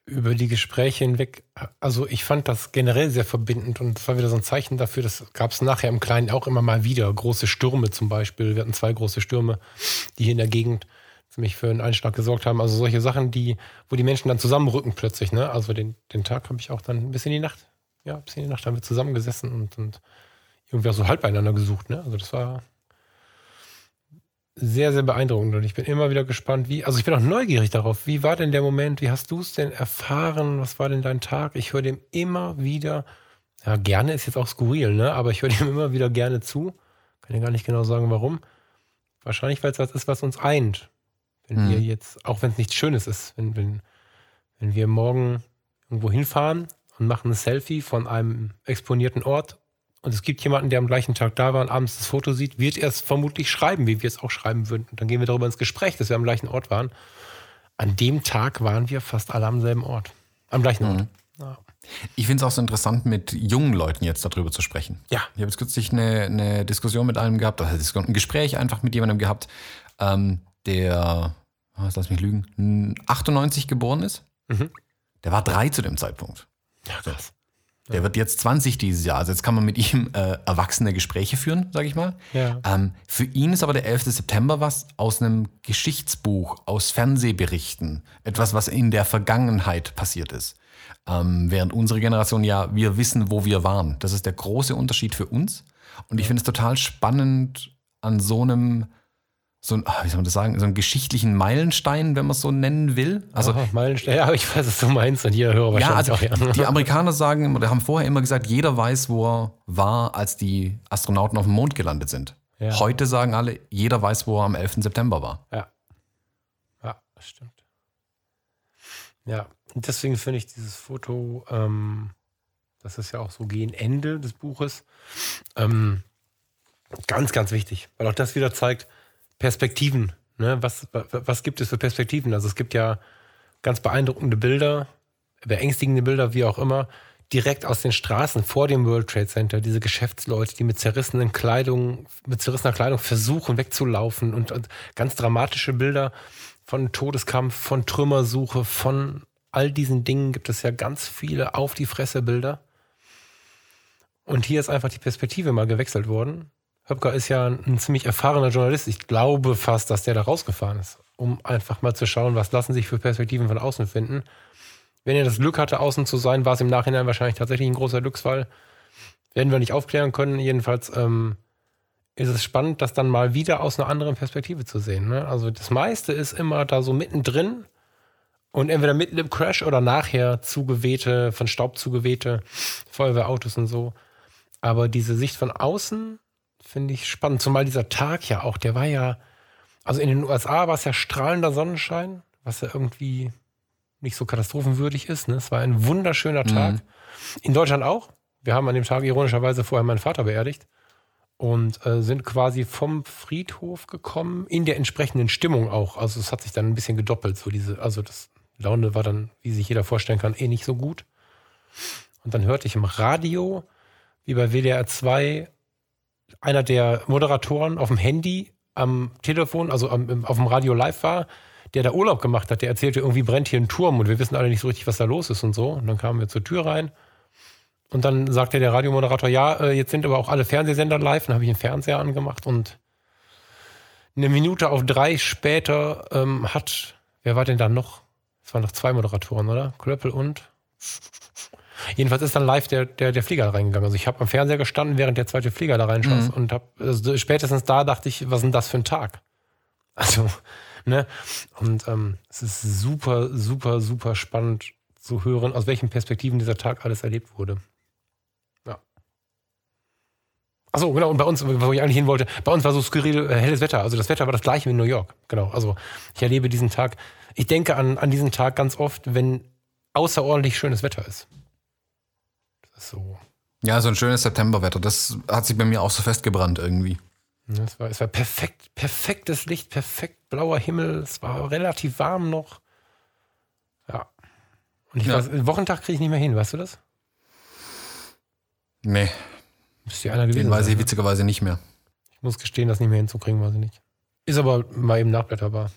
S2: Über die Gespräche hinweg, also ich fand das generell sehr verbindend und es war wieder so ein Zeichen dafür, das gab es nachher im Kleinen auch immer mal wieder. Große Stürme zum Beispiel. Wir hatten zwei große Stürme, die hier in der Gegend für mich für einen Einschlag gesorgt haben. Also solche Sachen, die, wo die Menschen dann zusammenrücken plötzlich. Ne? Also den, den Tag habe ich auch dann bis in die Nacht, ja, bis in die Nacht haben wir zusammengesessen und, und irgendwie auch so halb beieinander gesucht. Ne? Also das war sehr, sehr beeindruckend und ich bin immer wieder gespannt, wie, also ich bin auch neugierig darauf, wie war denn der Moment, wie hast du es denn erfahren, was war denn dein Tag? Ich höre dem immer wieder, ja, gerne ist jetzt auch skurril, ne, aber ich höre dem immer wieder gerne zu, kann ja gar nicht genau sagen, warum. Wahrscheinlich, weil es das ist, was uns eint. Wenn
S1: Mhm.
S2: wir jetzt, auch wenn es nichts Schönes ist, wenn, wenn, wenn wir morgen irgendwo hinfahren und machen ein Selfie von einem exponierten Ort und es gibt jemanden, der am gleichen Tag da war und abends das Foto sieht, wird er es vermutlich schreiben, wie wir es auch schreiben würden. Und dann gehen wir darüber ins Gespräch, dass wir am gleichen Ort waren. An dem Tag waren wir fast alle am selben Ort. Am gleichen Ort. Ja.
S1: Ich finde es auch so interessant, mit jungen Leuten jetzt darüber zu sprechen.
S2: Ja.
S1: Ich habe jetzt kürzlich eine, eine Diskussion mit einem gehabt, also ein Gespräch einfach mit jemandem gehabt, ähm, der, was lass mich lügen, 98 geboren ist.
S2: Mhm.
S1: Der war drei zu dem Zeitpunkt.
S2: Ja, krass.
S1: Der wird jetzt 20 dieses Jahr. Also jetzt kann man mit ihm äh, erwachsene Gespräche führen, sage ich mal.
S2: Ja.
S1: Ähm, für ihn ist aber der 11. September was aus einem Geschichtsbuch, aus Fernsehberichten. Etwas, was in der Vergangenheit passiert ist. Ähm, während unsere Generation ja, wir wissen, wo wir waren. Das ist der große Unterschied für uns. Und ich finde es total spannend an so einem so ein, ah, wie soll man das sagen, so einen geschichtlichen Meilenstein, wenn man es so nennen will. Also,
S2: oh, Meilenstein, ja, ich weiß, was du meinst und jeder Hörer
S1: ja,
S2: wahrscheinlich
S1: also
S2: auch. Ja.
S1: die Amerikaner sagen immer, haben vorher immer gesagt, jeder weiß, wo er war, als die Astronauten auf dem Mond gelandet sind.
S2: Ja.
S1: Heute sagen alle, jeder weiß, wo er am 11. September war.
S2: Ja. Ja, das stimmt. Ja, und deswegen finde ich dieses Foto, ähm, das ist ja auch so gegen Ende des Buches, ähm, ganz, ganz wichtig, weil auch das wieder zeigt, Perspektiven. Ne? Was, was gibt es für Perspektiven? Also es gibt ja ganz beeindruckende Bilder, beängstigende Bilder, wie auch immer, direkt aus den Straßen vor dem World Trade Center. Diese Geschäftsleute, die mit zerrissenen Kleidung, mit zerrissener Kleidung versuchen wegzulaufen und, und ganz dramatische Bilder von Todeskampf, von Trümmersuche, von all diesen Dingen gibt es ja ganz viele auf die Fresse Bilder. Und hier ist einfach die Perspektive mal gewechselt worden. Höpker ist ja ein, ziemlich erfahrener Journalist. Ich glaube fast, dass der da rausgefahren ist, um einfach mal zu schauen, was lassen sich für Perspektiven von außen finden. Wenn er das Glück hatte, außen zu sein, war es im Nachhinein wahrscheinlich tatsächlich ein großer Glücksfall. Werden wir nicht aufklären können. Jedenfalls ähm, ist es spannend, das dann mal wieder aus einer anderen Perspektive zu sehen. Ne? Also das meiste ist immer da so mittendrin und entweder mitten im Crash oder nachher zugewehte, von Staub zugewehte Feuerwehrautos und so. Aber diese Sicht von außen finde ich spannend. Zumal dieser Tag ja auch, der war ja, also in den USA war es ja strahlender Sonnenschein, was ja irgendwie nicht so katastrophenwürdig ist. Ne? Es war ein wunderschöner Tag.
S1: Mhm.
S2: In Deutschland auch. Wir haben an dem Tag ironischerweise vorher meinen Vater beerdigt und äh, sind quasi vom Friedhof gekommen, in der entsprechenden Stimmung auch. Also es hat sich dann ein bisschen gedoppelt, so diese, also das Laune war dann, wie sich jeder vorstellen kann, eh nicht so gut. Und dann hörte ich im Radio, wie bei WDR 2, einer der Moderatoren auf dem Handy am Telefon, also am, auf dem Radio live war, der da Urlaub gemacht hat, der erzählte, irgendwie brennt hier ein Turm und wir wissen alle nicht so richtig, was da los ist und so. Und dann kamen wir zur Tür rein und dann sagte der Radiomoderator, ja, äh, jetzt sind aber auch alle Fernsehsender live. Dann habe ich den Fernseher angemacht und eine Minute auf drei später ähm, hat, wer war denn da noch? Es waren noch zwei Moderatoren, oder? Klöppel und Jedenfalls ist dann live der, der, der Flieger da reingegangen. Also ich habe am Fernseher gestanden, während der zweite Flieger da reinschoss
S1: Mhm.
S2: und habe also spätestens da dachte ich, was ist denn das für ein Tag? Also, ne? Und ähm, es ist super, super, super spannend zu hören, aus welchen Perspektiven dieser Tag alles erlebt wurde. Ja. Achso, genau, und bei uns, wo ich eigentlich hin wollte, bei uns war so skurril äh, helles Wetter. Also das Wetter war das gleiche wie in New York. Genau. Also ich erlebe diesen Tag, ich denke an, an diesen Tag ganz oft, wenn außerordentlich schönes Wetter ist. So.
S1: Ja, so ein schönes Septemberwetter. Das hat sich bei mir auch so festgebrannt irgendwie.
S2: Es war, es war perfekt, perfektes Licht, perfekt blauer Himmel. Es war relativ warm noch. Ja. Und ich
S1: Ja.
S2: weiß, Wochentag kriege ich nicht mehr hin, weißt du das?
S1: Nee,
S2: Müsste ja einer gewesen
S1: den weiß ich
S2: ne?
S1: witzigerweise nicht mehr.
S2: Ich muss gestehen, das nicht mehr hinzukriegen, weiß ich nicht. Ist aber mal eben nachblätterbar.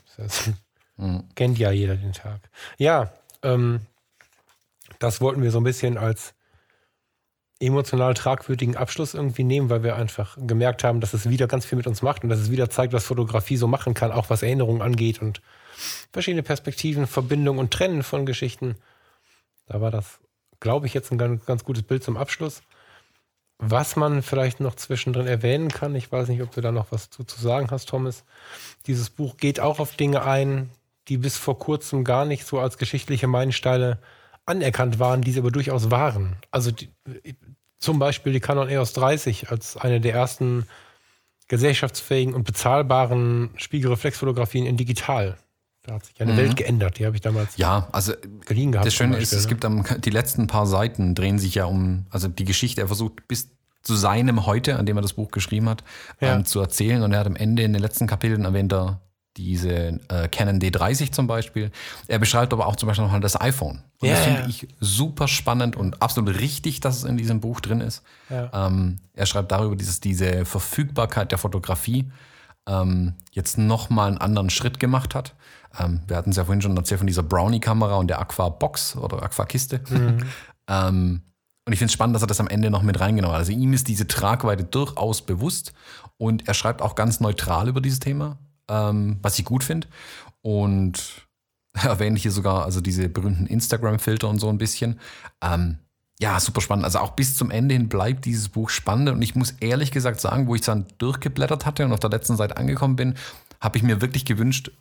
S1: Mhm.
S2: kennt ja jeder den Tag. Ja, ähm, das wollten wir so ein bisschen als emotional tragwürdigen Abschluss irgendwie nehmen, weil wir einfach gemerkt haben, dass es wieder ganz viel mit uns macht und dass es wieder zeigt, was Fotografie so machen kann, auch was Erinnerungen angeht und verschiedene Perspektiven, Verbindungen und Trennen von Geschichten. Da war das, glaube ich, jetzt ein ganz, ganz gutes Bild zum Abschluss. Was man vielleicht noch zwischendrin erwähnen kann, ich weiß nicht, ob du da noch was zu, zu sagen hast, Thomas. Dieses Buch geht auch auf Dinge ein, die bis vor kurzem gar nicht so als geschichtliche Meilensteine anerkannt waren, die sie aber durchaus waren. Also die, zum Beispiel die Canon EOS 30 als eine der ersten gesellschaftsfähigen und bezahlbaren Spiegelreflexfotografien in digital. Da hat sich eine
S1: Mhm.
S2: Welt geändert. Die habe ich damals
S1: Ja, also
S2: geliehen gehabt.
S1: das Schöne ist, es
S2: ne?
S1: gibt am, die letzten paar Seiten drehen sich ja um, also die Geschichte, er versucht bis zu seinem Heute, an dem er das Buch geschrieben hat,
S2: Ja.
S1: ähm, zu erzählen. Und er hat am Ende in den letzten Kapiteln erwähnt er diese äh, Canon D30 zum Beispiel. Er beschreibt aber auch zum Beispiel noch mal das iPhone. Und
S2: Ja,
S1: das finde ich super spannend und absolut richtig, dass es in diesem Buch drin ist.
S2: Ja.
S1: Ähm, er schreibt darüber, dieses, diese Verfügbarkeit der Fotografie ähm, jetzt nochmal einen anderen Schritt gemacht hat. Ähm, wir hatten es ja vorhin schon erzählt von dieser Brownie-Kamera und der Aqua-Box oder Aqua-Kiste. ähm, und ich finde es spannend, dass er das am Ende noch mit reingenommen hat. Also ihm ist diese Tragweite durchaus bewusst und er schreibt auch ganz neutral über dieses Thema, ähm, was ich gut finde. Und er erwähnt hier sogar also diese berühmten Instagram-Filter und so ein bisschen. Ähm, ja, super spannend. Also auch bis zum Ende hin bleibt dieses Buch spannend. Und ich muss ehrlich gesagt sagen, wo ich dann durchgeblättert hatte und auf der letzten Seite angekommen bin, habe ich mir wirklich gewünscht,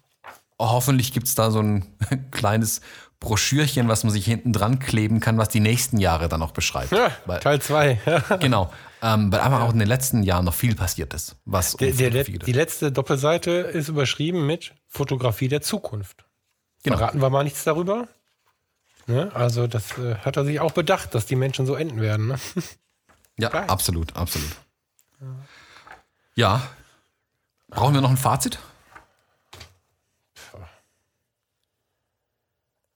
S1: hoffentlich gibt es da so ein kleines Broschürchen, was man sich hinten dran kleben kann, was die nächsten Jahre dann auch beschreibt.
S2: Ja,
S1: Weil,
S2: Teil 2.
S1: genau. Ähm, weil einfach auch in den letzten Jahren noch viel passiert ist. Was
S2: Der, der,
S1: Fotografie
S2: die letzte Doppelseite ist überschrieben mit Fotografie der Zukunft.
S1: Genau.
S2: Verraten wir mal nichts darüber. Ne? Also das äh, hat er sich auch bedacht, dass die Menschen so enden werden. Ne?
S1: Ja,
S2: Geil.
S1: absolut, absolut. Ja. Brauchen wir noch ein Fazit?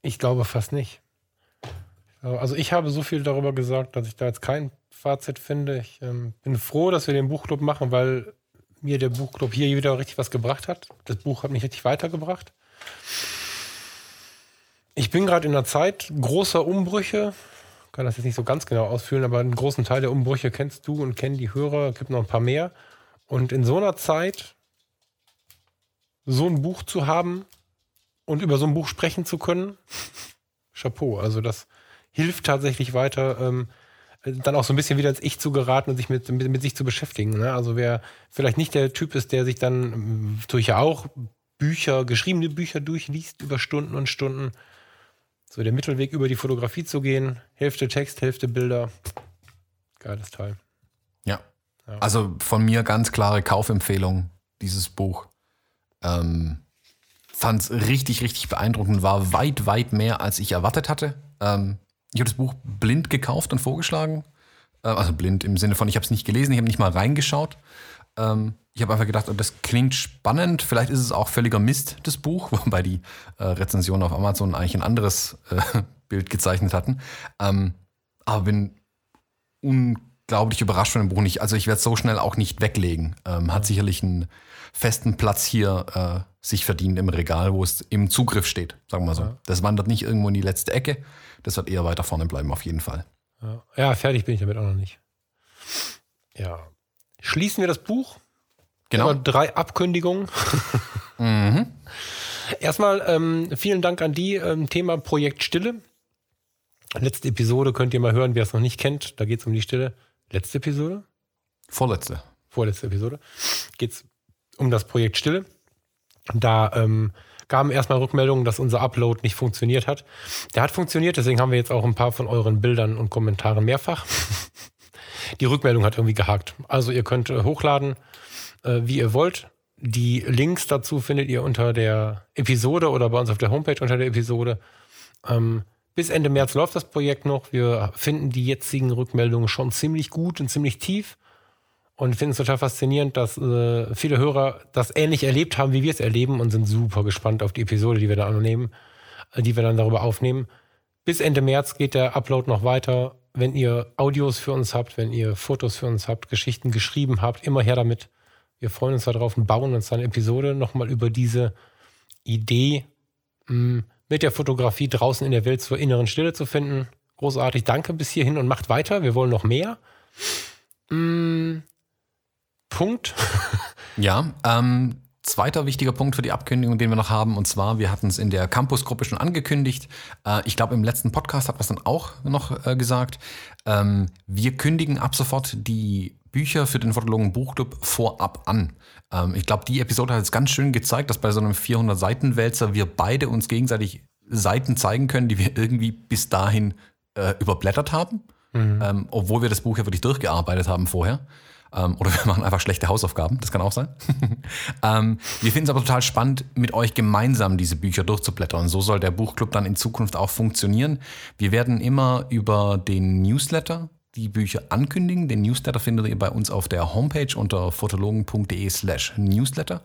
S2: Ich glaube fast nicht. Also ich habe so viel darüber gesagt, dass ich da jetzt kein Fazit finde. Ich ähm, bin froh, dass wir den Buchclub machen, weil mir der Buchclub hier wieder richtig was gebracht hat. Das Buch hat mich richtig weitergebracht. Ich bin gerade in einer Zeit großer Umbrüche. Kann das jetzt nicht so ganz genau ausführen, aber einen großen Teil der Umbrüche kennst du und kennen die Hörer. Es gibt noch ein paar mehr. Und in so einer Zeit so ein Buch zu haben und über so ein Buch sprechen zu können, Chapeau. Also das hilft tatsächlich weiter, ähm, dann auch so ein bisschen wieder ins Ich zu geraten und sich mit, mit, mit sich zu beschäftigen. Ne? Also wer vielleicht nicht der Typ ist, der sich dann, ähm, tue ich ja auch, Bücher, geschriebene Bücher durchliest über Stunden und Stunden. So der Mittelweg über die Fotografie zu gehen, Hälfte Text, Hälfte Bilder. Geiles Teil.
S1: Ja. Also von mir ganz klare Kaufempfehlung, dieses Buch. Ähm, Fand es richtig, richtig beeindruckend, war weit, weit mehr, als ich erwartet hatte. Ähm, ich habe das Buch blind gekauft und vorgeschlagen. Äh, also blind im Sinne von, ich habe es nicht gelesen, ich habe nicht mal reingeschaut. Ähm, ich habe einfach gedacht, oh, das klingt spannend. Vielleicht ist es auch völliger Mist, das Buch, wobei die äh, Rezensionen auf Amazon eigentlich ein anderes äh, Bild gezeichnet hatten. Ähm, aber bin unglaublich überrascht von dem Buch nicht. Also ich werde es so schnell auch nicht weglegen. Ähm, hat sicherlich einen festen Platz hier äh, sich verdient im Regal, wo es im Zugriff steht, sagen wir mal so. Das wandert nicht irgendwo in die letzte Ecke. Das wird eher weiter vorne bleiben, auf jeden Fall.
S2: Ja, ja fertig bin ich damit auch noch nicht. Ja. Schließen wir das Buch.
S1: Genau.
S2: Immer drei Abkündigungen. Erstmal ähm, vielen Dank an die. Ähm, Thema Projekt Stille. Letzte Episode könnt ihr mal hören, wer es noch nicht kennt. Da geht es um die Stille. Letzte Episode?
S1: Vorletzte.
S2: Vorletzte Episode. Geht es um das Projekt Stille. Da ähm, gaben erstmal Rückmeldungen, dass unser Upload nicht funktioniert hat. Der hat funktioniert, deswegen haben wir jetzt auch ein paar von euren Bildern und Kommentaren mehrfach. Die Rückmeldung hat irgendwie gehakt. Also ihr könnt äh, hochladen, äh, wie ihr wollt. Die Links dazu findet ihr unter der Episode oder bei uns auf der Homepage unter der Episode. Ähm, bis Ende März läuft das Projekt noch. Wir finden die jetzigen Rückmeldungen schon ziemlich gut und ziemlich tief. Und finden es total faszinierend, dass äh, viele Hörer das ähnlich erlebt haben, wie wir es erleben und sind super gespannt auf die Episode, die wir dann annehmen, äh, die wir dann darüber aufnehmen. Bis Ende März geht der Upload noch weiter. Wenn ihr Audios für uns habt, wenn ihr Fotos für uns habt, Geschichten geschrieben habt, immer her damit. Wir freuen uns darauf und bauen uns dann eine Episode nochmal über diese Idee, mh, mit der Fotografie draußen in der Welt zur inneren Stille zu finden. Großartig. Danke bis hierhin und macht weiter. Wir wollen noch mehr. Mm, Punkt.
S1: Ja, ähm, zweiter wichtiger Punkt für die Abkündigung, den wir noch haben, und zwar, wir hatten es in der Campus-Gruppe schon angekündigt. Äh, ich glaube, im letzten Podcast hat man es dann auch noch äh, gesagt. Ähm, wir kündigen ab sofort die Bücher für den Fotologen Buchclub vorab an. Ähm, ich glaube, die Episode hat jetzt ganz schön gezeigt, dass bei so einem 400-Seiten-Wälzer wir beide uns gegenseitig Seiten zeigen können, die wir irgendwie bis dahin äh, überblättert haben, ähm, obwohl wir das Buch ja wirklich durchgearbeitet haben vorher. Ähm, oder wir machen einfach schlechte Hausaufgaben, das kann auch sein. ähm, wir finden es aber total spannend, mit euch gemeinsam diese Bücher durchzublättern. So soll der Buchclub dann in Zukunft auch funktionieren. Wir werden immer über den Newsletter die Bücher ankündigen. Den Newsletter findet ihr bei uns auf der Homepage unter fotologen.de slash newsletter.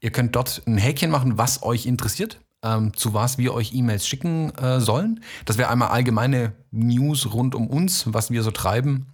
S1: Ihr könnt dort ein Häkchen machen, was euch interessiert, ähm, zu was wir euch E-Mails schicken äh, sollen. Das wäre einmal allgemeine News rund um uns, was wir so treiben.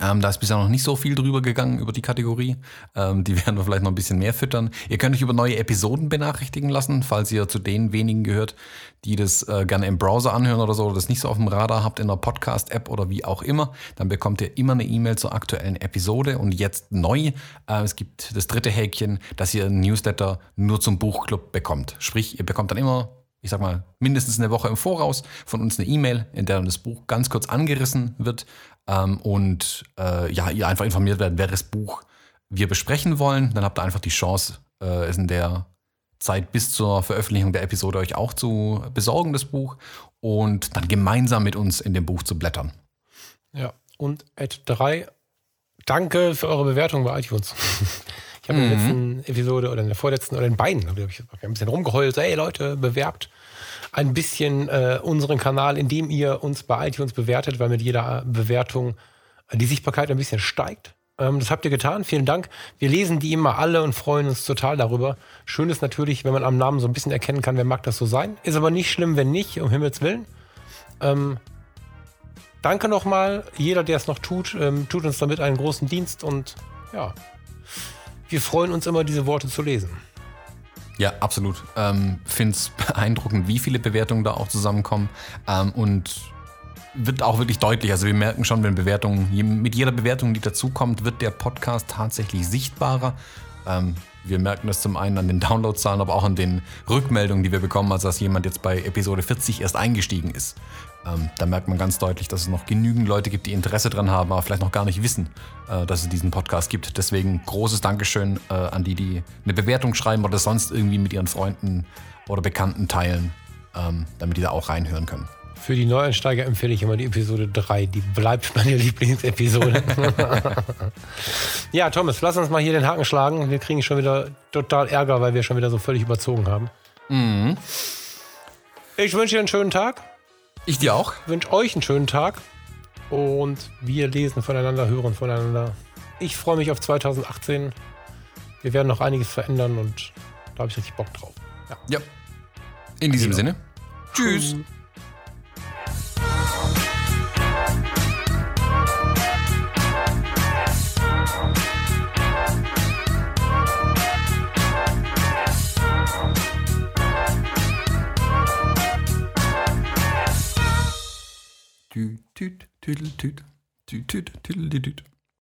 S1: Ähm, da ist bisher noch nicht so viel drüber gegangen über die Kategorie. Ähm, die werden wir vielleicht noch ein bisschen mehr füttern. Ihr könnt euch über neue Episoden benachrichtigen lassen, falls ihr zu den wenigen gehört, die das äh, gerne im Browser anhören oder so, oder das nicht so auf dem Radar habt in der Podcast-App oder wie auch immer. Dann bekommt ihr immer eine E-Mail zur aktuellen Episode. Und jetzt neu, äh, es gibt das dritte Häkchen, dass ihr einen Newsletter nur zum Buchclub bekommt. Sprich, ihr bekommt dann immer ich sag mal, mindestens eine Woche im Voraus von uns eine E-Mail, in der das Buch ganz kurz angerissen wird ähm, und äh, ja, ihr einfach informiert werdet, welches Buch wir besprechen wollen. Dann habt ihr einfach die Chance, äh, es in der Zeit bis zur Veröffentlichung der Episode euch auch zu besorgen, das Buch, und dann gemeinsam mit uns in dem Buch zu blättern.
S2: Ja, und Ad 3, danke für eure Bewertung bei iTunes. Ich habe mhm. in der letzten Episode oder in der vorletzten oder in beiden habe ich ein bisschen rumgeheult. Hey Leute, bewerbt ein bisschen äh, unseren Kanal, indem ihr uns bei iTunes bewertet, weil mit jeder Bewertung die Sichtbarkeit ein bisschen steigt. Ähm, das habt ihr getan. Vielen Dank. Wir lesen die immer alle und freuen uns total darüber. Schön ist natürlich, wenn man am Namen so ein bisschen erkennen kann, wer mag das so sein. Ist aber nicht schlimm, wenn nicht, um Himmels Willen. Ähm, danke nochmal. Jeder, der es noch tut, ähm, tut uns damit einen großen Dienst und ja, wir freuen uns immer, diese Worte zu lesen.
S1: Ja, absolut. Ähm, Finde es beeindruckend, wie viele Bewertungen da auch zusammenkommen. Ähm, und wird auch wirklich deutlich. Also wir merken schon, wenn Bewertungen, mit jeder Bewertung, die dazukommt, wird der Podcast tatsächlich sichtbarer. Ähm, wir merken das zum einen an den Downloadzahlen, aber auch an den Rückmeldungen, die wir bekommen, also dass jemand jetzt bei Episode 40 erst eingestiegen ist. Ähm, da merkt man ganz deutlich, dass es noch genügend Leute gibt, die Interesse dran haben, aber vielleicht noch gar nicht wissen, äh, dass es diesen Podcast gibt. Deswegen großes Dankeschön äh, an die, die eine Bewertung schreiben oder sonst irgendwie mit ihren Freunden oder Bekannten teilen, ähm, damit die da auch reinhören können.
S2: Für die Neueinsteiger empfehle ich immer die Episode 3. Die bleibt meine Lieblingsepisode. ja, Thomas, lass uns mal hier den Haken schlagen. Wir kriegen schon wieder total Ärger, weil wir schon wieder so völlig überzogen haben. Mhm. Ich wünsche dir einen schönen Tag.
S1: Ich dir auch.
S2: Ich wünsche euch einen schönen Tag. Und wir lesen voneinander, hören voneinander. Ich freue mich auf 2018. Wir werden noch einiges verändern und da habe ich richtig Bock drauf.
S1: Ja. ja. In diesem Sinne. Tschüss. Tüt, tüdel, tüt, tüt, tüdel, tüt.